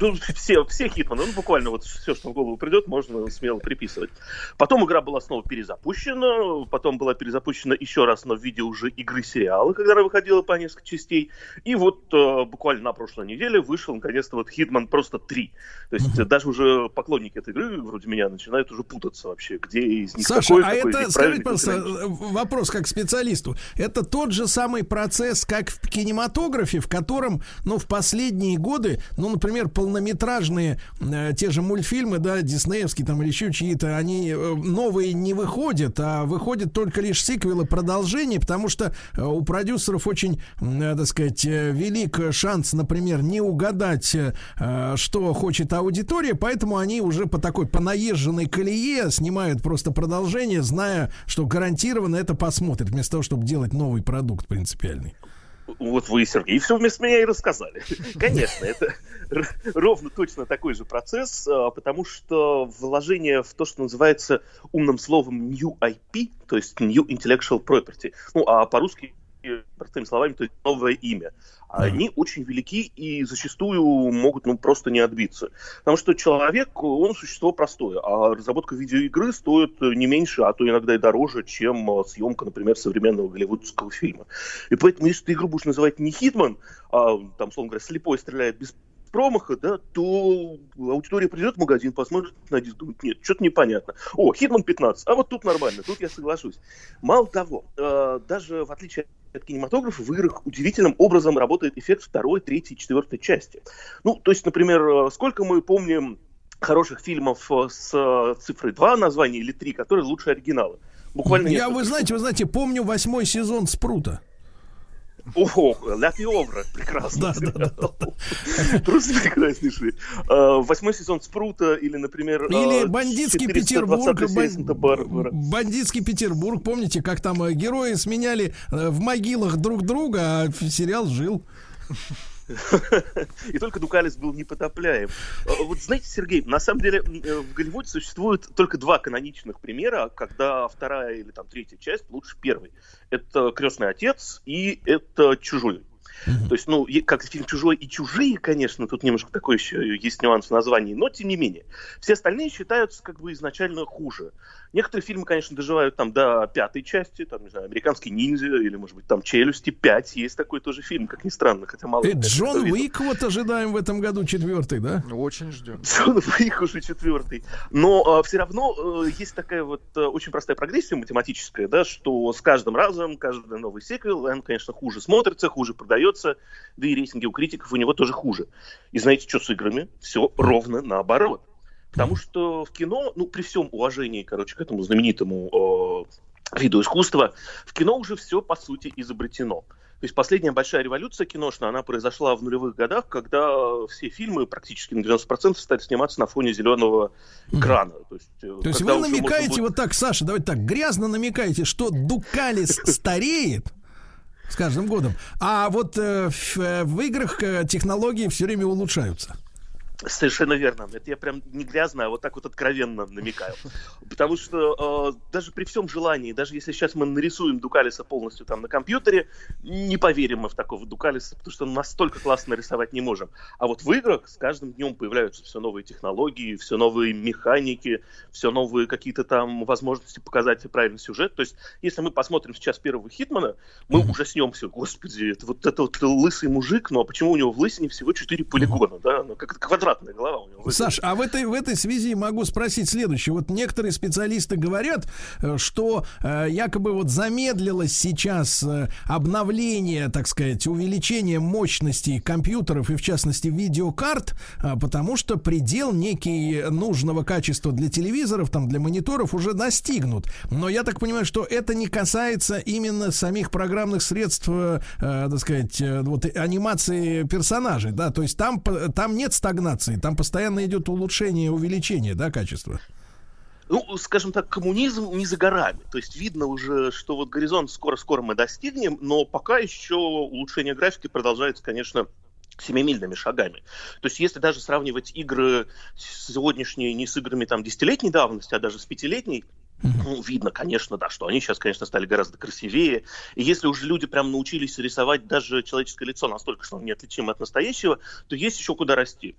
Ну, все, все Хитманы, ну, буквально вот все, что в голову придет, можно смело приписывать. Потом игра была снова перезапущена, потом была перезапущена еще раз, но в виде уже игры-сериала, когда она выходила по несколько частей. И вот э, буквально на прошлой неделе вышел, наконец-то, вот Хитман просто 3. То есть э, даже уже поклонники этой игры, вроде меня, начинают уже путаться вообще, где из них Саша, какой, а какой это, скажите, пожалуйста, э, вопрос как специалисту. Это тот же самый процесс, как в кинематографе, в котором, ну, в последние годы, ну, например, полнометражные э, те же мультфильмы, да, диснеевские там или еще чьи-то, они э, новые не выходят, а выходят только лишь сиквелы, продолжения, потому что э, у продюсеров очень, э, так сказать, э, велик шанс, например, не угадать, э, что хочет аудитория, поэтому они уже по такой по наезженной колее снимают просто продолжение, зная, что гарантированно это посмотрят, вместо того, чтобы делать новый продукт принципиальный. Вот вы, Сергей, все вместо меня и рассказали. Конечно, это ровно точно такой же процесс, а, потому что вложение в то, что называется умным словом New IP, то есть New Intellectual Property, ну, а по-русски простыми словами, то есть новое имя, они очень велики и зачастую могут ну, просто не отбиться. Потому что человек, он существо простое, а разработка видеоигры стоит не меньше, а то иногда и дороже, чем э, съемка, например, современного голливудского фильма. И поэтому, если ты игру будешь называть не Хитман, а там, словно говоря, слепой стреляет без промаха, да, то аудитория придет в магазин, посмотрит на диск, думает, нет, что-то непонятно. О, Хитман 15, а вот тут нормально, тут я соглашусь. Мало того, э, даже в отличие от кинематографа в играх удивительным образом работает эффект второй, третьей, четвертой части. Ну, то есть, например, э, сколько мы помним хороших фильмов э, с э, цифрой 2 названия или 3, которые лучше оригинала. Буквально Я, вы знаете, вы знаете, помню восьмой сезон Спрута. Ого, Ля Пиовра, прекрасно. Просто прекраснейший. А, восьмой сезон Спрута или, например... А, или Бандитский Петербург. Бандитский Петербург. Помните, как там э, герои сменяли э, в могилах друг друга, а сериал жил. И только Дукалис был непотопляем. А, вот знаете, Сергей, на самом деле э, в Голливуде существует только два каноничных примера, когда вторая или там третья часть лучше первой. Это «Крестный отец» и это «Чужой». Mm-hmm. То есть, ну, как фильм «Чужой» и «Чужие», конечно, тут немножко такой еще есть нюанс в названии, но тем не менее. Все остальные считаются как бы изначально хуже. Некоторые фильмы, конечно, доживают там до пятой части, там, не знаю, «Американский ниндзя» или, может быть, там «Челюсти 5». Есть такой тоже фильм, как ни странно, хотя мало... И Джон Уик вот ожидаем в этом году четвертый, да? Ну, очень ждем. Джон Уик уже четвертый. Но а, все равно а, есть такая вот а, очень простая прогрессия математическая, да, что с каждым разом, каждый новый сиквел, он, конечно, хуже смотрится, хуже продается, да и рейтинги у критиков у него тоже хуже. И знаете, что с играми? Все ровно наоборот. Потому что в кино, ну, при всем уважении, короче, к этому знаменитому э, виду искусства, в кино уже все, по сути, изобретено. То есть последняя большая революция киношная, она произошла в нулевых годах, когда все фильмы практически на 90% стали сниматься на фоне зеленого экрана. То есть, э, То есть вы намекаете, будет... вот так, Саша, давайте так, грязно намекаете, что Дукалис стареет, с каждым годом. А вот э, в, э, в играх э, технологии все время улучшаются. Совершенно верно. Это я прям не грязно, а вот так вот откровенно намекаю. Потому что э, даже при всем желании, даже если сейчас мы нарисуем Дукалиса полностью там на компьютере, не поверим мы в такого Дукалиса, потому что настолько классно нарисовать не можем. А вот в играх с каждым днем появляются все новые технологии, все новые механики, все новые какие-то там возможности показать правильный сюжет. То есть, если мы посмотрим сейчас первого Хитмана, мы mm-hmm. ужаснемся. Господи, это вот это вот лысый мужик, ну а почему у него в лысине всего 4 полигона, да? Ну, как квадрат квадратная голова у него. Саш, а в этой, в этой связи могу спросить следующее. Вот некоторые специалисты говорят, э, что э, якобы вот замедлилось сейчас э, обновление, так сказать, увеличение мощности компьютеров и, в частности, видеокарт, э, потому что предел некий нужного качества для телевизоров, там, для мониторов уже достигнут. Но я так понимаю, что это не касается именно самих программных средств, э, так сказать, вот анимации персонажей, да, то есть там, там нет стагнации стагнации. Там постоянно идет улучшение, увеличение, да, качества. Ну, скажем так, коммунизм не за горами. То есть видно уже, что вот горизонт скоро-скоро мы достигнем, но пока еще улучшение графики продолжается, конечно, семимильными шагами. То есть если даже сравнивать игры сегодняшние не с играми там десятилетней давности, а даже с пятилетней, ну, видно, конечно, да, что они сейчас, конечно, стали гораздо красивее. И если уже люди прям научились рисовать даже человеческое лицо настолько, что оно неотличимо от настоящего, то есть еще куда расти.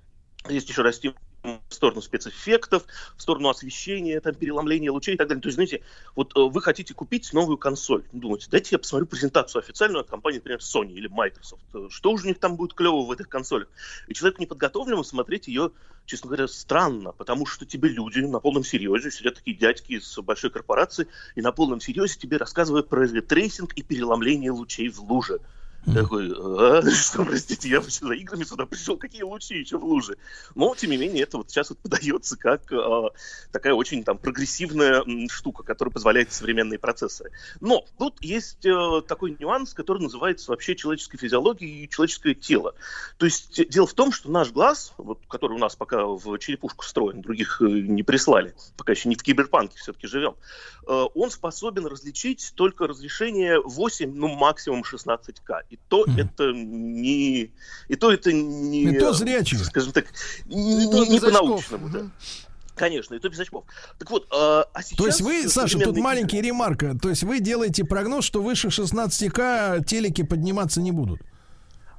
Есть еще расти в сторону спецэффектов, в сторону освещения, там, переломления лучей и так далее. То есть, знаете, вот э, вы хотите купить новую консоль. Думаете, дайте я посмотрю презентацию официальную от компании, например, Sony или Microsoft. Э, что уже у них там будет клево в этих консолях? И человек неподготовленному смотреть ее, честно говоря, странно, потому что тебе люди на полном серьезе, сидят такие дядьки из большой корпорации, и на полном серьезе тебе рассказывают про ray tracing и переломление лучей в луже. Такой, а, что, простите, я за играми сюда пришел, какие лучи еще в луже. Но, тем не менее, это вот сейчас вот подается как а, такая очень там прогрессивная штука, которая позволяет современные процессоры. Но тут есть а, такой нюанс, который называется вообще человеческой физиологией и человеческое тело. То есть дело в том, что наш глаз, вот, который у нас пока в черепушку встроен, других э, не прислали, пока еще не в киберпанке все-таки живем, э, он способен различить только разрешение 8, ну максимум 16К и то mm. это не... И то это не... И то зрячие. Скажем так, не, не, не по-научному, да. Конечно, и то без очков. Так вот, а, а сейчас... То есть вы, Саша, тут маленький ремарка. То есть вы делаете прогноз, что выше 16К телеки подниматься не будут?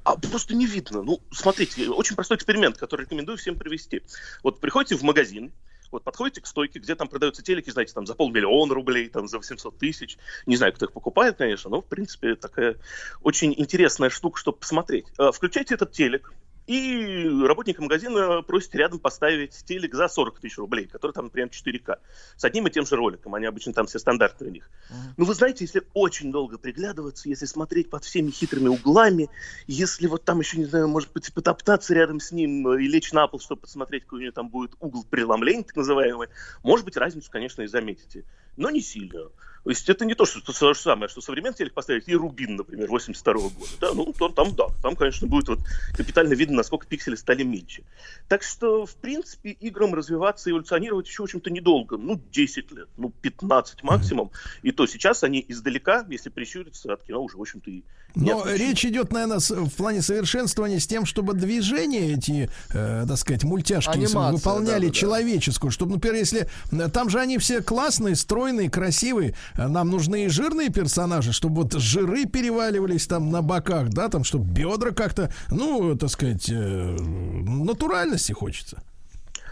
А просто не видно. Ну, смотрите, очень простой эксперимент, который рекомендую всем провести. Вот приходите в магазин, вот подходите к стойке, где там продаются телеки, знаете, там за полмиллиона рублей, там за 800 тысяч. Не знаю, кто их покупает, конечно, но, в принципе, такая очень интересная штука, чтобы посмотреть. А, включайте этот телек, и работник магазина просит рядом поставить телек за 40 тысяч рублей, который там, например, 4К, с одним и тем же роликом, они обычно там все стандартные у них. Ну, вы знаете, если очень долго приглядываться, если смотреть под всеми хитрыми углами, если вот там еще, не знаю, может быть, потоптаться рядом с ним и лечь на пол, чтобы посмотреть, какой у него там будет угол преломления, так называемый, может быть, разницу, конечно, и заметите, но не сильно. То есть это не то, что то же самое, что современный телек поставить и Рубин, например, 82 -го года. Да, ну, то, там, да, там, конечно, будет вот капитально видно, насколько пиксели стали меньше. Так что, в принципе, играм развиваться и эволюционировать еще, в общем-то, недолго. Ну, 10 лет, ну, 15 максимум. И то сейчас они издалека, если прищуриться, от кино уже, в общем-то, и но речь идет, наверное, в плане совершенствования с тем, чтобы движения эти, э, так сказать, мультяшки Анимация, выполняли да, да, человеческую. Чтобы, например, если э, там же они все классные, стройные, красивые, нам нужны и жирные персонажи, чтобы вот жиры переваливались там на боках, да, там, чтобы бедра как-то, ну, так сказать, э, натуральности хочется.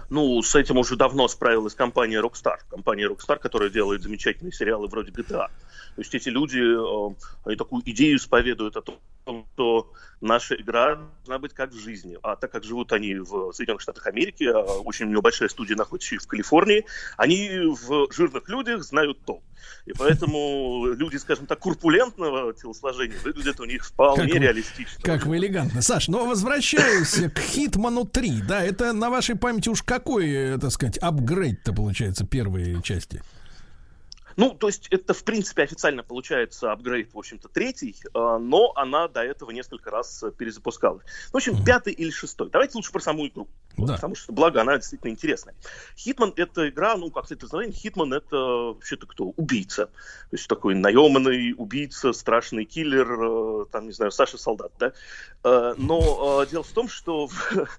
Ну, с этим уже давно справилась компания Rockstar. Компания Rockstar, которая делает замечательные сериалы вроде GTA. То есть эти люди, э, они такую идею исповедуют о том, что наша игра должна быть как в жизни. А так как живут они в Соединенных Штатах Америки, а очень небольшая студия находится в Калифорнии, они в жирных людях знают то. И поэтому люди, скажем так, курпулентного телосложения выглядят у них вполне как реалистично. как вы элегантно. Саш, но возвращаясь к Хитману 3, да, это на вашей памяти уж какой, э, так сказать, апгрейд-то получается первой части? Ну, то есть это, в принципе, официально получается апгрейд, в общем-то, третий, э, но она до этого несколько раз перезапускалась. Ну, в общем, пятый или шестой. Давайте лучше про саму игру. Да. Потому что, благо, она действительно интересная. Hitman — это игра, ну, как это название, Hitman — это вообще-то кто? Убийца. То есть такой наемный убийца, страшный киллер, э, там, не знаю, Саша Солдат, да? Э, но дело в том, что в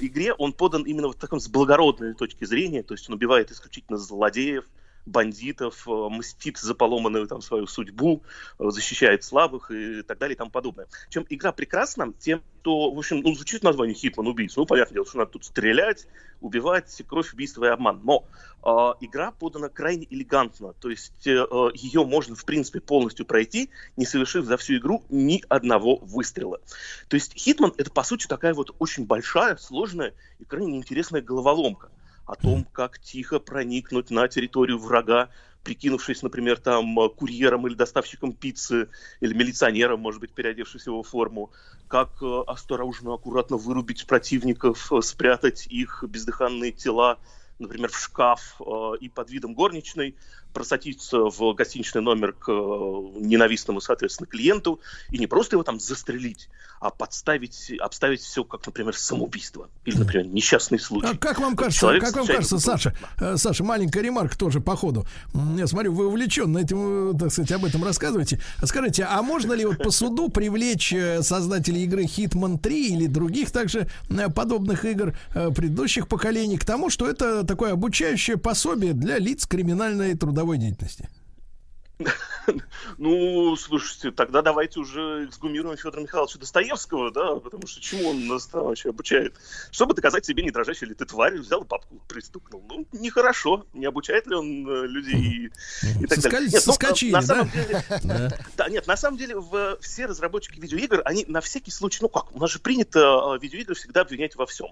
игре он подан именно в таком с благородной точки зрения, то есть он убивает исключительно злодеев, бандитов, э, мстит за поломанную там свою судьбу, э, защищает слабых и так далее и тому подобное. Чем игра прекрасна, тем, что, в общем, ну, звучит название Хитман убийца. Ну, понятное дело, что надо тут стрелять, убивать, кровь, убийство и обман. Но э, игра подана крайне элегантно. То есть э, ее можно, в принципе, полностью пройти, не совершив за всю игру ни одного выстрела. То есть Хитман это, по сути, такая вот очень большая, сложная и крайне интересная головоломка о том, как тихо проникнуть на территорию врага, прикинувшись, например, там курьером или доставщиком пиццы, или милиционером, может быть, переодевшись в его форму, как э, осторожно, аккуратно вырубить противников, э, спрятать их бездыханные тела, например, в шкаф э, и под видом горничной просатиться в гостиничный номер к ненавистному, соответственно, клиенту и не просто его там застрелить, а подставить, обставить все как, например, самоубийство или, например, несчастный случай. А как вам кажется, Человек как вам кажется, Саша, э, Саша, маленькая ремарка тоже по ходу. Я смотрю, вы увлеченно этим, так сказать, об этом рассказываете. Скажите, а можно ли вот по суду привлечь э, создателей игры Hitman 3 или других также э, подобных игр предыдущих поколений к тому, что это такое обучающее пособие для лиц криминальной трудовой деятельности? Ну, слушайте, тогда давайте уже эксгумируем Федора Михайловича Достоевского, да, потому что чему он нас там вообще обучает? Чтобы доказать себе, не дрожащий ли ты тварь, взял папку, пристукнул. Ну, нехорошо. Не обучает ли он э, людей и, и так далее? Нет, ну, на самом деле, да, нет, на самом деле в, все разработчики видеоигр, они на всякий случай, ну как, у нас же принято э, видеоигры всегда обвинять во всем.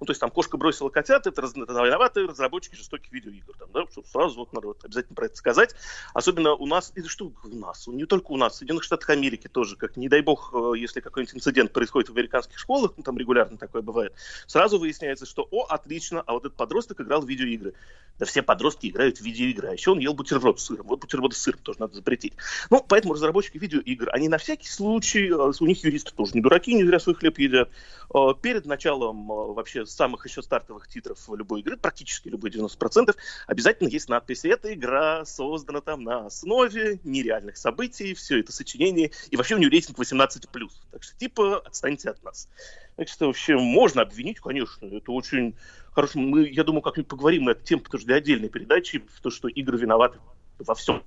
Ну, то есть там кошка бросила котят, это, это виноваты разработчики жестоких видеоигр. Там, да, сразу вот надо вот обязательно про это сказать. Особенно у нас, и что у нас, не только у нас, в Соединенных Штатах Америки тоже, как не дай бог, э, если какой-нибудь инцидент происходит в американских школах, ну там регулярно такое бывает, сразу выясняется, что, о, отлично, а вот этот подросток играл в видеоигры. Да все подростки играют в видеоигры, а еще он ел бутерброд с сыром. Вот бутерброды с сыром тоже надо запретить. Ну, поэтому разработчики видеоигр, они на всякий случай, э, у них юристы тоже не дураки, не зря свой хлеб едят, э, перед началом вообще самых еще стартовых титров любой игры, практически любой 90%, обязательно есть надпись «Эта игра создана там на основе нереальных событий, все это сочинение, и вообще у нее рейтинг 18+. Так что типа отстаньте от нас. Так что вообще можно обвинить, конечно, это очень хорошо. Мы, я думаю, как-нибудь поговорим на эту тему, потому что для отдельной передачи, то, что игры виноваты во всем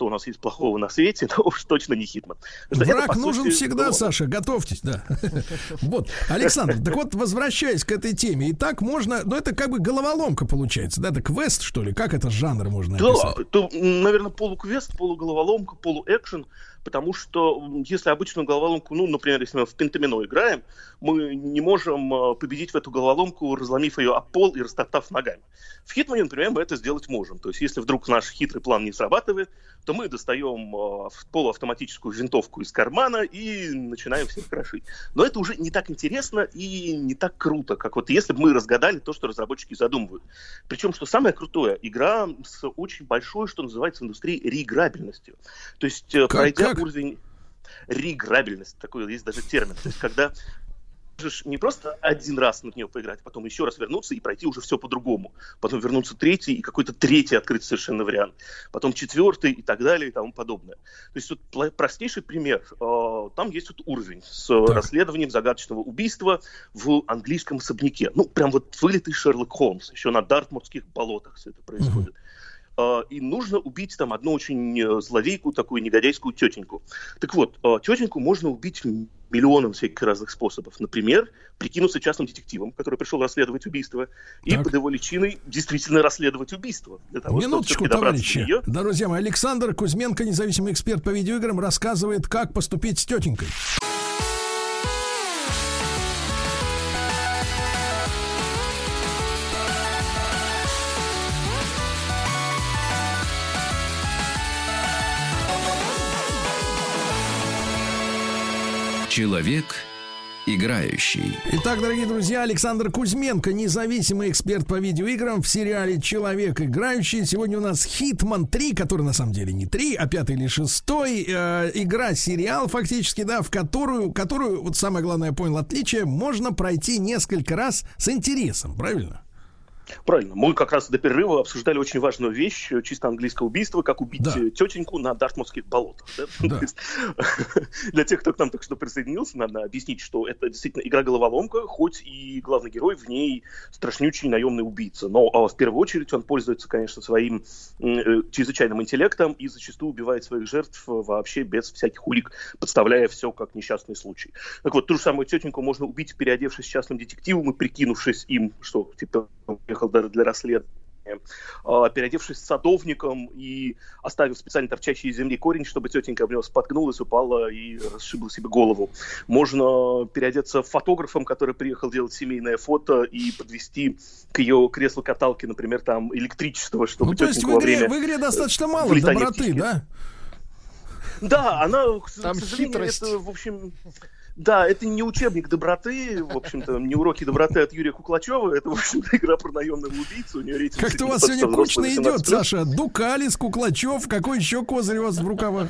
что у нас есть плохого на свете, то уж точно не Хитман. Что это, Враг по нужен сути, всегда, ну, Саша, готовьтесь, да. Вот, Александр, так вот, возвращаясь к этой теме, и так можно, ну это как бы головоломка получается, да, это квест, что ли, как это жанр можно Да, описать? то, наверное, полуквест, полуголоволомка, полуэкшен, потому что если обычную головоломку, ну, например, если мы в пентамино играем, мы не можем э, победить в эту головоломку, разломив ее об пол и растоптав ногами. В Хитмане, например, мы это сделать можем. То есть, если вдруг наш хитрый план не срабатывает, то мы достаем э, полуавтоматическую винтовку из кармана и начинаем всех крошить. Но это уже не так интересно и не так круто, как вот если бы мы разгадали то, что разработчики задумывают. Причем, что самое крутое, игра с очень большой, что называется в индустрии, реиграбельностью. То есть, э, пройдя уровень реиграбельность, такой есть даже термин. То есть, когда можешь не просто один раз на нее поиграть, потом еще раз вернуться и пройти уже все по-другому. Потом вернуться третий и какой-то третий открыть совершенно вариант. Потом четвертый и так далее и тому подобное. То есть вот простейший пример. Э, Там есть вот уровень с э, расследованием загадочного убийства в английском особняке. Ну, прям вот вылитый Шерлок Холмс. Еще на Дартмутских болотах все это происходит. И нужно убить там одну очень э, злодейку, такую негодяйскую тетеньку. Так вот, э, тетеньку можно убить миллионом всяких разных способов. Например, прикинуться частным детективом, который пришел расследовать убийство, и под его личиной действительно расследовать убийство. Для того, Минуточку, товарищи. Да, друзья мои, Александр Кузьменко, независимый эксперт по видеоиграм, рассказывает, как поступить с тетенькой. Человек играющий. Итак, дорогие друзья, Александр Кузьменко, независимый эксперт по видеоиграм в сериале «Человек играющий». Сегодня у нас «Хитман 3», который на самом деле не 3, а пятый или шестой. Э, игра, сериал фактически, да, в которую, которую, вот самое главное, я понял отличие, можно пройти несколько раз с интересом, правильно? Правильно. Мы как раз до перерыва обсуждали очень важную вещь, э, чисто английское убийство, как убить э, тетеньку на Дартмутских болотах. да? Есть, Для тех, кто к нам только что присоединился, надо объяснить, что это действительно игра-головоломка, хоть и главный герой в ней страшнючий наемный убийца. Но а, в первую очередь он пользуется, конечно, своим э, чрезвычайным интеллектом и зачастую убивает своих жертв э, вообще без всяких улик, подставляя все как несчастный случай. Так вот, ту же самую тетеньку можно убить, переодевшись частным детективом и прикинувшись им, что типа уехал для, для расследования, а, переодевшись садовником и оставив специально торчащий из земли корень, чтобы тетенька об него споткнулась, упала и расшибла себе голову. Можно переодеться фотографом, который приехал делать семейное фото и подвести к ее креслу-каталке, например, там электричество, чтобы Ну, то есть в тетеньку во игре, время в игре достаточно мало доброты, да? Да, она, к, Там к сожалению, хитрость. это, в общем, да, это не учебник доброты, в общем-то, не уроки доброты от Юрия Куклачева, это, в общем-то, игра про наемного убийцу, у нее рейтинг Как-то у вас сегодня кучно идет, 18+. Саша. Дукалис, Куклачев, какой еще козырь у вас в рукавах?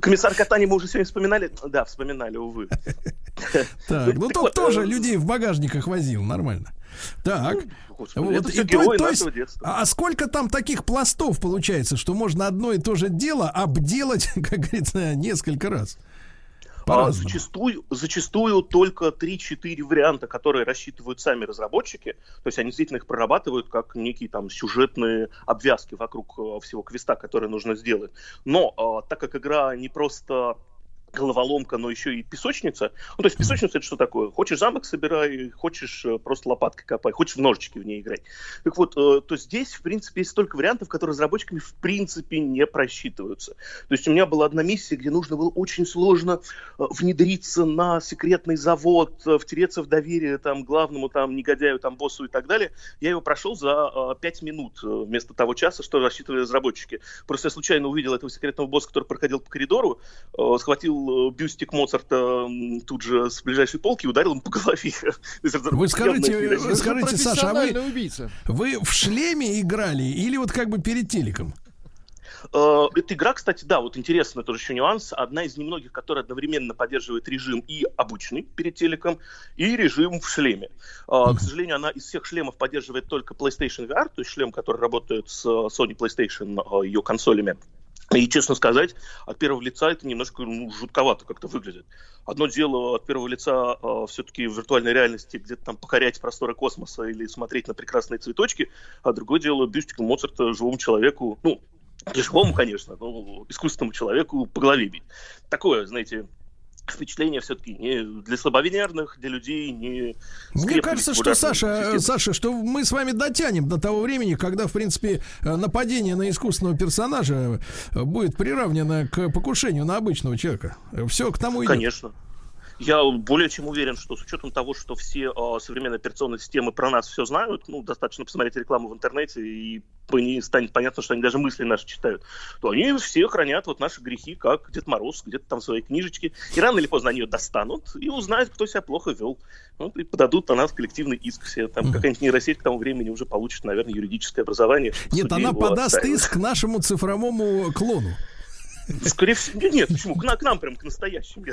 Комиссар Катани мы уже сегодня вспоминали? Да, вспоминали, увы. Так, ну тот тоже э, людей в багажниках возил, нормально. Так, а сколько там таких пластов получается, что можно одно и то же дело обделать, как говорится, несколько раз? А, По-разному. зачастую, зачастую только 3-4 варианта, которые рассчитывают сами разработчики. То есть они действительно их прорабатывают как некие там сюжетные обвязки вокруг э, всего квеста, который нужно сделать. Но э, так как игра не просто головоломка, но еще и песочница. Ну, то есть песочница это что такое? Хочешь замок собирай, хочешь э, просто лопаткой копай, хочешь в ножички в ней играть. Так вот, э, то здесь, в принципе, есть столько вариантов, которые разработчиками в принципе не просчитываются. То есть у меня была одна миссия, где нужно было очень сложно э, внедриться на секретный завод, э, втереться в доверие там главному там негодяю, там боссу и так далее. Я его прошел за э, 5 минут э, вместо того часа, что рассчитывали разработчики. Просто я случайно увидел этого секретного босса, который проходил по коридору, э, схватил э, бюстик Моцарта тут же с ближайшей полки и ударил ему по голове. Вы скажите, вы скажите, Саша, а вы, убийца. вы в шлеме играли или вот как бы перед телеком? Э, Эта игра, кстати, да, вот интересный тоже еще нюанс. Одна из немногих, которая одновременно поддерживает режим и обычный перед телеком, и режим в шлеме. Э, К сожалению, она из всех шлемов поддерживает только PlayStation VR, то есть шлем, который работает с э, Sony PlayStation, э, ее консолями. И, честно сказать, от первого лица это немножко ну, жутковато как-то выглядит. Одно дело от первого лица э, все-таки в виртуальной реальности где-то там покорять просторы космоса или смотреть на прекрасные цветочки, а другое дело бюстик Моцарта живому человеку, ну, Не живому, конечно, но искусственному человеку по голове бить. Такое, знаете, впечатление все-таки не для слабовинерных, для людей не... Мне кажется, что, Саша, Саша, что мы с вами дотянем до того времени, когда, в принципе, нападение на искусственного персонажа будет приравнено к покушению на обычного человека. Все к тому идет. Конечно. Я более чем уверен, что с учетом того, что все э, современные операционные системы про нас все знают, ну, достаточно посмотреть рекламу в интернете, и по ней станет понятно, что они даже мысли наши читают, то они все хранят вот наши грехи, как Дед Мороз, где-то там в своей книжечке, и рано или поздно они ее достанут и узнают, кто себя плохо вел. Вот, и подадут на нас коллективный иск все. Там mm. какая-нибудь нейросеть к тому времени уже получит, наверное, юридическое образование. Нет, она подаст иск нашему цифровому клону. Скорее всего, нет, почему? К, к нам прям, к настоящим.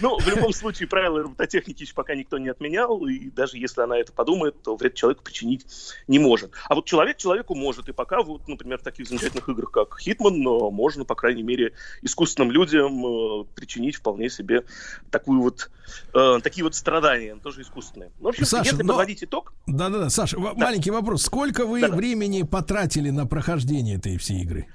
Ну, в любом случае, правила робототехники еще пока никто не отменял, и даже если она это подумает, то вред человеку причинить не может. А вот человек человеку может, и пока вот, например, в таких замечательных играх, как Hitman, можно, по крайней мере, искусственным людям э, причинить вполне себе такую вот, э, такие вот страдания, тоже искусственные. Ну, в общем, Саша, если но... подводить итог... Да-да-да, Саша, да. маленький вопрос. Сколько вы Да-да. времени потратили на прохождение этой всей игры?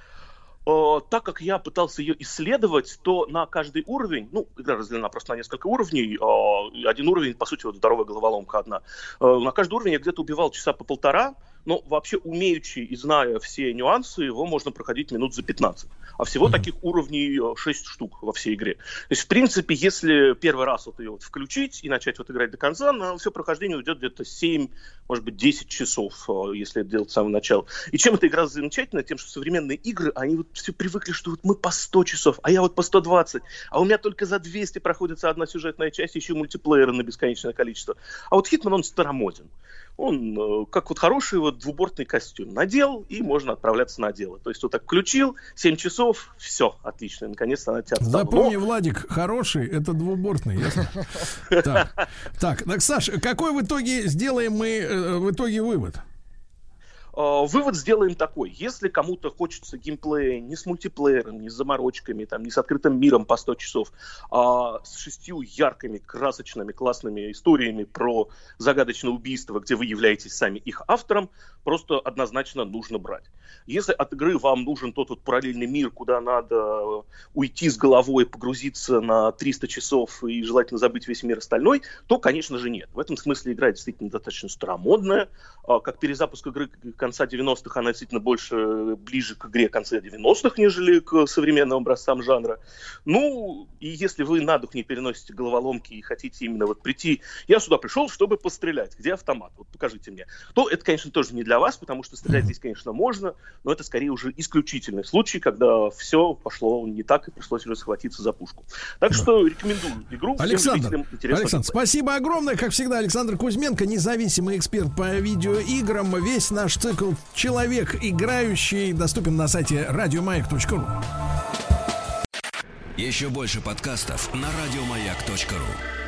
Э, так как я пытался ее исследовать, то на каждый уровень, ну, игра разделена просто на несколько уровней, э, один уровень, по сути, вот здоровая головоломка одна, э, на каждый уровень я где-то убивал часа по полтора, но вообще умеючи и зная все нюансы, его можно проходить минут за 15. А всего mm-hmm. таких уровней 6 штук во всей игре. То есть, в принципе, если первый раз вот ее вот включить и начать вот играть до конца, на все прохождение уйдет где-то 7, может быть, 10 часов, если это делать с самого начала. И чем эта игра замечательна? Тем, что современные игры, они вот все привыкли, что вот мы по 100 часов, а я вот по 120, а у меня только за 200 проходится одна сюжетная часть, еще мультиплееры на бесконечное количество. А вот Хитман, он старомоден он э, как вот хороший вот двубортный костюм надел, и можно отправляться на дело. То есть вот так включил, 7 часов, все, отлично, наконец-то она тебя отстала. Запомни, Но... Владик, хороший, это двубортный, ясно? Так, так, Саш, какой в итоге сделаем мы э, в итоге вывод? А, вывод сделаем такой. Если кому-то хочется геймплея не с мультиплеером, не с заморочками, там, не с открытым миром по 100 часов, а с шестью яркими, красочными, классными историями про загадочное убийство, где вы являетесь сами их автором, просто однозначно нужно брать. Если от игры вам нужен тот вот параллельный мир, куда надо уйти с головой, погрузиться на 300 часов и желательно забыть весь мир остальной, то, конечно же, нет. В этом смысле игра действительно достаточно старомодная. А, как перезапуск игры конца 90-х, она действительно больше ближе к игре конца 90-х, нежели к современным образцам жанра. Ну, и если вы на дух не переносите головоломки и хотите именно вот прийти, я сюда пришел, чтобы пострелять, где автомат, вот покажите мне, то это, конечно, тоже не для вас, потому что стрелять здесь, конечно, можно, но это скорее уже исключительный случай, когда все пошло не так и пришлось уже схватиться за пушку. Так что рекомендую игру Александр, Александр, спасибо огромное. Как всегда, Александр Кузьменко, независимый эксперт по видеоиграм. Весь наш цикл «Человек играющий» доступен на сайте радиомаяк.ру. Еще больше подкастов на радиомаяк.ру